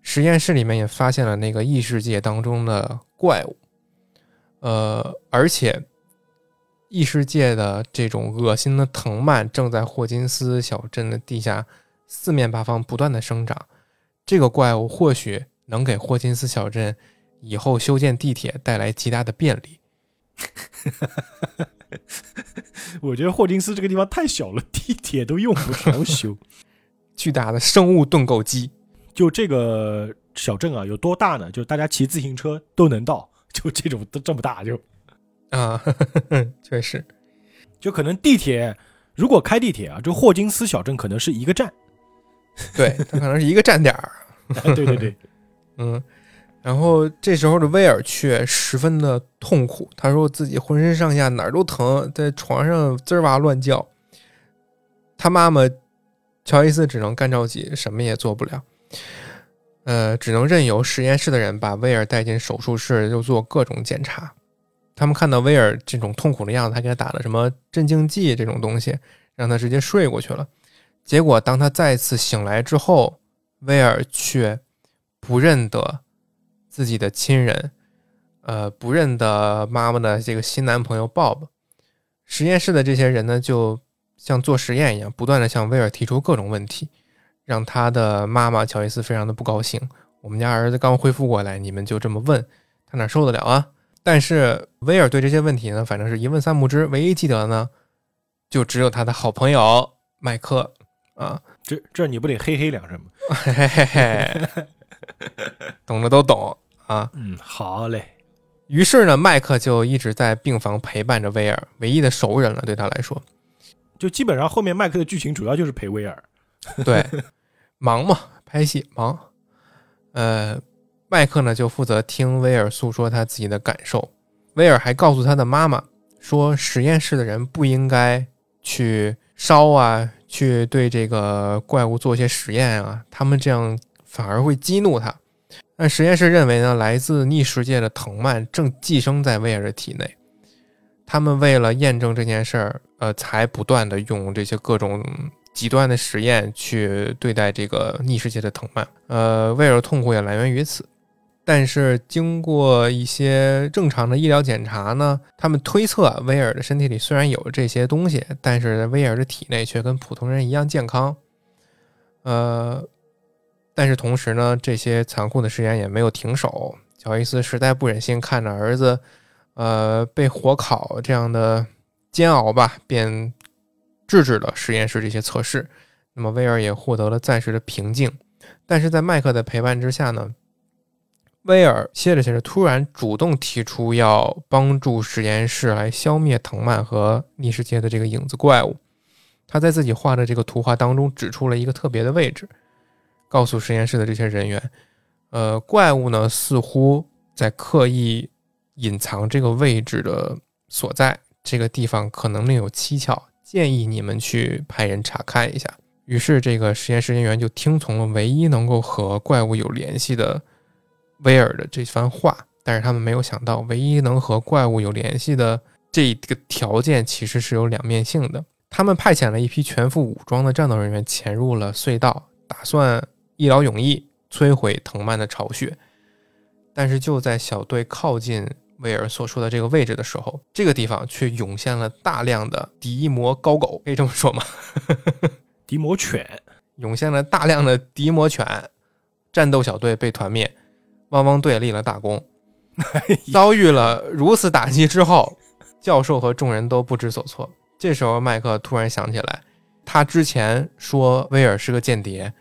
实验室里面也发现了那个异世界当中的怪物，呃，而且异世界的这种恶心的藤蔓正在霍金斯小镇的地下四面八方不断的生长。这个怪物或许能给霍金斯小镇以后修建地铁带来极大的便利。我觉得霍金斯这个地方太小了，地铁都用不着修。巨大的生物盾构机，就这个小镇啊，有多大呢？就大家骑自行车都能到，就这种都这么大，就啊，确实，就可能地铁如果开地铁啊，就霍金斯小镇可能是一个站。对，它可能是一个站点儿。哎对对对，嗯，然后这时候的威尔却十分的痛苦，他说自己浑身上下哪儿都疼，在床上滋儿哇乱叫。他妈妈乔伊斯只能干着急，什么也做不了。呃，只能任由实验室的人把威尔带进手术室，又做各种检查。他们看到威尔这种痛苦的样子，还给他打了什么镇静剂这种东西，让他直接睡过去了。结果当他再次醒来之后，威尔却不认得自己的亲人，呃，不认得妈妈的这个新男朋友 Bob。实验室的这些人呢，就像做实验一样，不断的向威尔提出各种问题。让他的妈妈乔伊斯非常的不高兴。我们家儿子刚恢复过来，你们就这么问，他哪受得了啊？但是威尔对这些问题呢，反正是一问三不知。唯一记得呢，就只有他的好朋友麦克啊。这这你不得嘿嘿两声吗？嘿嘿嘿嘿，懂的都懂啊。嗯，好嘞。于是呢，麦克就一直在病房陪伴着威尔，唯一的熟人了，对他来说。就基本上后面麦克的剧情主要就是陪威尔。对。忙嘛，拍戏忙。呃，麦克呢就负责听威尔诉说他自己的感受。威尔还告诉他的妈妈说，实验室的人不应该去烧啊，去对这个怪物做一些实验啊，他们这样反而会激怒他。但实验室认为呢，来自逆世界的藤蔓正寄生在威尔的体内。他们为了验证这件事儿，呃，才不断的用这些各种。极端的实验去对待这个逆世界的藤蔓，呃，威尔痛苦也来源于此。但是经过一些正常的医疗检查呢，他们推测威尔的身体里虽然有这些东西，但是威尔的体内却跟普通人一样健康。呃，但是同时呢，这些残酷的实验也没有停手。乔伊斯实在不忍心看着儿子，呃，被火烤这样的煎熬吧，便。制止了实验室这些测试，那么威尔也获得了暂时的平静。但是在麦克的陪伴之下呢，威尔歇着歇着，突然主动提出要帮助实验室来消灭藤蔓和逆世界的这个影子怪物。他在自己画的这个图画当中指出了一个特别的位置，告诉实验室的这些人员：，呃，怪物呢似乎在刻意隐藏这个位置的所在，这个地方可能另有蹊跷。建议你们去派人查看一下。于是，这个实验室人员就听从了唯一能够和怪物有联系的威尔的这番话。但是，他们没有想到，唯一能和怪物有联系的这个条件其实是有两面性的。他们派遣了一批全副武装的战斗人员潜入了隧道，打算一劳永逸摧毁藤蔓的巢穴。但是，就在小队靠近。威尔所说的这个位置的时候，这个地方却涌现了大量的敌魔高狗，可以这么说吗？敌魔犬涌现了大量的敌魔犬，战斗小队被团灭，汪汪队立了大功。遭遇了如此打击之后，教授和众人都不知所措。这时候，麦克突然想起来，他之前说威尔是个间谍，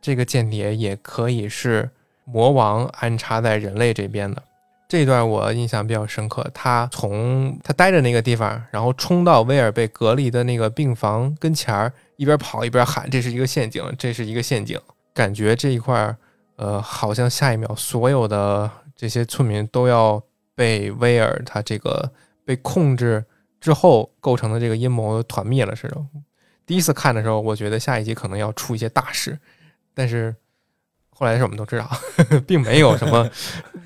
这个间谍也可以是魔王安插在人类这边的。这段我印象比较深刻，他从他待着那个地方，然后冲到威尔被隔离的那个病房跟前儿，一边跑一边喊：“这是一个陷阱，这是一个陷阱。”感觉这一块儿，呃，好像下一秒所有的这些村民都要被威尔他这个被控制之后构成的这个阴谋团灭了似的。第一次看的时候，我觉得下一集可能要出一些大事，但是。后来的事我们都知道，并没有什么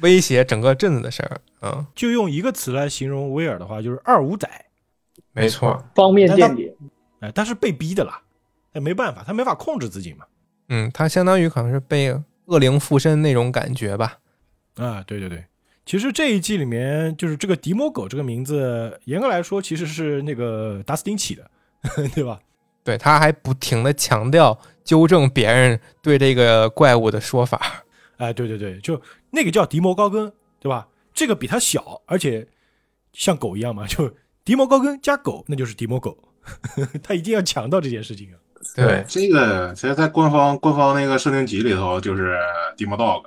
威胁整个镇子的事儿。嗯，就用一个词来形容威尔的话，就是二五仔。没错，方面间谍。哎，他是被逼的啦，哎没办法，他没法控制自己嘛。嗯，他相当于可能是被恶灵附身那种感觉吧。啊，对对对，其实这一季里面，就是这个迪摩狗这个名字，严格来说其实是那个达斯汀起的，对吧？对，他还不停的强调。纠正别人对这个怪物的说法，哎，对对对，就那个叫迪摩高根，对吧？这个比它小，而且像狗一样嘛，就迪摩高根加狗，那就是迪摩狗，他一定要强调这件事情啊。对，这个其实，在官方官方那个设定集里头就是迪摩 dog，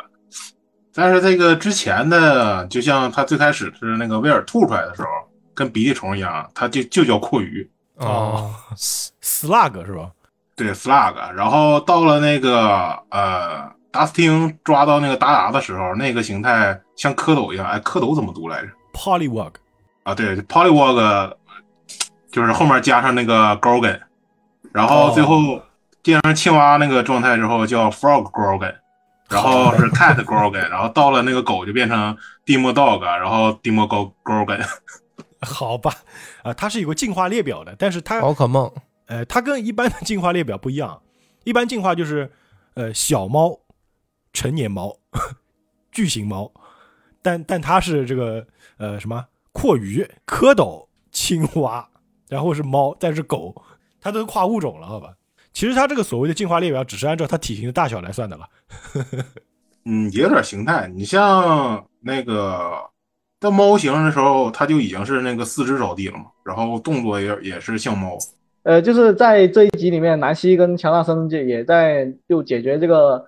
但是这个之前的，就像他最开始是那个威尔吐出来的时候，跟鼻涕虫一样，他就就叫阔鱼哦，slug 是吧？对，Slag 然后到了那个呃，达斯汀抓到那个达达的时候，那个形态像蝌蚪一样。哎，蝌蚪怎么读来着？Polywog 啊，对，Polywog 就是后面加上那个 Gorgon，然后最后变成青蛙那个状态之后叫 Frog Gorgon。然后是 cat gorgon，然后到了那个狗就变成 demo dog，然后 demo go gorgon。好吧，啊，它是有个进化列表的，但是它宝可梦呃，它跟一般的进化列表不一样，一般进化就是呃小猫、成年猫、巨型猫，但但它是这个呃什么阔鱼、蝌蚪、青蛙，然后是猫，再是狗，它都跨物种了，好吧？其实它这个所谓的进化列表只是按照它体型的大小来算的了。嗯，也有点形态。你像那个在猫型的时候，它就已经是那个四肢着地了嘛，然后动作也也是像猫。呃，就是在这一集里面，南希跟乔纳森就也在就解决这个，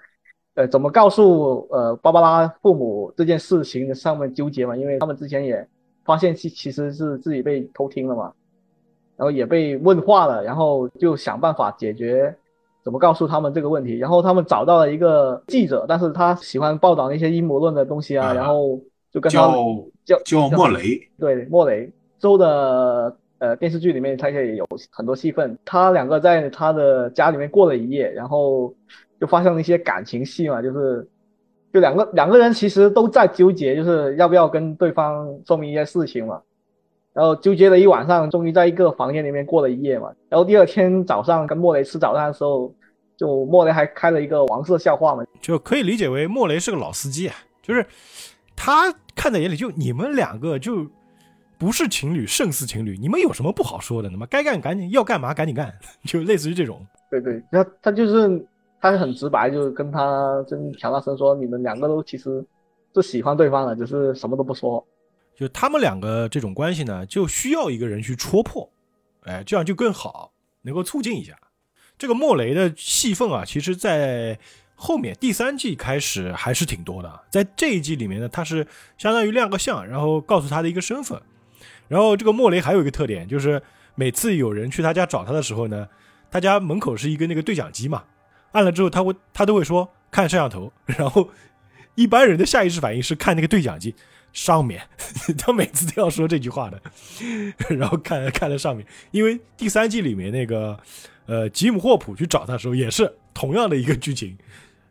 呃，怎么告诉呃芭芭拉父母这件事情的上面纠结嘛，因为他们之前也发现其其实是自己被偷听了嘛，然后也被问话了，然后就想办法解决怎么告诉他们这个问题，然后他们找到了一个记者，但是他喜欢报道那些阴谋论的东西啊，啊然后就跟他叫叫叫莫雷，对，莫雷州的呃电视剧里面，他也有很多戏份。他两个在他的家里面过了一夜，然后就发生了一些感情戏嘛，就是就两个两个人其实都在纠结，就是要不要跟对方说明一些事情嘛。然后纠结了一晚上，终于在一个房间里面过了一夜嘛。然后第二天早上跟莫雷吃早餐的时候，就莫雷还开了一个黄色笑话嘛，就可以理解为莫雷是个老司机啊，就是他看在眼里，就你们两个就不是情侣胜似情侣，你们有什么不好说的？那么该干赶紧，要干嘛赶紧干，就类似于这种。对对，他他就是他很直白，就跟他跟乔纳森说，你们两个都其实是喜欢对方的，只是什么都不说。就他们两个这种关系呢，就需要一个人去戳破，哎，这样就更好，能够促进一下。这个莫雷的戏份啊，其实在后面第三季开始还是挺多的。在这一季里面呢，他是相当于亮个相，然后告诉他的一个身份。然后这个莫雷还有一个特点，就是每次有人去他家找他的时候呢，他家门口是一个那个对讲机嘛，按了之后他会他都会说看摄像头，然后一般人的下意识反应是看那个对讲机上面，他每次都要说这句话的，然后看看了上面，因为第三季里面那个呃吉姆霍普去找他的时候也是同样的一个剧情，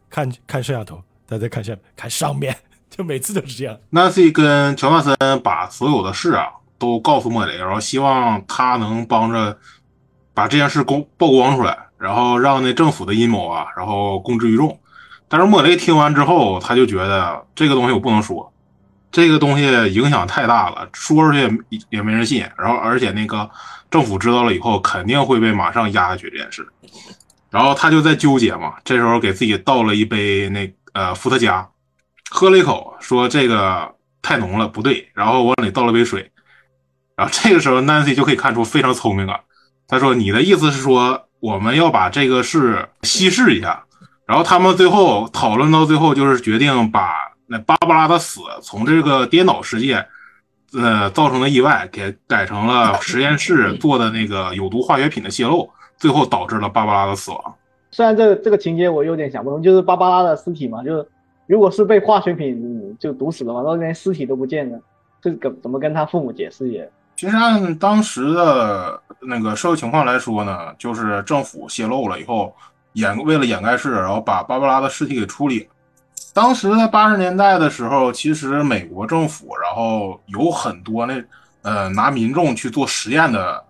看看摄像头，大家看下面看上面，就每次都是这样。Nancy 跟乔纳森把所有的事啊都告诉莫雷，然后希望他能帮着把这件事公曝光出来，然后让那政府的阴谋啊，然后公之于众。但是莫雷听完之后，他就觉得这个东西我不能说，这个东西影响太大了，说出去也也没人信。然后而且那个政府知道了以后，肯定会被马上压下去这件事。然后他就在纠结嘛，这时候给自己倒了一杯那呃伏特加，喝了一口，说这个太浓了，不对，然后往里倒了杯水，然后这个时候 Nancy 就可以看出非常聪明了。他说：“你的意思是说我们要把这个事稀释一下？”然后他们最后讨论到最后，就是决定把那芭芭拉的死从这个颠倒世界，呃造成的意外，给改成了实验室做的那个有毒化学品的泄漏，最后导致了芭芭拉的死亡。虽然这个这个情节我有点想不通，就是芭芭拉的尸体嘛，就是如果是被化学品就毒死了嘛，那连尸体都不见了，这个怎么跟他父母解释也？其实按当时的那个社会情况来说呢，就是政府泄露了以后，掩为了掩盖事，然后把芭芭拉的尸体给处理了。当时在八十年代的时候，其实美国政府然后有很多那呃拿民众去做实验的，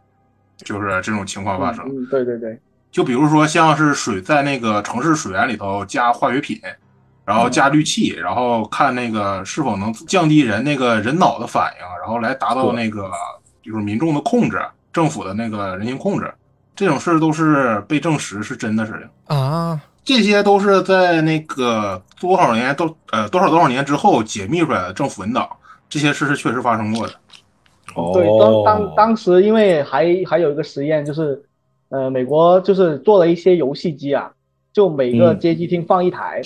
就是这种情况发生。嗯，对对对，就比如说像是水在那个城市水源里头加化学品，然后加氯气，然后看那个是否能降低人那个人脑的反应，然后来达到那个就是民众的控制，政府的那个人性控制，这种事儿都是被证实是真的事情。啊，这些都是在那个多少年都呃多少多少年之后解密出来的政府文档，这些事是确实发生过的。对，当当当时因为还还有一个实验，就是呃，美国就是做了一些游戏机啊，就每个嗯街机厅放一台，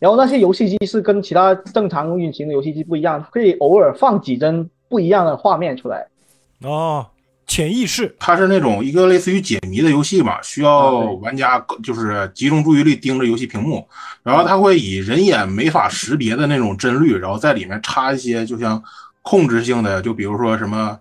然后那些游戏机是跟其他正常运行的游戏机不一样，可以偶尔放几帧不一样的画面出来。哦，潜意识它是那种一个类似于解谜的游戏吧，需啊要玩家就是集中注意力盯着游戏屏幕，然后它会以人眼没法识别的那种帧率，然后在里面插一些就像控制性的，就比如说什么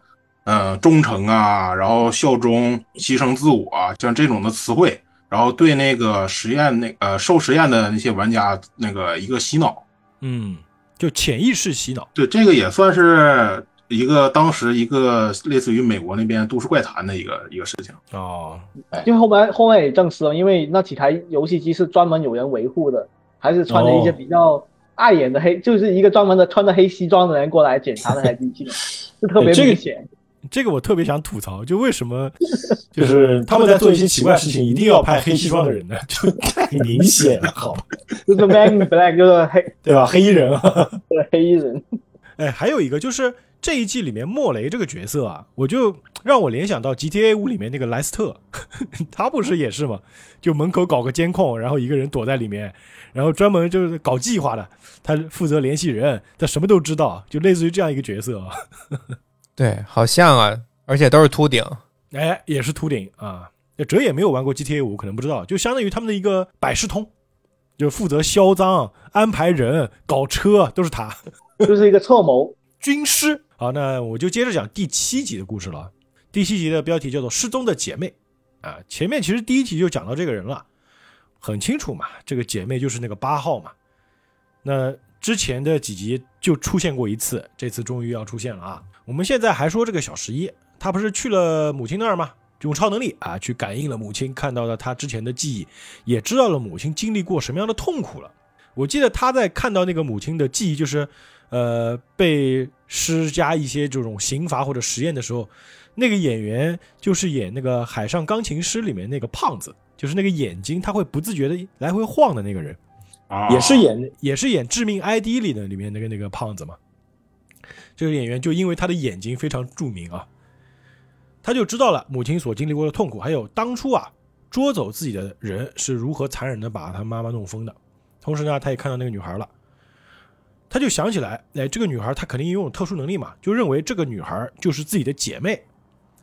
呃忠诚啊，然后效忠、牺牲自我啊，像这种的词汇，然后对那个实验那呃受实验的那些玩家那个一个洗脑。嗯，就潜意识洗脑。对，这个也算是一个当时一个类似于美国那边都市怪谈的一个一个事情。哦，因为后面后面也证实了，因为那几台游戏机是专门有人维护的，还是穿着一些比较碍眼的黑，就是一个专门的穿着黑西装的人过来检查那台机器，就特别这个明显。这个我特别想吐槽，就为什么 就就是他们在做一些奇怪事情，一定要派黑西装的人呢，就太明显了，好，就是 Man Black 就是黑对吧？黑衣人啊，对黑衣人，哎，还有一个就是这一季里面莫雷这个角色啊，我就让我联想到 GTA 五里面那个莱斯特，他不是也是吗？就门口搞个监控，然后一个人躲在里面，然后专门就是搞计划的，他负责联系人，他什么都知道，就类似于这样一个角色啊。对，好像啊，而且都是秃顶。哎，也是秃顶啊。这哲也没有玩过 GTA 五，可能不知道，就相当于他们的一个百事通，就负责销赃、安排人、搞车，都是他。就是一个策谋。军师。好，那我就接着讲第七集的故事了。第七集的标题叫做《失踪的姐妹》啊，前面其实第一集就讲到这个人了，很清楚嘛，这个姐妹就是那个八号嘛。那之前的几集就出现过一次，这次终于要出现了啊。我们现在还说这个小十一，他不是去了母亲那儿吗？用超能力啊，去感应了母亲，看到了他之前的记忆，也知道了母亲经历过什么样的痛苦了。我记得他在看到那个母亲的记忆，就是呃被施加一些这种刑罚或者实验的时候，那个演员就是演那个《海上钢琴师》里面那个胖子，就是那个眼睛他会不自觉的来回晃的那个人。啊，也是演也是演《致命 ID》里的里面那个那个胖子嘛。这个演员就因为他的眼睛非常著名啊，他就知道了母亲所经历过的痛苦，还有当初啊捉走自己的人是如何残忍的把他妈妈弄疯的。同时呢，他也看到那个女孩了，他就想起来，哎，这个女孩她肯定拥有特殊能力嘛，就认为这个女孩就是自己的姐妹，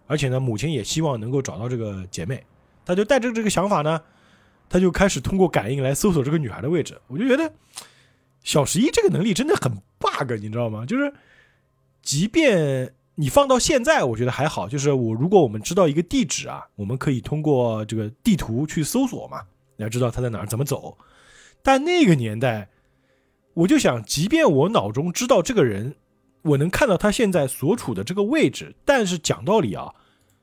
而且呢，母亲也希望能够找到这个姐妹，他就带着这个想法呢。他就开始通过感应来搜索这个女孩的位置，我就觉得小十一这个能力真的很 bug，你知道吗？就是即便你放到现在，我觉得还好。就是我如果我们知道一个地址啊，我们可以通过这个地图去搜索嘛，你要知道他在哪儿，怎么走。但那个年代，我就想，即便我脑中知道这个人，我能看到他现在所处的这个位置，但是讲道理啊，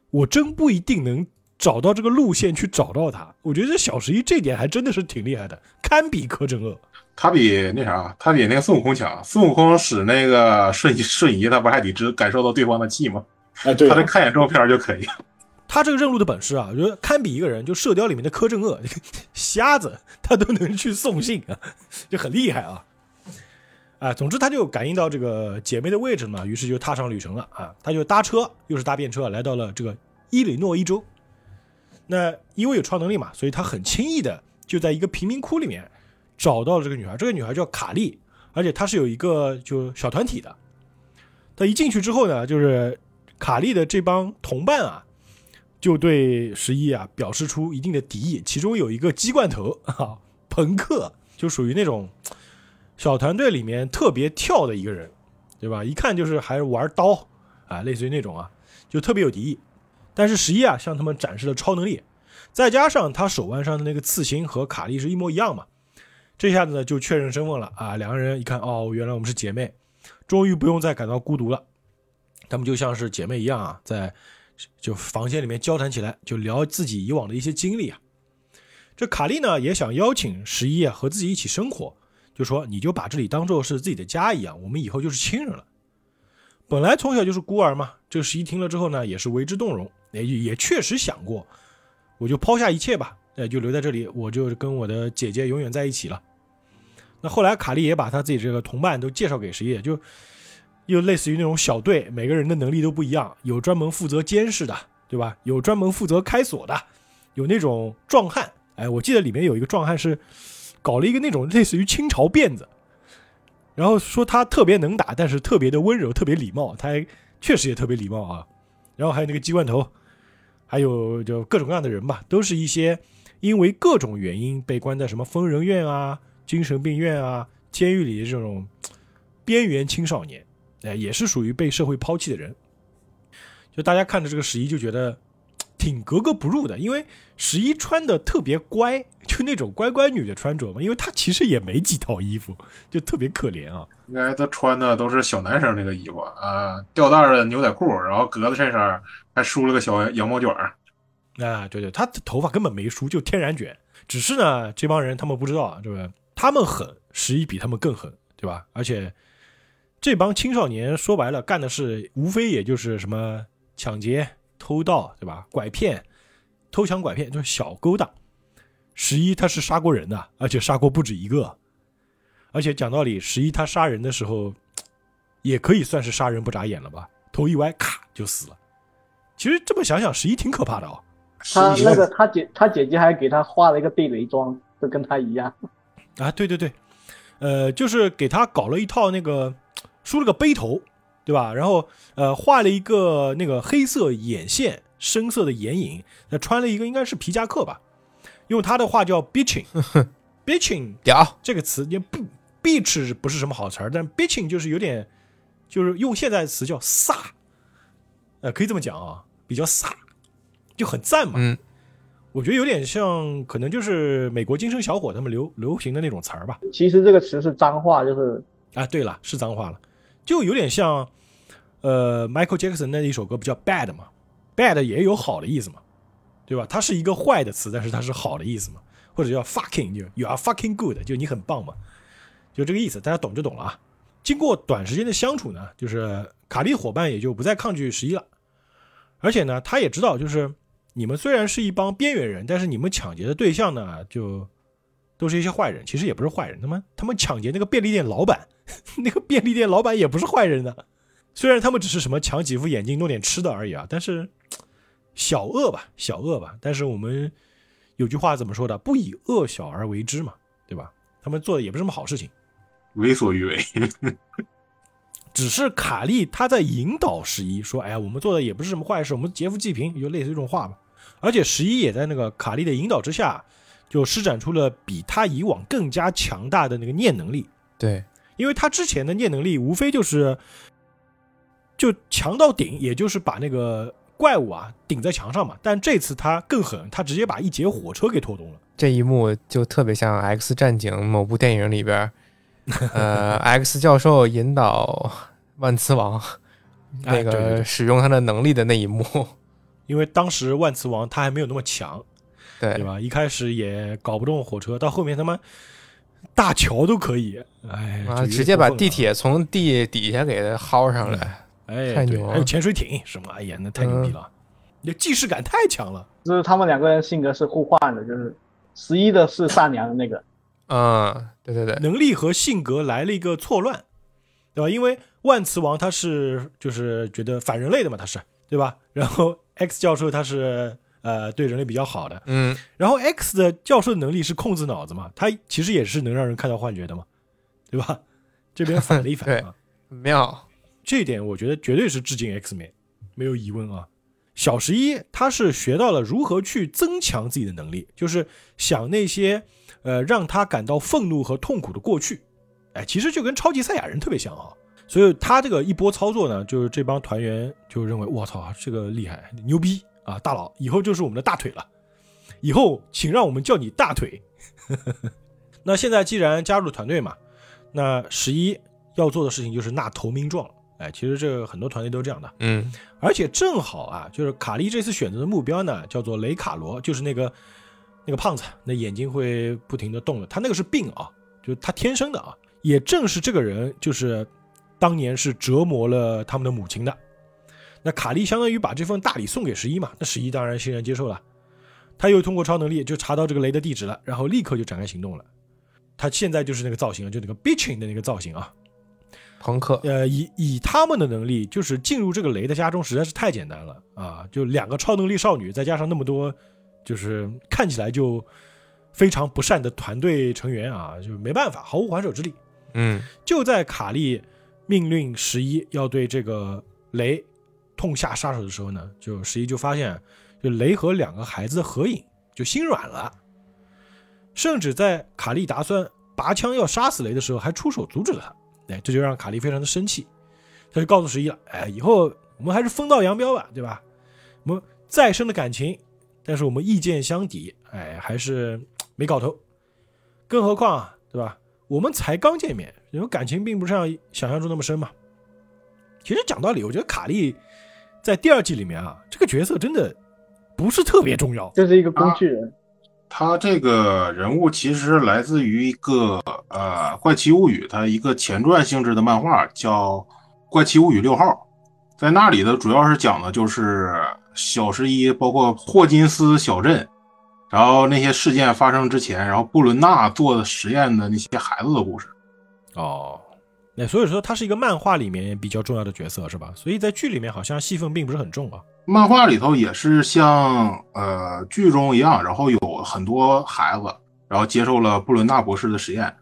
我真不一定能。找到这个路线去找到他，我觉得小十一这点还真的是挺厉害的，堪比柯镇恶。他比那啥，他比那个孙悟空强。孙悟空使那个瞬移瞬移，他不还得知感受到对方的气吗？哎，对他这看眼照片就可以。他这个认路的本事啊，我觉得堪比一个人，就《射雕》里面的柯镇恶，瞎子他都能去送信啊，就很厉害啊。啊，总之他就感应到这个姐妹的位置嘛，于是就踏上旅程了啊。他就搭车，又是搭便车，来到了这个伊利诺伊州。那因为有超能力嘛，所以他很轻易的就在一个贫民窟里面找到了这个女孩。这个女孩叫卡莉，而且她是有一个就小团体的。他一进去之后呢，就是卡莉的这帮同伴啊，就对十一啊表示出一定的敌意。其中有一个鸡罐头啊，朋克，就属于那种小团队里面特别跳的一个人，对吧？一看就是还玩刀啊，类似于那种啊，就特别有敌意。但是十一啊，向他们展示了超能力，再加上他手腕上的那个刺青和卡莉是一模一样嘛，这下子呢就确认身份了啊！两个人一看，哦，原来我们是姐妹，终于不用再感到孤独了。他们就像是姐妹一样啊，在就房间里面交谈起来，就聊自己以往的一些经历啊。这卡莉呢也想邀请十一啊和自己一起生活，就说你就把这里当做是自己的家一样，我们以后就是亲人了。本来从小就是孤儿嘛，这十一听了之后呢，也是为之动容。也也确实想过，我就抛下一切吧，哎，就留在这里，我就跟我的姐姐永远在一起了。那后来卡莉也把他自己这个同伴都介绍给十一，就又类似于那种小队，每个人的能力都不一样，有专门负责监视的，对吧？有专门负责开锁的，有那种壮汉，哎，我记得里面有一个壮汉是搞了一个那种类似于清朝辫子，然后说他特别能打，但是特别的温柔，特别礼貌，他还确实也特别礼貌啊。然后还有那个鸡冠头，还有就各种各样的人吧，都是一些因为各种原因被关在什么疯人院啊、精神病院啊、监狱里的这种边缘青少年，哎，也是属于被社会抛弃的人。就大家看着这个十一就觉得挺格格不入的，因为十一穿的特别乖，就那种乖乖女的穿着嘛，因为她其实也没几套衣服，就特别可怜啊。应该她穿的都是小男生那个衣服啊，吊带儿的牛仔裤，然后格子衬衫，还梳了个小羊毛卷儿。啊，对对，她的头发根本没梳，就天然卷。只是呢，这帮人他们不知道啊，对吧？他们狠，十一比他们更狠，对吧？而且这帮青少年说白了干的是，无非也就是什么抢劫、偷盗，对吧？拐骗、偷抢拐骗，就是小勾当。十一他是杀过人的，而且杀过不止一个。而且讲道理，十一他杀人的时候，也可以算是杀人不眨眼了吧？头一歪，咔就死了。其实这么想想，十一挺可怕的哦。他那个他姐他姐姐还给他画了一个地雷装，就跟他一样。啊，对对对，呃，就是给他搞了一套那个梳了个背头，对吧？然后呃画了一个那个黑色眼线、深色的眼影，那穿了一个应该是皮夹克吧？用他的话叫 bitching，bitching 屌，这个词也不 bitch 不是什么好词儿，但 bitching 就是有点，就是用现在的词叫飒，呃，可以这么讲啊，比较飒，就很赞嘛。嗯，我觉得有点像，可能就是美国精神小伙他们流流行的那种词儿吧。其实这个词是脏话，就是啊，对了，是脏话了，就有点像，呃，Michael Jackson 那一首歌不叫 Bad 嘛，Bad 也有好的意思嘛，对吧？它是一个坏的词，但是它是好的意思嘛，或者叫 fucking，就 you are fucking good，就你很棒嘛，就这个意思，大家懂就懂了啊。经过短时间的相处呢，就是卡利伙伴也就不再抗拒十一了，而且呢，他也知道，就是你们虽然是一帮边缘人，但是你们抢劫的对象呢，就都是一些坏人，其实也不是坏人，他们他们抢劫那个便利店老板，那个便利店老板也不是坏人呢。虽然他们只是什么抢几副眼镜弄点吃的而已啊，但是小恶吧，小恶吧。但是我们有句话怎么说的？不以恶小而为之嘛，对吧？他们做的也不是什么好事情，为所欲为。只是卡利他在引导十一说：“哎呀，我们做的也不是什么坏事，我们劫富济贫，就类似这种话吧。”而且十一也在那个卡利的引导之下，就施展出了比他以往更加强大的那个念能力。对，因为他之前的念能力无非就是就强到顶，也就是把那个怪物啊顶在墙上嘛。但这次他更狠，他直接把一节火车给拖动了。这一幕就特别像《X 战警》某部电影里边，呃，X 教授引导万磁王 那个使用他的能力的那一幕。因为当时万磁王他还没有那么强，对对吧？一开始也搞不动火车，到后面他妈大桥都可以，哎，直接把地铁从地底下给它薅上来。哎，太牛了还有潜水艇什么，哎呀，那太牛逼了，你既视感太强了。就是他们两个人性格是互换的，就是十一的是善良的那个，嗯，对对对，能力和性格来了一个错乱，对吧？因为万磁王他是就是觉得反人类的嘛，他是对吧？然后 X 教授他是呃对人类比较好的，嗯，然后 X 的教授的能力是控制脑子嘛，他其实也是能让人看到幻觉的嘛，对吧？这边反了一反 对啊，妙。这一点我觉得绝对是致敬 X 美，没有疑问啊。小十一他是学到了如何去增强自己的能力，就是想那些呃让他感到愤怒和痛苦的过去，哎，其实就跟超级赛亚人特别像啊。所以他这个一波操作呢，就是这帮团员就认为我操这个厉害牛逼啊，大佬以后就是我们的大腿了，以后请让我们叫你大腿。那现在既然加入了团队嘛，那十一要做的事情就是纳投名状了。哎，其实这个很多团队都是这样的，嗯，而且正好啊，就是卡利这次选择的目标呢，叫做雷卡罗，就是那个那个胖子，那眼睛会不停的动的，他那个是病啊，就是他天生的啊。也正是这个人，就是当年是折磨了他们的母亲的。那卡利相当于把这份大礼送给十一嘛，那十一当然欣然接受了。他又通过超能力就查到这个雷的地址了，然后立刻就展开行动了。他现在就是那个造型，就那个 bitching 的那个造型啊。朋克，呃，以以他们的能力，就是进入这个雷的家中实在是太简单了啊！就两个超能力少女，再加上那么多，就是看起来就非常不善的团队成员啊，就没办法，毫无还手之力。嗯，就在卡利命令十一要对这个雷痛下杀手的时候呢，就十一就发现，就雷和两个孩子的合影，就心软了，甚至在卡利打算拔枪要杀死雷的时候，还出手阻止了他。哎，这就让卡利非常的生气，他就告诉十一了，哎，以后我们还是分道扬镳吧，对吧？我们再深的感情，但是我们意见相抵，哎，还是没搞头。更何况啊，对吧？我们才刚见面，因为感情并不像想象中那么深嘛。其实讲道理，我觉得卡莉在第二季里面啊，这个角色真的不是特别重要。就是一个工具人。他这个人物其实来自于一个呃《怪奇物语》它一个前传性质的漫画，叫《怪奇物语六号》。在那里的主要是讲的就是小十一，包括霍金斯小镇，然后那些事件发生之前，然后布伦纳做的实验的那些孩子的故事。哦，那所以说他是一个漫画里面比较重要的角色是吧？所以在剧里面好像戏份并不是很重啊。漫画里头也是像呃剧中一样，然后有很多孩子，然后接受了布伦纳博士的实验，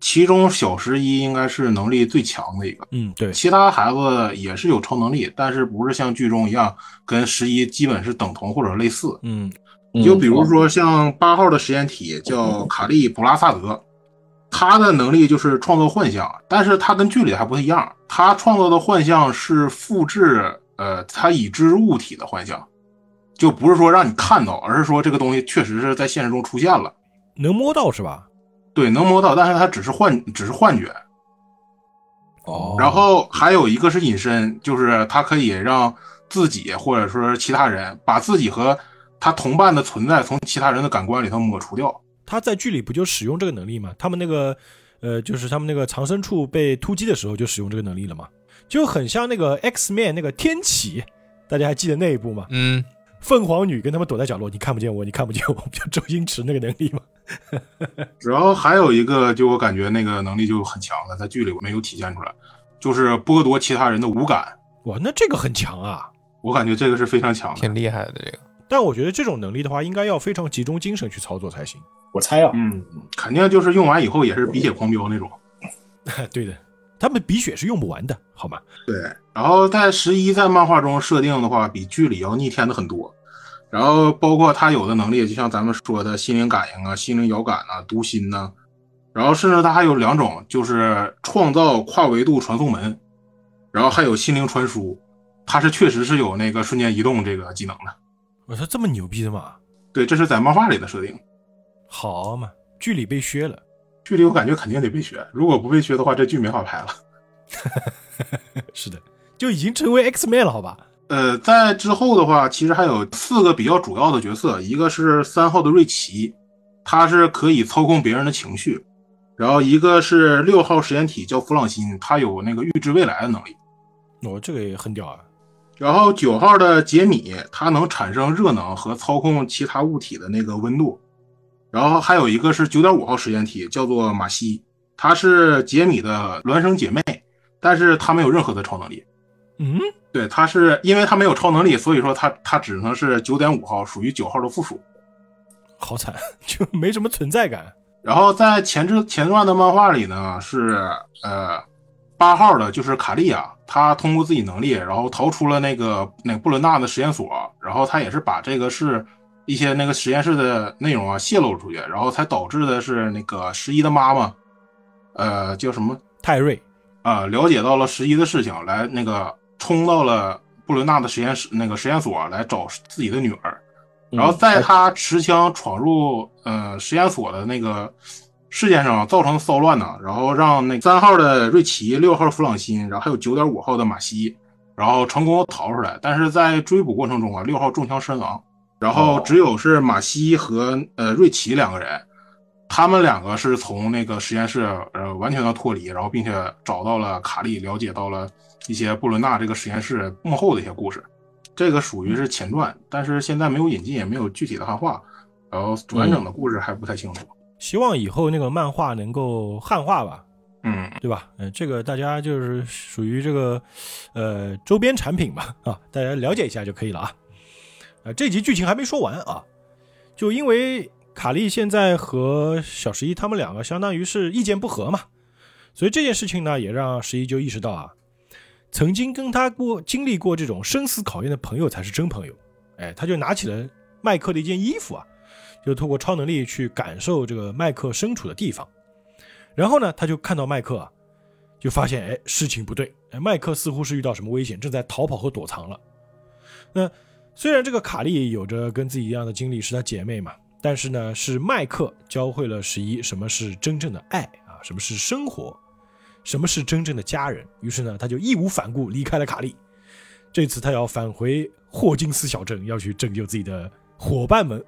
其中小十一应该是能力最强的一个，嗯，对，其他孩子也是有超能力，但是不是像剧中一样跟十一基本是等同或者类似。嗯你就比如说像八号的实验体叫卡利普拉萨德，他的能力就是创造幻象，但是他跟剧里还不太一样，他创造的幻象是复制呃他已知物体的幻象，就不是说让你看到，而是说这个东西确实是在现实中出现了，能摸到是吧？对，能摸到，但是他只是幻只是幻觉。哦然后还有一个是隐身，就是他可以让自己或者说其他人把自己和他同伴的存在从其他人的感官里头抹除掉。他在剧里不就使用这个能力吗？他们那个呃，就是他们那个藏身处被突击的时候就使用这个能力了嘛，就很像那个 X Man 那个天启，大家还记得那一部吗？嗯，凤凰女跟他们躲在角落，你看不见我，你看不见我，不就周星驰那个能力嘛。然后还有一个，就我感觉那个能力就很强了，在剧里没有体现出来，就是剥夺其他人的五感。哇，那这个很强啊！我感觉这个是非常强的。挺厉害的这个。但我觉得这种能力的话，应该要非常集中精神去操作才行。我猜啊，嗯，肯定就是用完以后也是鼻血狂飙那种。对的，他们鼻血是用不完的，好吗？对，然后在十一在漫画中设定的话，比剧里要逆天的很多。然后包括他有的能力，就像咱们说的心灵感应啊、心灵遥感啊、读心呐、然后甚至他还有两种，就是创造跨维度传送门，然后还有心灵传输，他是确实是有那个瞬间移动这个技能的。我说这么牛逼的吗？对，这是在漫画里的设定，好嘛，剧里被削了。剧里我感觉肯定得被削，如果不被削的话，这剧没法拍了。是的，就已经成为 X Man 了，好吧？呃，在之后的话，其实还有四个比较主要的角色，一个是三号的瑞奇，他是可以操控别人的情绪；然后一个是六号实验体叫弗朗辛，他有那个预知未来的能力；哦，这个也很屌啊！然后九号的杰米，他能产生热能和操控其他物体的那个温度；然后还有一个是九点五号实验体，叫做马西，她是杰米的孪生姐妹，但是她没有任何的超能力。嗯，对，她是因为她没有超能力，所以说她她只能是九点五号，属于九号的附属。好惨，就没什么存在感。然后在前之前段的漫画里呢，是呃八号的，就是卡利亚，他通过自己能力，然后逃出了那个那个布伦纳的实验所，然后他也是把这个是一些那个实验室的内容啊泄露出去，然后才导致的是那个十一的妈妈，呃叫什么？泰瑞，啊、了解到了十一的事情，来那个冲到了布伦纳的实验室那个实验所来找自己的女儿，然后在他持枪闯入呃实验所的那个事件上造成骚乱呢，然后让那三号的瑞奇、六号弗朗辛，然后还有九点五号的马西，然后成功逃出来，但是在追捕过程中啊，六号中枪身亡，然后只有是马西和呃瑞奇两个人。他们两个是从那个实验室呃完全的脱离，然后并且找到了卡利，了解到了一些布伦纳这个实验室幕后的一些故事。这个属于是前传，但是现在没有引进，也没有具体的汉化，然后完整的故事还不太清楚。希望以后那个漫画能够汉化吧，嗯，对吧？嗯、这个大家就是属于这个呃周边产品吧，啊，大家了解一下就可以了啊。啊，这集剧情还没说完啊，就因为卡莉现在和小十一他们两个相当于是意见不合嘛，所以这件事情呢，也让十一就意识到啊，曾经跟他过经历过这种生死考验的朋友才是真朋友。哎，他就拿起了麦克的一件衣服啊，就通过超能力去感受这个麦克身处的地方。然后呢，他就看到麦克啊，就发现哎事情不对，哎麦克似乎是遇到什么危险，正在逃跑和躲藏了。那虽然这个卡莉有着跟自己一样的经历，是她姐妹嘛，但是呢，是麦克教会了十一什么是真正的爱啊，什么是生活，什么是真正的家人。于是呢，他就义无反顾离开了卡莉。这次他要返回霍金斯小镇，要去拯救自己的伙伴们。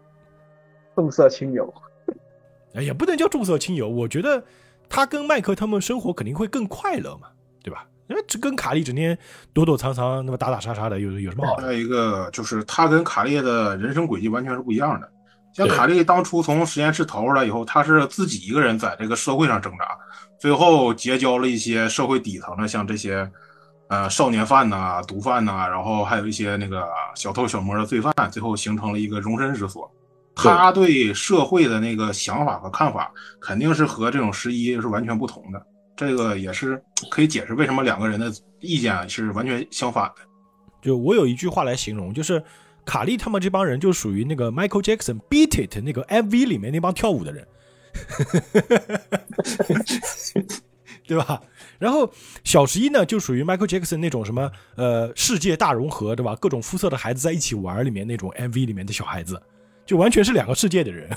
重色轻友，哎，也不能叫重色轻友。我觉得他跟麦克他们生活肯定会更快乐嘛，对吧？因为这跟卡莉整天躲躲藏藏，那么打打杀杀的，有有什么好？还有一个就是他跟卡莉的人生轨迹完全是不一样的。像卡莉当初从实验室逃出来以后，他是自己一个人在这个社会上挣扎，最后结交了一些社会底层的，像这些呃少年犯呐、毒贩呐、然后还有一些那个小偷小摸的罪犯，最后形成了一个容身之所。他对社会的那个想法和看法，肯定是和这种十一是完全不同的。这个也是可以解释为什么两个人的意见是完全相反的。就我有一句话来形容，就是卡莉他们这帮人就属于那个 Michael Jackson Beat It 那个 MV 里面那帮跳舞的人，对吧？然后小十一呢，就属于 Michael Jackson 那种什么呃世界大融合，对吧？各种肤色的孩子在一起玩里面那种 MV 里面的小孩子，就完全是两个世界的人。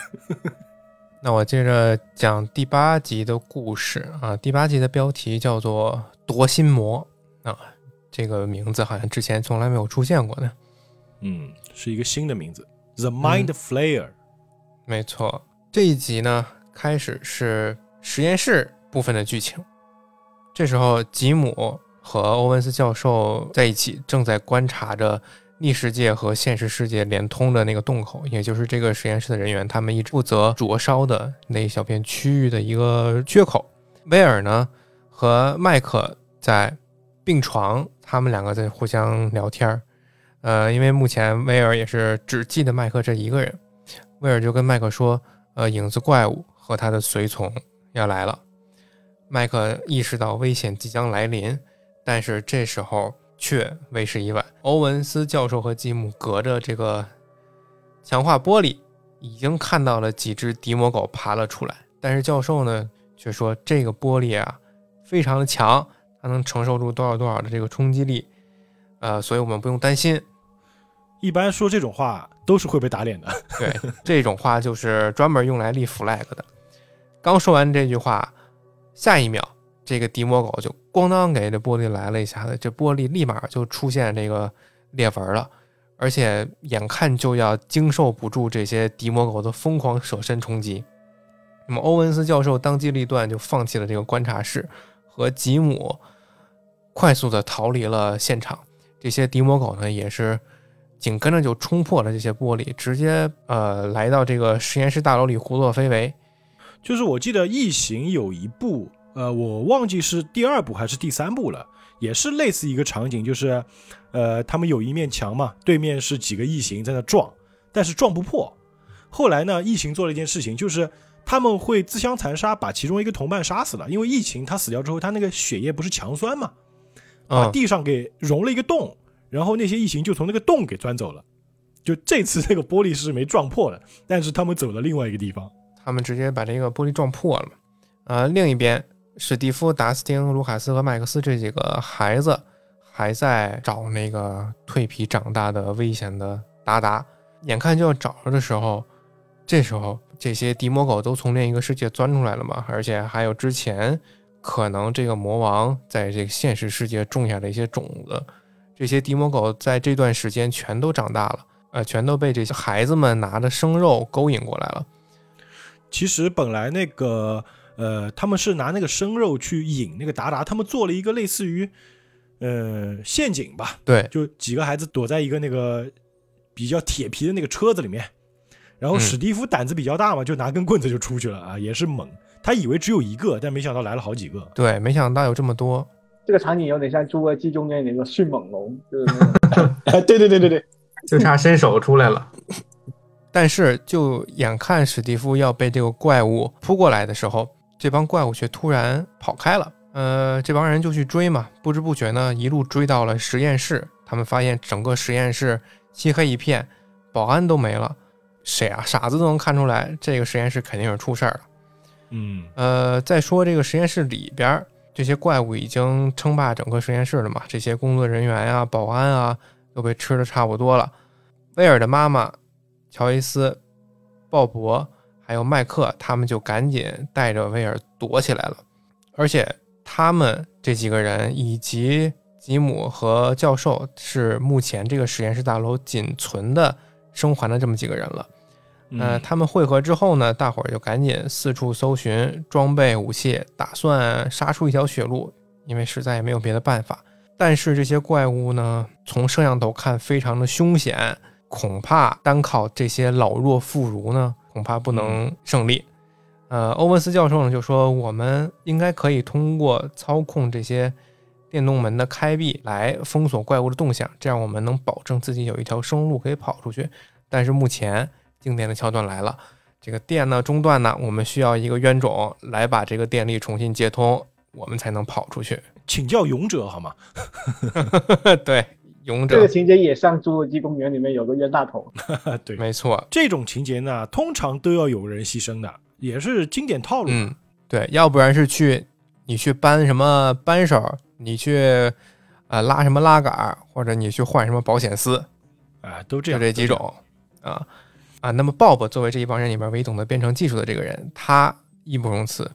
那我接着讲第八集的故事啊，第八集的标题叫做《夺心魔》啊，这个名字好像之前从来没有出现过呢。嗯，是一个新的名字，The Mind Flayer。没错，这一集呢开始是实验室部分的剧情。这时候，吉姆和欧文斯教授在一起，正在观察着逆世界和现实世界连通的那个洞口，也就是这个实验室的人员，他们一直负责灼烧的那一小片区域的一个缺口。威尔呢和麦克在病床，他们两个在互相聊天儿。呃，因为目前威尔也是只记得麦克这一个人，威尔就跟麦克说：“呃，影子怪物和他的随从要来了。”麦克意识到危险即将来临，但是这时候却为时已晚。欧文斯教授和吉姆隔着这个强化玻璃，已经看到了几只迪魔狗爬了出来，但是教授呢却说这个玻璃啊非常的强，它能承受住多少多少的这个冲击力，呃，所以我们不用担心。一般说这种话都是会被打脸的。对，这种话就是专门用来立 flag 的。刚说完这句话，下一秒，这个迪魔狗就咣当给这玻璃来了一下子，这玻璃立马就出现这个裂纹了，而且眼看就要经受不住这些迪魔狗的疯狂舍身冲击。那么欧文斯教授当机立断，就放弃了这个观察室，和吉姆快速的逃离了现场。这些迪魔狗呢，也是紧跟着就冲破了这些玻璃，直接呃来到这个实验室大楼里胡作非为。就是我记得《异形》有一部，呃，我忘记是第二部还是第三部了，也是类似一个场景，就是，呃，他们有一面墙嘛，对面是几个异形在那撞，但是撞不破。后来呢，异形做了一件事情，就是他们会自相残杀，把其中一个同伴杀死了。因为异形他死掉之后，他那个血液不是强酸嘛，把嗯，地上给融了一个洞，然后那些异形就从那个洞给钻走了。就这次这个玻璃是没撞破的，但是他们走了另外一个地方。他们直接把这个玻璃撞破了啊。呃，另一边，史蒂夫、达斯汀、卢卡斯和麦克斯这几个孩子还在找那个蜕皮长大的危险的达达。眼看就要找着的时候，这时候这些迪魔狗都从另一个世界钻出来了嘛，而且还有之前可能这个魔王在这个现实世界种下的一些种子，这些迪魔狗在这段时间全都长大了，呃，全都被这些孩子们拿着生肉勾引过来了。其实本来那个呃，他们是拿那个生肉去引那个达达，他们做了一个类似于呃陷阱吧，对，就几个孩子躲在一个那个比较铁皮的那个车子里面，然后嗯史蒂夫胆子比较大嘛，就拿根棍子就出去了啊，也是猛。他以为只有一个，但没想到来了好几个。对，没想到有这么多。这个场景有点像《侏罗纪》中间那个迅猛龙，就是 对对对对对，就差伸手出来了。但是，就眼看史蒂夫要被这个怪物扑过来的时候，这帮怪物却突然跑开了。呃，这帮人就去追嘛，不知不觉呢，一路追到了实验室。他们发现整个实验室漆黑一片，保安都没了。谁啊？傻子都能看出来，这个实验室肯定是出事儿了。嗯，呃，再说这个实验室里边，这些怪物已经称霸整个实验室了嘛？这些工作人员啊、保安啊都被吃的差不多了。威尔的妈妈乔伊斯、鲍勃还有麦克，他们就赶紧带着威尔躲起来了。而且他们这几个人以及吉姆和教授是目前这个实验室大楼仅存的生还的这么几个人了。呃，嗯他们汇合之后呢，大伙儿就赶紧四处搜寻装备武器，打算杀出一条血路，因为实在也没有别的办法。但是这些怪物呢，从摄像头看非常的凶险，恐怕单靠这些老弱妇孺呢，恐怕不能胜利。呃，欧文斯教授呢就说，我们应该可以通过操控这些电动门的开闭来封锁怪物的动向，这样我们能保证自己有一条生路可以跑出去。但是目前静电的桥段来了，这个电呢中断呢，我们需要一个冤种来把这个电力重新接通，我们才能跑出去。请教勇者好吗？对，勇者。这个，情节也像《侏罗纪公园》里面有个冤大头，对，没错，这种情节呢，通常都要有人牺牲的，也是经典套路。嗯，对，要不然是去你去搬什么扳手，你去呃拉什么拉杆儿，或者你去换什么保险丝，啊，都这就样，这几种啊啊。那么 Bob 作为这一帮人里边唯一懂得编程技术的这个人，他义不容辞，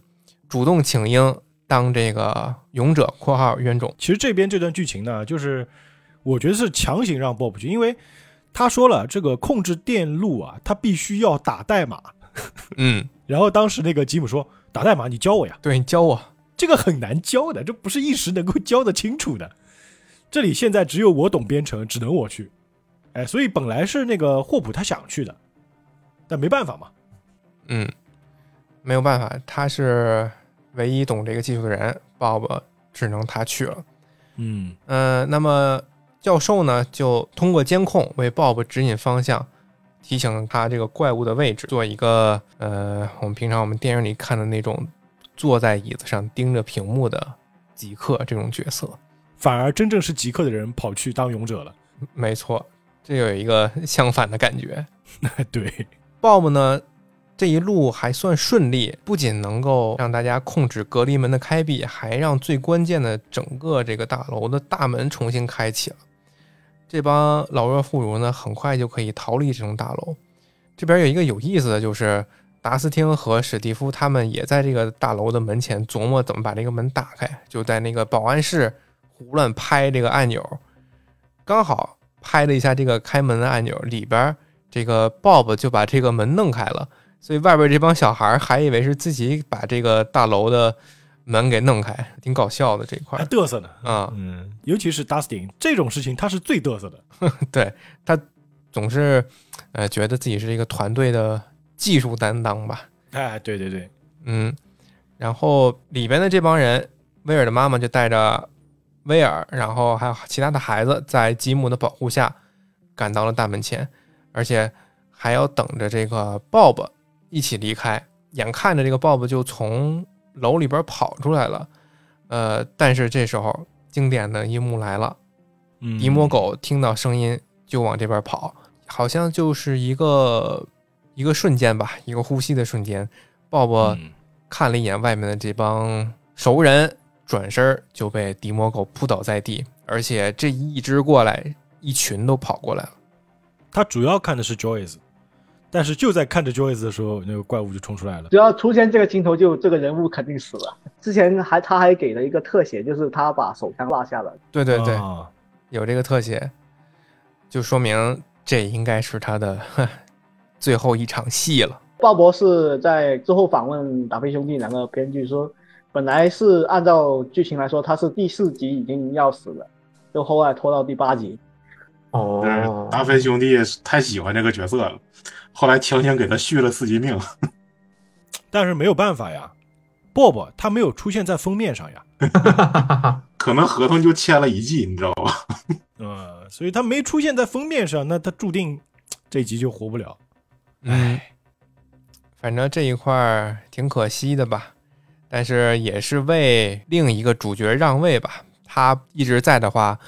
主动请缨当这个勇者（括号冤种其实这边这段剧情呢，就是我觉得是强行让 Bob 去，因为他说了，这个控制电路啊，他必须要打代码。）。嗯，然后当时那个吉姆说：“打代码，你教我呀。对你教我，”这个很难教的，这不是一时能够教得清楚的。这里现在只有我懂编程，只能我去。哎，所以本来是那个霍普他想去的，但没办法嘛。嗯，没有办法，他是唯一懂这个技术的人，Bob 只能他去了。嗯呃，那么教授呢，就通过监控为 Bob 指引方向，提醒他这个怪物的位置，做一个呃，我们平常我们电影里看的那种坐在椅子上盯着屏幕的极客这种角色。反而真正是极客的人跑去当勇者了。没错，这有一个相反的感觉。对，Bob 呢，这一路还算顺利，不仅能够让大家控制隔离门的开闭，还让最关键的整个这个大楼的大门重新开启了。这帮老弱妇孺呢，很快就可以逃离这栋大楼。这边有一个有意思的就是，达斯汀和史蒂夫他们也在这个大楼的门前琢磨怎么把这个门打开，就在那个保安室胡乱拍这个按钮，刚好拍了一下这个开门的按钮，里边这个 Bob 就把这个门弄开了，所以外边这帮小孩还以为是自己把这个大楼的门给弄开，挺搞笑的这一块还嘚瑟呢。啊、嗯，尤其是 Dustin 这种事情，他是最嘚瑟的。对他总是呃觉得自己是一个团队的技术担当吧，哎，对对对，嗯，然后里边的这帮人，威尔的妈妈就带着威尔，然后还有其他的孩子，在吉姆的保护下赶到了大门前，而且还要等着这个 Bob 一起离开。眼看着这个 Bob 就从楼里边跑出来了，呃，但是这时候经典的一幕来了，嗯迪摩狗听到声音就往这边跑，好像就是一个一个瞬间吧，一个呼吸的瞬间，Bob 嗯。看了一眼外面的这帮熟人，转身就被迪摩狗扑倒在地，而且这一只过来，一群都跑过来了。他主要看的是 Joyce，但是就在看着 Joyce 的时候，那个怪物就冲出来了。只要出现这个镜头，就这个人物肯定死了。之前还他还给了一个特写，就是他把手枪落下了。对对对，啊有这个特写，就说明这应该是他的最后一场戏了。鲍勃是在之后访问达菲兄弟两个编剧说，本来是按照剧情来说，他是第四集已经要死了，就后来拖到第八集。哦达菲兄弟太喜欢这个角色了，后来强行给他续了四级命。但是没有办法呀，Bob 他没有出现在封面上呀，可能合同就签了一季，你知道吧？呃，所以他没出现在封面上，那他注定这集就活不了。嗯，反正这一块儿挺可惜的吧，但是也是为另一个主角让位吧。他一直在的话，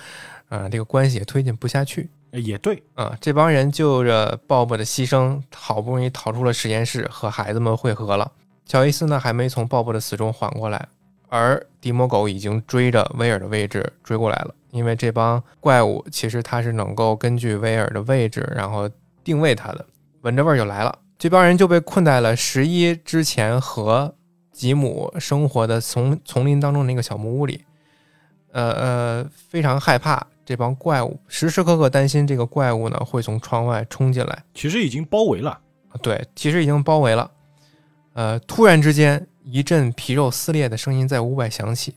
呃，这个关系也推进不下去。也对，啊、这帮人就着鲍勃的牺牲，好不容易逃出了实验室，和孩子们会合了。乔伊斯呢，还没从鲍勃的死中缓过来，而迪摩狗已经追着威尔的位置追过来了。因为这帮怪物其实它是能够根据威尔的位置，然后定位它的，闻着味儿就来了。这帮人就被困在了十一之前和吉姆生活的丛丛林当中的那个小木屋里，呃呃，非常害怕这帮怪物，时时刻刻担心这个怪物呢会从窗外冲进来。其实已经包围了，对，其实已经包围了。呃，突然之间，一阵皮肉撕裂的声音在屋外响起，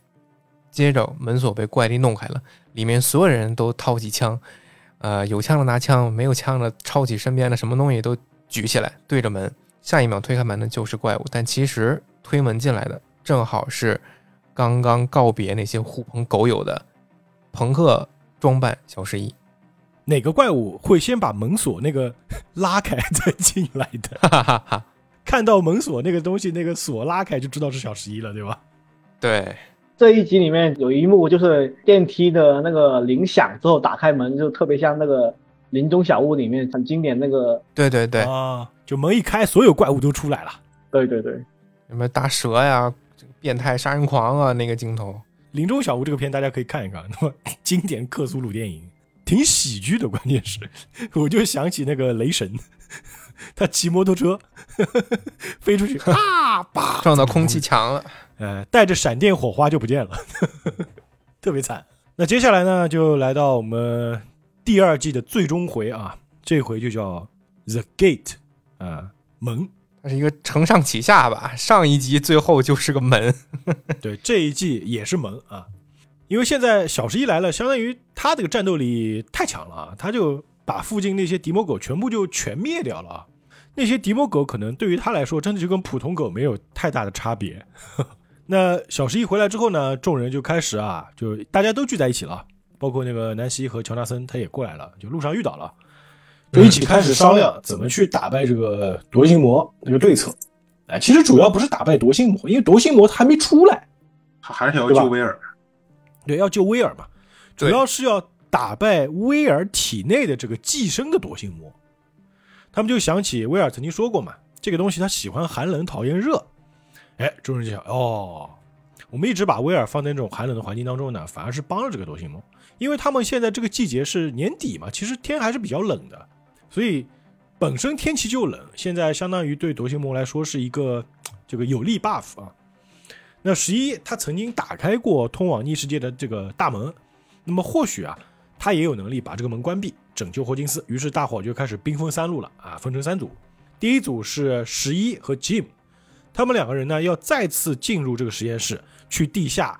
接着门锁被怪力弄开了，里面所有人都掏起枪，呃，有枪的拿枪，没有枪的抄起身边的什么东西都举起来对着门。下一秒推开门的就是怪物，但其实推门进来的正好是刚刚告别那些狐朋狗友的朋克装扮小十一。哪个怪物会先把门锁那个 拉开再进来的？哈哈哈！看到门锁那个东西，那个锁拉开就知道是小十一了，对吧？对，这一集里面有一幕就是电梯的那个铃响之后打开门，就特别像那个林中小屋里面很经典那个，对对对，啊，就门一开，所有怪物都出来了。对对对，什么大蛇呀、这个变态杀人狂啊，那个镜头。林中小屋这个片大家可以看一看，那么经典克苏鲁电影，挺喜剧的。关键是，我就想起那个雷神，他骑摩托车飞出去啊，叭撞到空气墙了。呃，带着闪电火花就不见了，特别惨。那接下来呢，就来到我们第二季的最终回啊，这回就叫 The Gate 啊、门。它是一个承上启下吧，上一集最后就是个门。对，这一季也是门啊，因为现在小十一来了，相当于他这个战斗力太强了啊，他就把附近那些敌魔狗全部就全灭掉了啊。那些敌魔狗可能对于他来说，真的就跟普通狗没有太大的差别。那小十一回来之后呢，众人就开始啊，就大家都聚在一起了，包括那个南希和乔纳森他也过来了，就路上遇到了，就一起开始商量怎么去打败这个夺心魔这个对策。哎，其实主要不是打败夺心魔，因为夺心魔他还没出来。他还是要救威尔。对，要救威尔嘛，主要是要打败威尔体内的这个寄生的夺心魔。他们就想起威尔曾经说过嘛，这个东西他喜欢寒冷，讨厌热。哎，众人就想，哦，我们一直把威尔放在那种寒冷的环境当中呢，反而是帮了这个夺心魔，因为他们现在这个季节是年底嘛，其实天还是比较冷的，所以本身天气就冷，现在相当于对夺心魔来说是一个 这个有利 buff 啊。那十一他曾经打开过通往逆世界的这个大门，那么或许啊，他也有能力把这个门关闭，拯救霍金斯。于是大伙就开始兵分三路了啊，分成三组。第一组是十一和 Jim，他们两个人呢要再次进入这个实验室，去地下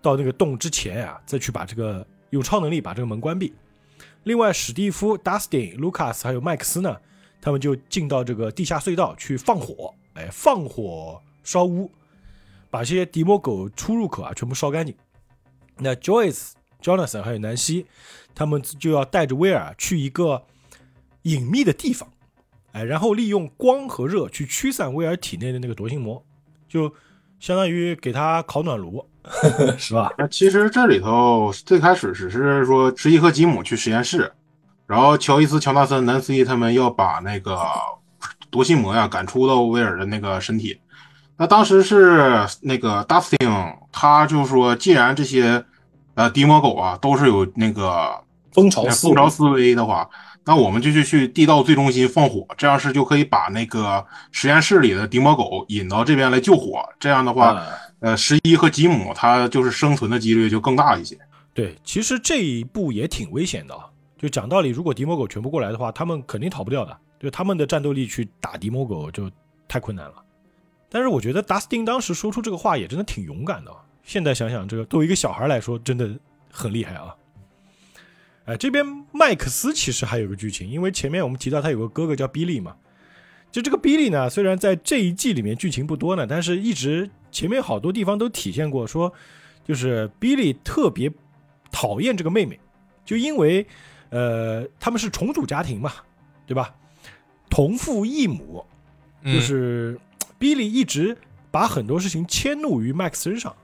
到那个洞之前啊，再去把这个用超能力把这个门关闭。另外，史蒂夫、Dustin、Lucas 还有麦克斯呢，他们就进到这个地下隧道去放火，哎，放火烧屋，把这些敌魔狗出入口啊全部烧干净。那 Joyce、Jonathan 还有南希，他们就要带着威尔去一个隐秘的地方，哎，然后利用光和热去驱散威尔体内的那个夺心魔，就相当于给他烤暖炉，是吧？那其实这里头最开始只是说十一和吉姆去实验室，然后乔伊斯、乔纳森、南斯伊他们要把那个夺心魔呀赶出到威尔的那个身体。那当时是那个 Dustin，他就说，既然这些呃迪摩狗啊都是有那个蜂巢蜂巢思维的话，那我们就去去地道最中心放火，这样是就可以把那个实验室里的迪摩狗引到这边来救火。这样的话，啊呃，十一和吉姆他就是生存的几率就更大一些。对，其实这一步也挺危险的啊。就讲道理，如果迪摩狗全部过来的话，他们肯定逃不掉的。就他们的战斗力去打迪摩狗就太困难了。但是我觉得 Dustin 当时说出这个话也真的挺勇敢的啊。现在想想，这个作为一个小孩来说，真的很厉害啊。哎，这边麦克斯其实还有个剧情，因为前面我们提到他有个哥哥叫比利嘛。就这个比利呢，虽然在这一季里面剧情不多呢，但是一直前面好多地方都体现过说，就是比利特别讨厌这个妹妹，就因为呃他们是重组家庭嘛，对吧？同父异母，嗯就是比利一直把很多事情迁怒于麦克斯身上，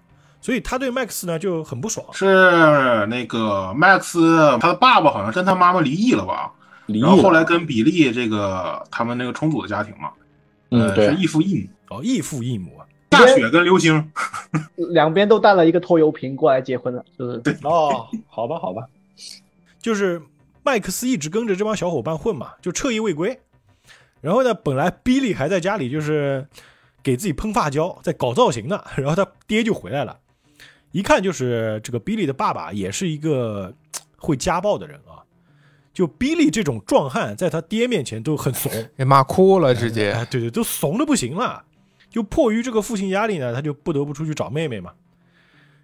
所以他对 Max 呢就很不爽。是那个 Max，他的爸爸好像跟他妈妈离异了吧？离异然后后，来跟比利这个他们那个重组的家庭嘛，嗯，呃，对。是，异父异母。哦，异父异母啊，下雪跟流星，两边都带了一个拖油瓶过来结婚了，就是。哦，好吧，好吧，就是麦克斯一直跟着这帮小伙伴混嘛，就彻夜未归。然后呢，本来比利还在家里就是给自己喷发胶，在搞造型呢，然后他爹就回来了，一看就是这个比利的爸爸也是一个 会家暴的人啊。就比利这种壮汉，在他爹面前都很怂，给骂哭了，直接哎，对对，都怂的不行了。就迫于这个父亲压力呢，他就不得不出去找妹妹嘛。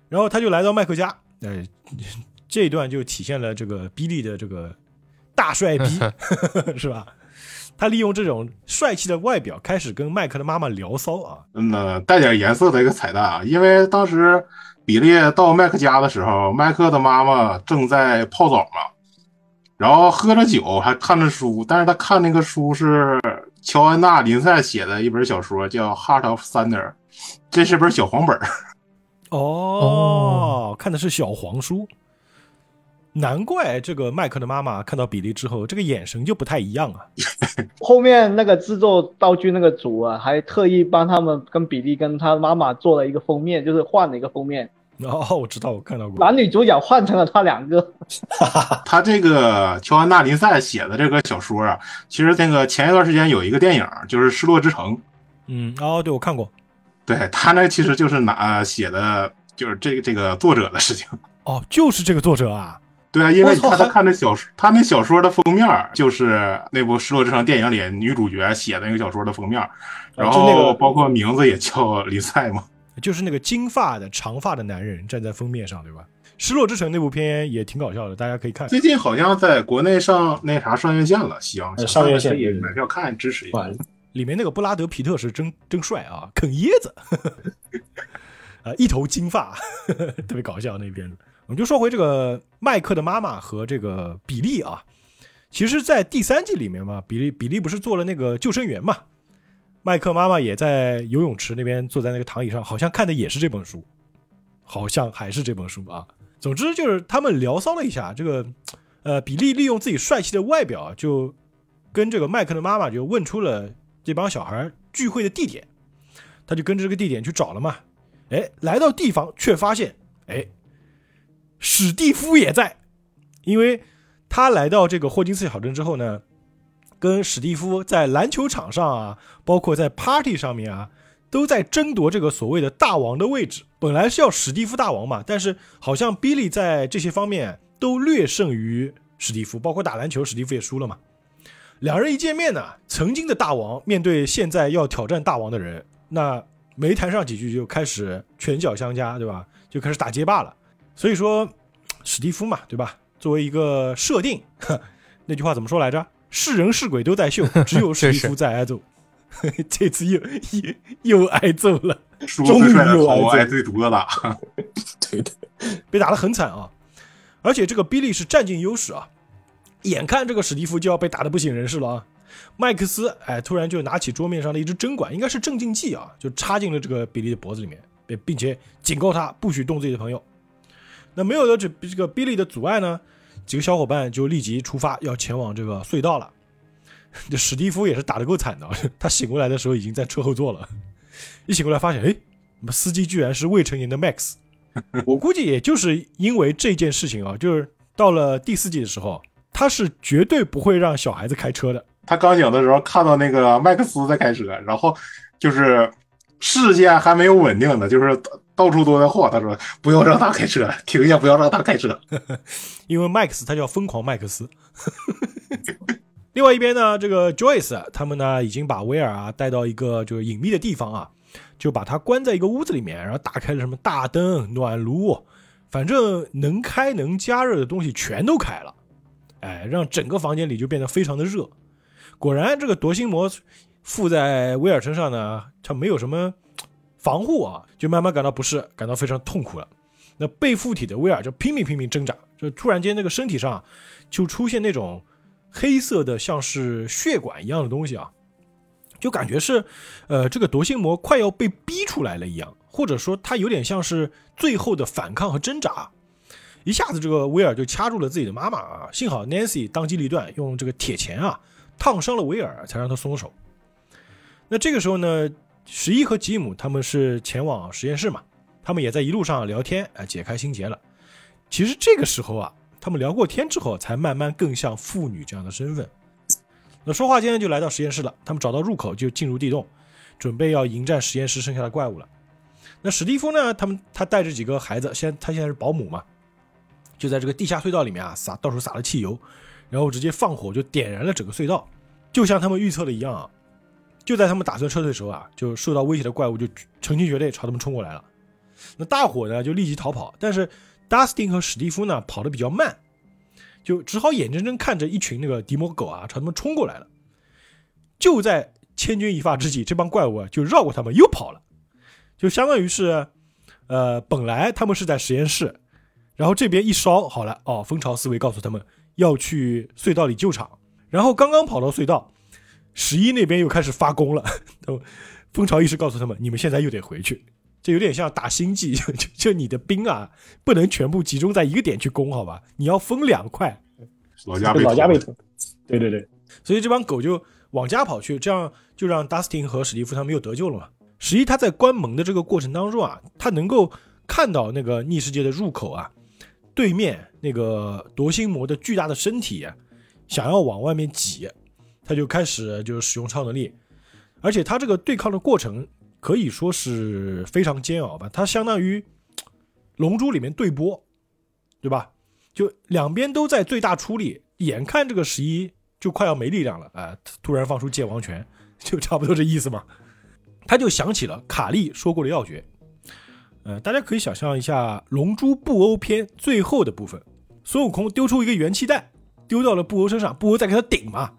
然后他就来到麦克家，哎，这一段就体现了这个比利的这个大帅逼，是吧？他利用这种帅气的外表，开始跟麦克的妈妈聊骚啊。嗯，那带点颜色的一个彩蛋啊，因为当时比利到麦克家的时候，麦克的妈妈正在泡澡嘛，然后喝着酒还看着书，但是他看那个书是乔安娜·林赛写的一本小说，叫《Heart of Thunder》，这是本小黄本儿。哦，看的是小黄书，难怪这个麦克的妈妈看到比利之后，这个眼神就不太一样啊。后面那个制作道具那个组啊，还特意帮他们跟比利跟他妈妈做了一个封面，就是换了一个封面，哦，我知道，我看到过。男女主角换成了他两个。他这个乔安娜·林赛写的这个小说啊，其实那个前一段时间有一个电影，就是《失落之城》，嗯，哦，对，我看过。对他那其实就是拿写的，就是这个这个作者的事情。哦，就是这个作者啊。对啊，因为你看他他看那小说，他那小说的封面就是那部《失落之城》电影里女主角写的那个小说的封面，然后那个后包括名字也叫林赛嘛。就是那个金发的长发的男人站在封面上，对吧？《失落之城》那部片也挺搞笑的，大家可以看。最近好像在国内上那啥上院线了，行，呃上院线可以买票看支持一下。里面那个布拉德皮特是真真帅啊，啃椰子，啊，一头金发，特别搞笑那片子。我们就说回这个麦克的妈妈和这个比利啊，其实，在第三季里面嘛，比利比利不是做了那个救生员嘛，麦克妈妈也在游泳池那边坐在那个躺椅上，好像看的也是这本书，好像还是这本书啊。总之就是他们聊骚了一下，这个呃，比利利用自己帅气的外表，就跟这个麦克的妈妈就问出了这帮小孩聚会的地点，他就跟着这个地点去找了嘛。哎，来到地方却发现，哎，史蒂夫也在，因为他来到这个霍金斯小镇之后呢，跟史蒂夫在篮球场上啊，包括在 party 上面啊，都在争夺这个所谓的大王的位置。本来是要史蒂夫大王嘛，但是好像比利在这些方面都略胜于史蒂夫，包括打篮球，史蒂夫也输了嘛。两人一见面呢，曾经的大王面对现在要挑战大王的人，那没谈上几句就开始拳脚相加，对吧？就开始打街霸了。所以说，史蒂夫嘛，对吧？作为一个设定，呵 那句话怎么说来着？是人是鬼都在秀，只有史蒂夫在挨揍。这次又又又挨揍了，终于又挨挨最毒的打。对的，被打得很惨啊！而且这个比利是占尽优势啊，眼看这个史蒂夫就要被打得不省人事了啊！麦克斯哎，突然就拿起桌面上的一支针管，应该是镇静剂啊，就插进了这个比利的脖子里面，并并且警告他不许动自己的朋友。那没有了这这个比利的阻碍呢，几个小伙伴就立即出发，要前往这个隧道了。这史蒂夫也是打得够惨的，他醒过来的时候已经在车后座了，一醒过来发现，哎，司机居然是未成年的 Max。我估计也就是因为这件事情啊，就是到了第四季的时候，他是绝对不会让小孩子开车的。他刚醒的时候看到那个麦克斯在开车，然后就是视线还没有稳定的，就是到处都在晃。他说：“不要让他开车，停下，不要让他开车。因为麦克斯他叫疯狂麦克斯。另外一边呢，这个 Joyce 他们呢已经把威尔啊带到一个就是隐秘的地方啊，就把他关在一个屋子里面，然后打开了什么大灯、暖炉，反正能开能加热的东西全都开了，哎，让整个房间里就变得非常的热。果然，这个夺心魔附在威尔身上呢，他没有什么防护啊，就慢慢感到不适，感到非常痛苦了。那被附体的威尔就拼命拼命挣扎，就突然间那个身体上就出现那种黑色的像是血管一样的东西啊，就感觉是呃这个夺心魔快要被逼出来了一样，或者说他有点像是最后的反抗和挣扎。一下子这个威尔就掐住了自己的妈妈啊，幸好 Nancy 当机立断，用这个铁钳啊烫伤了威尔，才让他松手。那这个时候呢，十一和吉姆他们是前往实验室嘛，他们也在一路上聊天，啊，解开心结了。其实这个时候啊，他们聊过天之后，才慢慢更像父女这样的身份。那说话间就来到实验室了，他们找到入口就进入地洞，准备要迎战实验室剩下的怪物了。那史蒂夫呢？他们他带着几个孩子，现他现在是保姆嘛，就在这个地下隧道里面啊撒到处撒了汽油，然后直接放火就点燃了整个隧道，就像他们预测的一样啊。就在他们打算撤退的时候啊，就受到威胁的怪物就成群结队朝他们冲过来了。那大伙呢就立即逃跑，但是 Dustin 和史蒂夫呢跑得比较慢，就只好眼睁睁看着一群那个迪摩狗啊朝他们冲过来了。就在千钧一发之际，这帮怪物啊就绕过他们又跑了。就相当于是，呃，本来他们是在实验室，然后这边一烧好了，哦，蜂巢思维告诉他们要去隧道里救场，然后刚刚跑到隧道，十一那边又开始发功了，蜂巢意识告诉他们，你们现在又得回去，这有点像打星际，就就就你的兵啊，不能全部集中在一个点去攻，好吧，你要分两块。老家被老家被对对对，所以这帮狗就往家跑去，这样就让 Dustin 和史蒂夫他们又得救了嘛。十一他在关门的这个过程当中啊，他能够看到那个逆世界的入口啊，对面那个夺心魔的巨大的身体啊，想要往外面挤，他就开始就是使用超能力，而且他这个对抗的过程可以说是非常煎熬吧，他相当于《龙珠》里面对波，对吧？就两边都在最大出力，眼看这个十一就快要没力量了啊、突然放出界王拳，就差不多这意思嘛。他就想起了卡利说过的要诀，呃，大家可以想象一下《龙珠布欧篇》最后的部分，孙悟空丢出一个元气弹，丢到了布欧身上，布欧再给他顶嘛。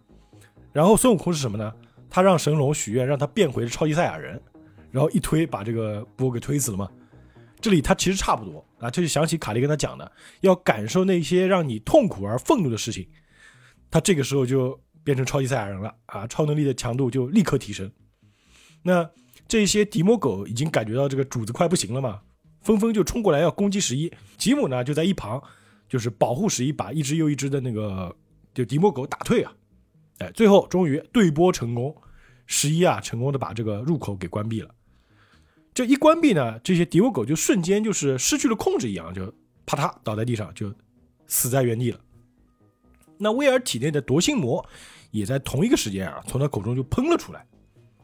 然后孙悟空是什么呢？他让神龙许愿，让他变回超级赛亚人，然后一推把这个波给推死了嘛。这里他其实差不多啊，这就想起卡利跟他讲的，要感受那些让你痛苦而愤怒的事情。他这个时候就变成超级赛亚人了啊，超能力的强度就立刻提升。那这些迪摩狗已经感觉到这个主子快不行了嘛，纷纷就冲过来要攻击十一。吉姆呢就在一旁，就是保护十一，把一只又一只的那个就迪摩狗打退啊。哎，最后终于对波成功，十一啊成功的把这个入口给关闭了。这一关闭呢，这些迪欧狗就瞬间就是失去了控制一样，就啪嗒倒在地上，就死在原地了。那威尔体内的夺心魔也在同一个时间啊，从他口中就喷了出来。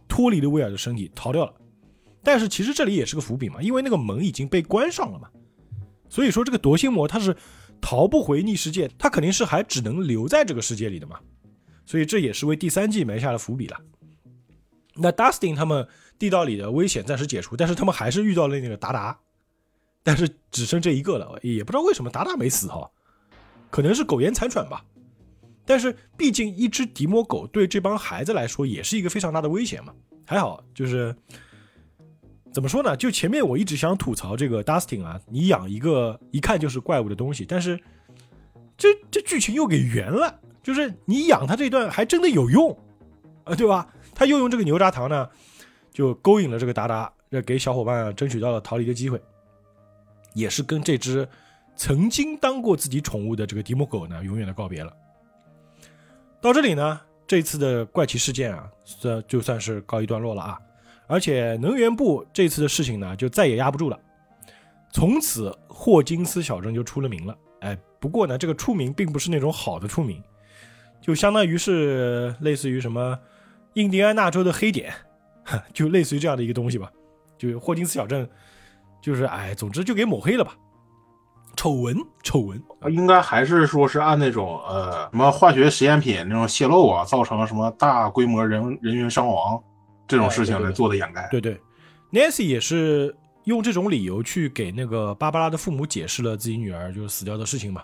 脱离了威尔的身体逃掉了，但是其实这里也是个伏笔嘛，因为那个门已经被关上了嘛，所以说这个夺心魔他是逃不回逆世界，他肯定是还只能留在这个世界里的嘛，所以这也是为第三季埋下了伏笔了。那 Dustin 他们地道里的危险暂时解除，但是他们还是遇到了那个达达，但是只剩这一个了，也不知道为什么达达没死哈，可能是苟延残喘吧。但是毕竟一只迪摩狗对这帮孩子来说也是一个非常大的危险嘛。还好就是怎么说呢？就前面我一直想吐槽这个 Dustin 啊，你养一个一看就是怪物的东西，但是这这剧情又给圆了，就是你养它这段还真的有用啊，对吧？他又用这个牛轧糖呢，就勾引了这个达达，这给小伙伴争取到了逃离的机会，也是跟这只曾经当过自己宠物的这个迪莫狗呢永远的告别了。到这里呢，这次的怪奇事件啊，算就算是告一段落了啊。而且能源部这次的事情呢，就再也压不住了。从此霍金斯小镇就出了名了。哎，不过呢，这个出名并不是那种好的出名，就相当于是类似于什么印第安纳州的黑点，就类似于这样的一个东西吧。就霍金斯小镇，就是哎，总之就给抹黑了吧。丑闻，丑闻，应该还是说是按那种呃什么化学实验品那种泄漏啊，造成什么大规模人人员伤亡这种事情来做的掩盖。对对，Nancy 也是用这种理由去给那个芭芭拉的父母解释了自己女儿就是死掉的事情嘛。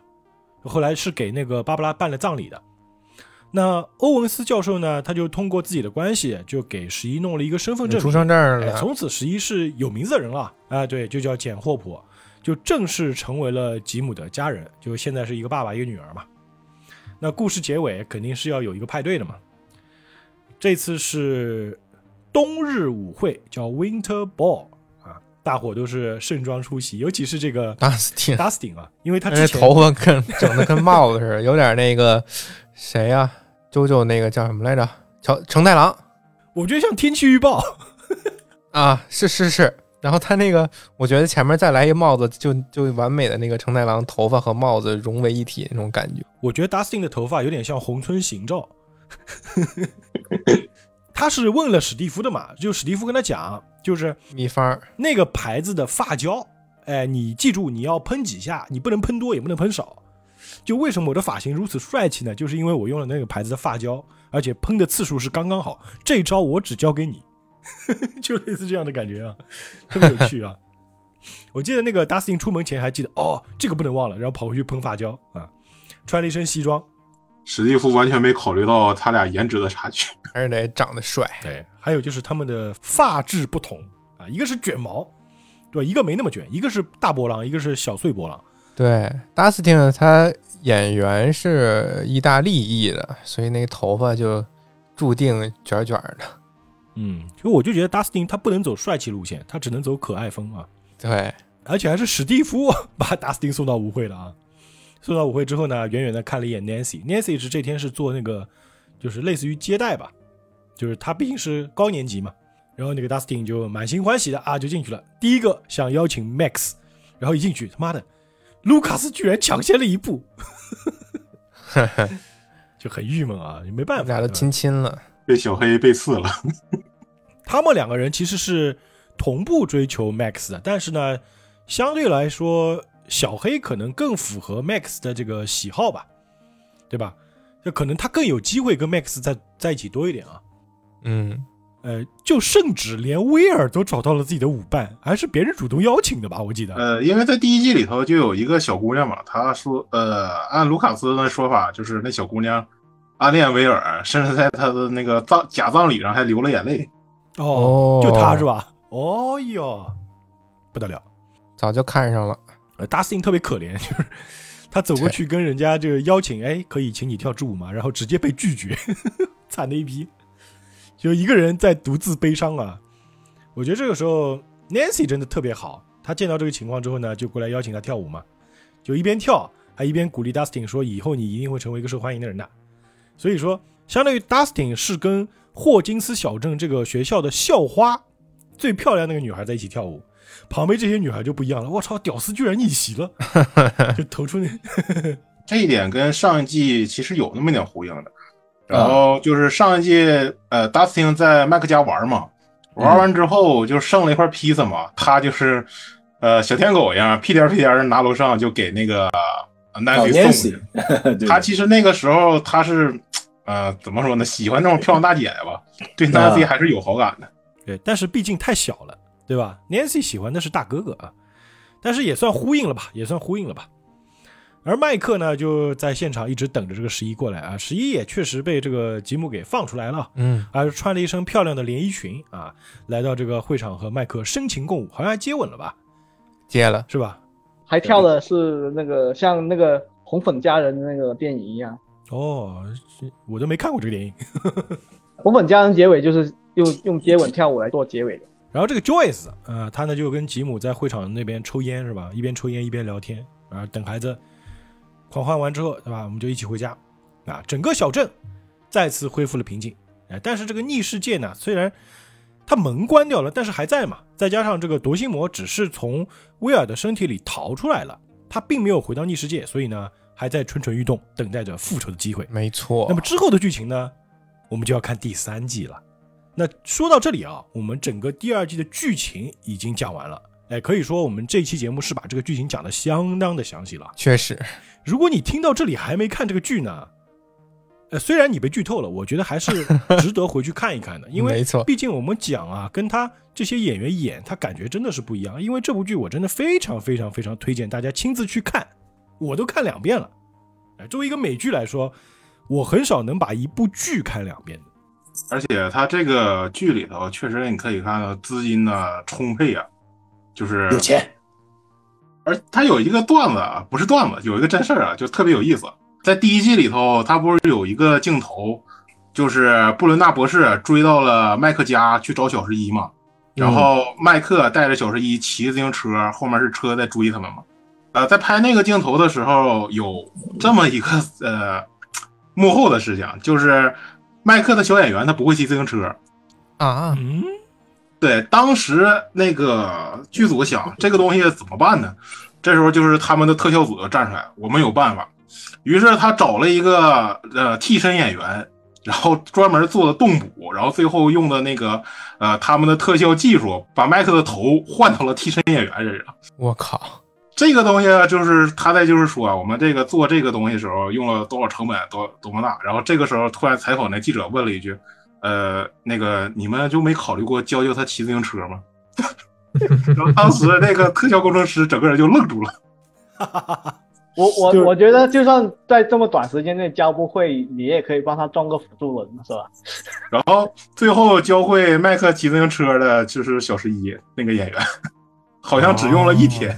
后来是给那个芭芭拉办了葬礼的。那欧文斯教授呢，他就通过自己的关系，就给十一弄了一个身份证，出生证哎，了，从此十一是有名字的人了。啊，对，就叫简霍普，就正式成为了吉姆的家人，就现在是一个爸爸一个女儿嘛。那故事结尾肯定是要有一个派对的嘛。这次是冬日舞会，叫 Winter Ball 啊，大伙都是盛装出席，尤其是这个大斯汀，Dustin 啊，因为他而且之前头发跟整的跟帽子似的，有点那个谁呀、周周那个叫什么来着？乔成太郎，我觉得像天气预报，啊，是是是。然后他那个，我觉得前面再来一帽子，就就完美的那个成太郎头发和帽子融为一体那种感觉。我觉得 Dustin 的头发有点像红村行照。他是问了史蒂夫的嘛？就史蒂夫跟他讲，就是秘方那个牌子的发胶，哎，你记住你要喷几下，你不能喷多，也不能喷少。就为什么我的发型如此帅气呢？就是因为我用了那个牌子的发胶，而且喷的次数是刚刚好。这一招我只教给你，就类似这样的感觉啊，特别有趣啊。我记得那个 Dustin 出门前还记得哦，这个不能忘了，然后跑回去喷发胶啊，穿了一身西装。史蒂夫完全没考虑到他俩颜值的差距。还是得长得帅。对，还有就是他们的发质不同啊，一个是卷毛，对吧？一个没那么卷，一个是大波浪，一个是小碎波浪。对，Dustin 他演员是意大利裔的，所以那个头发就注定卷卷的。嗯，就我就觉得 Dustin 他不能走帅气路线，他只能走可爱风啊。对，而且还是史蒂夫把 Dustin 送到舞会了啊。送到舞会之后呢，远远的看了一眼 Nancy，Nancy 是这天是做那个，就是类似于接待吧，就是他毕竟是高年级嘛。然后那个 Dustin 就满心欢喜的啊就进去了，第一个想邀请 Max，然后一进去他妈的，卢卡斯居然抢先了一步，就很郁闷啊，没办法，俩都亲亲了，被小黑背刺了。他们两个人其实是同步追求 Max 的，但是呢，相对来说。小黑可能更符合 Max 的这个喜好吧，对吧？就可能他更有机会跟 Max 在在一起多一点啊。嗯，呃，就甚至连威尔都找到了自己的舞伴，还是别人主动邀请的吧？我记得。呃，因为在第一季里头就有一个小姑娘嘛，她说，呃，按卢卡斯的说法，就是那小姑娘暗恋威尔，甚至在他的那个葬假葬礼上还流了眼泪。哦，就她是吧？哦哟，不得了，早就看上了。呃，Dustin 特别可怜，就是他走过去跟人家这个邀请，哎，可以请你跳支舞吗？然后直接被拒绝，惨的一批，就一个人在独自悲伤啊。我觉得这个时候 Nancy 真的特别好，她见到这个情况之后呢，就过来邀请他跳舞嘛，就一边跳还一边鼓励 Dustin 说，以后你一定会成为一个受欢迎的人的。所以说，相当于 Dustin 是跟霍金斯小镇这个学校的校花最漂亮那个女孩在一起跳舞。旁边这些女孩就不一样了，我操，屌丝居然逆袭了，就投出那这一点跟上一季其实有那么一点呼应的。然后就是上一季，呃，Dustin 在麦克家玩嘛，玩完之后就剩了一块披萨嘛，他就是呃小舔狗一样，屁颠屁颠的拿楼上就给那个 Nancy 送。他其实那个时候他是呃怎么说呢，喜欢那种漂亮大姐姐吧，对 Nancy 还是有好感的。对，但是毕竟太小了。对吧？Nancy 喜欢的是大哥哥啊，但是也算呼应了吧，也算呼应了吧。而麦克呢，就在现场一直等着这个十一过来啊。十一也确实被这个吉姆给放出来了，嗯，啊穿了一身漂亮的连衣裙啊，来到这个会场和麦克深情共舞，好像还接吻了吧？接了是吧？还跳的是那个像那个红粉佳人那个电影一样。哦，我都没看过这个电影。红粉佳人结尾就是用用接吻跳舞来做结尾的。然后这个 Joyce 啊，他呢就跟吉姆在会场那边抽烟是吧？一边抽烟一边聊天啊，等孩子狂欢完之后，对吧？我们就一起回家啊。整个小镇再次恢复了平静。哎，但是这个逆世界呢，虽然它门关掉了，但是还在嘛。再加上这个夺心魔只是从威尔的身体里逃出来了，他并没有回到逆世界，所以呢还在蠢蠢欲动，等待着复仇的机会。没错。那么之后的剧情呢，我们就要看第三季了。那说到这里啊，我们整个第二季的剧情已经讲完了。哎，可以说我们这期节目是把这个剧情讲的相当的详细了。确实，如果你听到这里还没看这个剧呢，呃，虽然你被剧透了，我觉得还是 值得回去看一看的。因为没错，毕竟我们讲啊，跟他这些演员演，他感觉真的是不一样。因为这部剧我真的非常非常非常推荐大家亲自去看，我都看两遍了。哎，作为一个美剧来说，我很少能把一部剧看两遍的。而且他这个剧里头确实你可以看到资金的充沛啊，就是有钱。而他有一个段子啊，不是段子，有一个真事儿啊，就特别有意思。在第一季里头，他不是有一个镜头，就是布伦纳博士追到了麦克家去找小十一嘛，然后麦克带着小十一骑自行车，后面是车在追他们嘛。呃，在拍那个镜头的时候，有这么一个呃幕后的事情，就是。麦克的小演员他不会骑自行车，啊，嗯，对，当时那个剧组想这个东西怎么办呢？这时候就是他们的特效组就站出来，我们有办法。于是他找了一个呃替身演员，然后专门做的动捕，然后最后用的那个呃他们的特效技术，把麦克的头换到了替身演员身上。我靠，这个东西啊，就是他在就是说，我们这个做这个东西的时候用了多少成本，多多么大。然后这个时候突然采访那记者问了一句，呃，那个你们就没考虑过教教他骑自行车吗？然后当时那个特效工程师整个人就愣住了。我我就是我觉得，就算在这么短时间内教不会，你也可以帮他装个辅助轮，是吧？然后最后教会麦克骑自行车的就是小十一那个演员，好像只用了一天。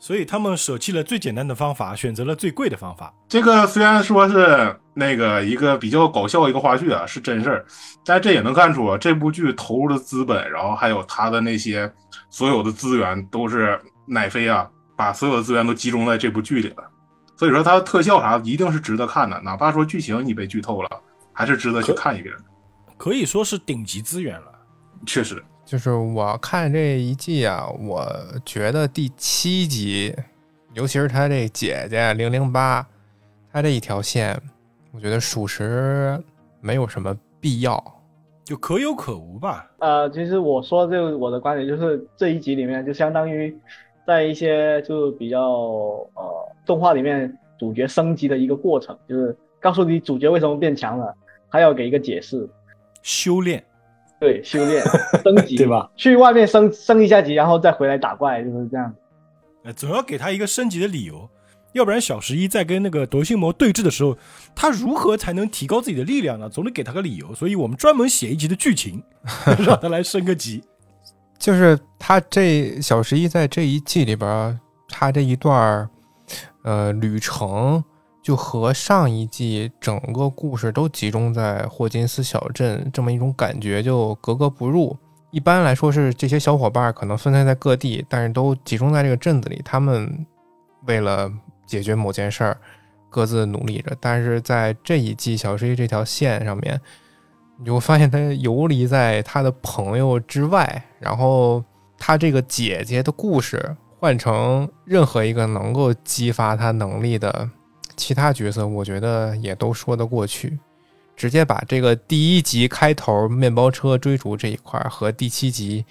所以他们舍弃了最简单的方法，选择了最贵的方法。这个虽然说是那个一个比较搞笑一个花絮啊，是真事儿，但这也能看出啊这部剧投入的资本，然后还有他的那些所有的资源都是奈飞啊，把所有的资源都集中在这部剧里了。所以说它的特效啥一定是值得看的，哪怕说剧情你被剧透了，还是值得去看一遍的。可以说是顶级资源了。确实，就是我看这一季啊，我觉得第七集，尤其是他这姐姐零零八，他这一条线，我觉得属实没有什么必要。就可有可无吧。呃，其实我说这个我的观点就是这一集里面就相当于在一些就比较呃动画里面主角升级的一个过程，就是告诉你主角为什么变强了，还要给一个解释，修炼，对，修炼 升级，对吧？去外面升升一下级，然后再回来打怪，就是这样。呃，总要给他一个升级的理由，要不然小十一在跟那个夺心魔对峙的时候，他如何才能提高自己的力量呢？总得给他个理由。所以我们专门写一集的剧情，让他来升个级。就是他这小十一在这一季里边，他这一段呃旅程，就和上一季整个故事都集中在霍金斯小镇这么一种感觉就格格不入。一般来说是这些小伙伴可能分散在各地，但是都集中在这个镇子里，他们为了解决某件事儿各自努力着。但是在这一季小十一这条线上面，你会发现他游离在他的朋友之外，然后他这个姐姐的故事换成任何一个能够激发他能力的其他角色，我觉得也都说得过去。直接把这个第一集开头面包车追逐这一块和第七集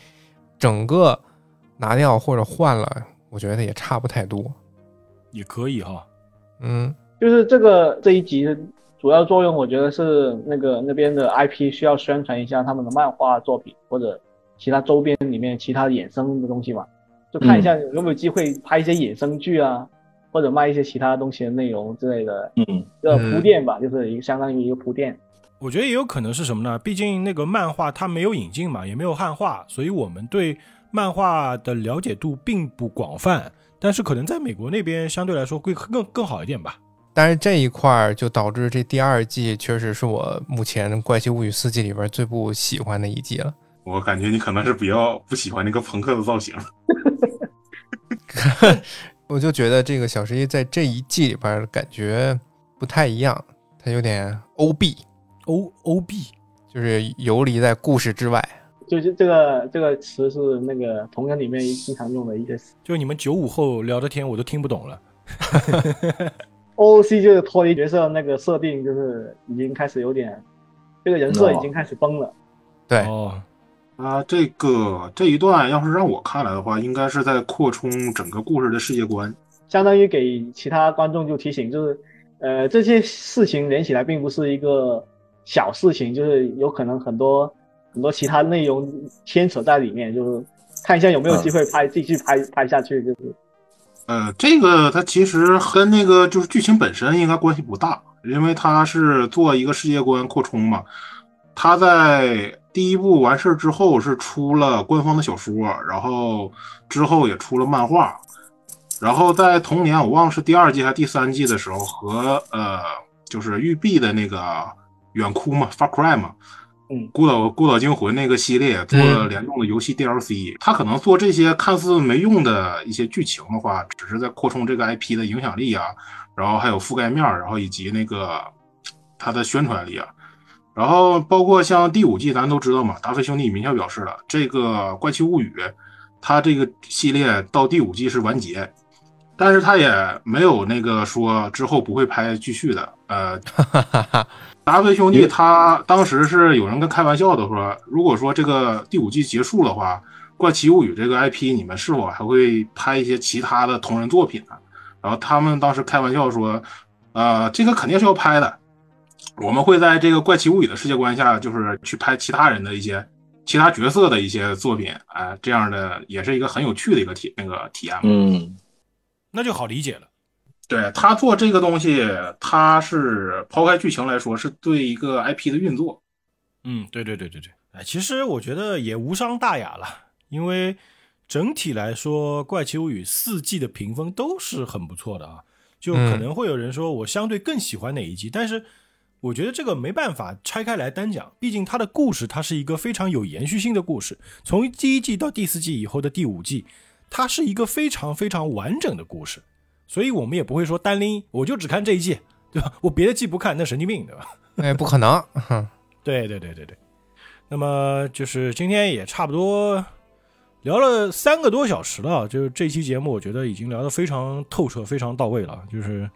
整个拿掉或者换了，我觉得也差不太多。也可以哈。嗯，就是这个这一集的主要作用，我觉得是那个那边的 IP 需要宣传一下他们的漫画作品或者其他周边里面其他的衍生的东西嘛，就看一下有没有机会拍一些衍生剧啊，或者卖一些其他东西的内容之类的，嗯，一个铺垫吧，就是一个相当于一个铺垫。我觉得也有可能是什么呢？毕竟那个漫画它没有引进嘛，也没有汉化，所以我们对漫画的了解度并不广泛。但是可能在美国那边相对来说会更更好一点吧。但是这一块儿就导致这第二季确实是我目前《怪奇物语》四季里边最不喜欢的一季了。我感觉你可能是比较不喜欢那个朋克的造型。我就觉得这个小十一在这一季里边感觉不太一样，他有点 O B，O O B 就是游离在故事之外。就是这个这个词是那个同人里面经常用的一些词。就你们九五后聊的天我都听不懂了。OOC 就是脱离角色那个设定，就是已经开始有点这个人设已经开始崩了。对，哦，啊，这个这一段要是让我看来的话，应该是在扩充整个故事的世界观。相当于给其他观众就提醒，就是呃这些事情连起来并不是一个小事情，就是有可能很多很多其他内容牵扯在里面，就是看一下有没有机会拍、继续拍拍下去，就是呃，这个它其实跟那个就是剧情本身应该关系不大，因为它是做一个世界观扩充嘛。它在第一部完事儿之后是出了官方的小说，然后之后也出了漫画，然后在同年我忘了是第二季还是第三季的时候和呃就是育碧的那个远哭嘛，Far Cry 嘛，嗯孤岛孤岛惊魂那个系列做了联动的游戏 DLC，他可能做这些看似没用的一些剧情的话，只是在扩充这个 IP 的影响力啊，然后还有覆盖面儿，然后以及那个它的宣传力啊。然后包括像第五季，咱都知道嘛，达菲兄弟明确表示了，这个《怪奇物语》它这个系列到第五季是完结，但是他也没有那个说之后不会拍继续的。呃，达菲兄弟他当时是有人跟开玩笑的说，如果说这个第五季结束的话，《怪奇物语》这个 IP 你们是否还会拍一些其他的同人作品呢？然后他们当时开玩笑说，呃，这个肯定是要拍的。我们会在这个《怪奇物语》的世界观下，就是去拍其他人的一些其他角色的一些作品，哎，这样的也是一个很有趣的一个体那个体验嘛。嗯，那就好理解了。对他做这个东西，他是抛开剧情来说，是对一个 IP 的运作。嗯，对对对对对，哎，其实我觉得也无伤大雅了，因为整体来说，《怪奇物语》四季的评分都是很不错的啊。就可能会有人说我相对更喜欢哪一季，但是。我觉得这个没办法拆开来单讲，毕竟它的故事它是一个非常有延续性的故事。从第一季到第四季以后的第五季，它是一个非常非常完整的故事，所以我们也不会说单拎，我就只看这一季，对吧？我别的季不看，那神经病，对吧？哎，不可能。对对对对对。那么就是今天也差不多聊了三个多小时了，就是这期节目我觉得已经聊得非常透彻、非常到位了，就是。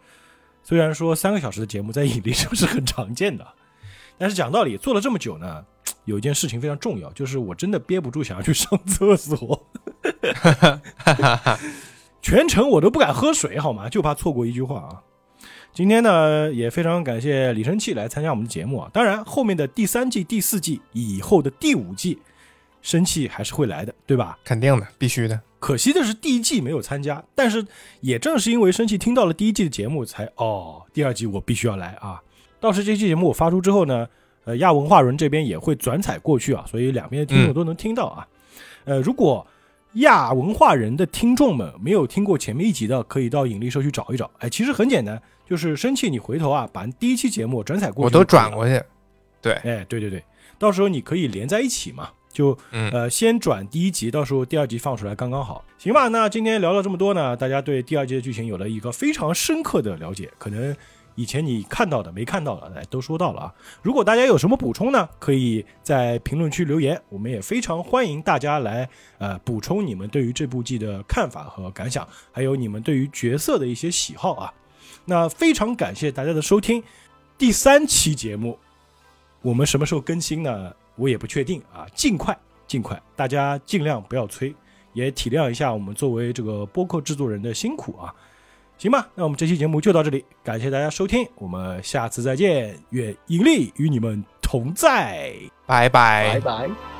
虽然说三个小时的节目在引力上是很常见的，但是讲道理，做了这么久呢，有一件事情非常重要，就是我真的憋不住想要去上厕所，全程我都不敢喝水，好吗？就怕错过一句话啊。今天呢，也非常感谢李生气来参加我们的节目啊。当然，后面的第三季、第四季以后的第五季，生气还是会来的，对吧？肯定的，必须的。可惜的是第一季没有参加，但是也正是因为生气听到了第一季的节目，才哦，第二季我必须要来啊！到时这期节目我发出之后呢，呃，亚文化人这边也会转采过去啊，所以两边的听众都能听到啊。呃，如果亚文化人的听众们没有听过前面一集的，可以到引力社去找一找。哎，其实很简单，就是生气你回头啊，把第一期节目转采过去，我都转过去。对，哎，对对对，到时候你可以连在一起嘛。就呃，先转第一集，到时候第二集放出来刚刚好，行吧？那今天聊了这么多呢，大家对第二集的剧情有了一个非常深刻的了解，可能以前你看到的、没看到的，哎，都说到了啊。如果大家有什么补充呢，可以在评论区留言，我们也非常欢迎大家来呃补充你们对于这部剧的看法和感想，还有你们对于角色的一些喜好啊。那非常感谢大家的收听，第三期节目我们什么时候更新呢？我也不确定啊，尽快尽快，大家尽量不要催，也体谅一下我们作为这个播客制作人的辛苦啊，行吧？那我们这期节目就到这里，感谢大家收听，我们下次再见，愿盈利与你们同在，拜拜拜拜。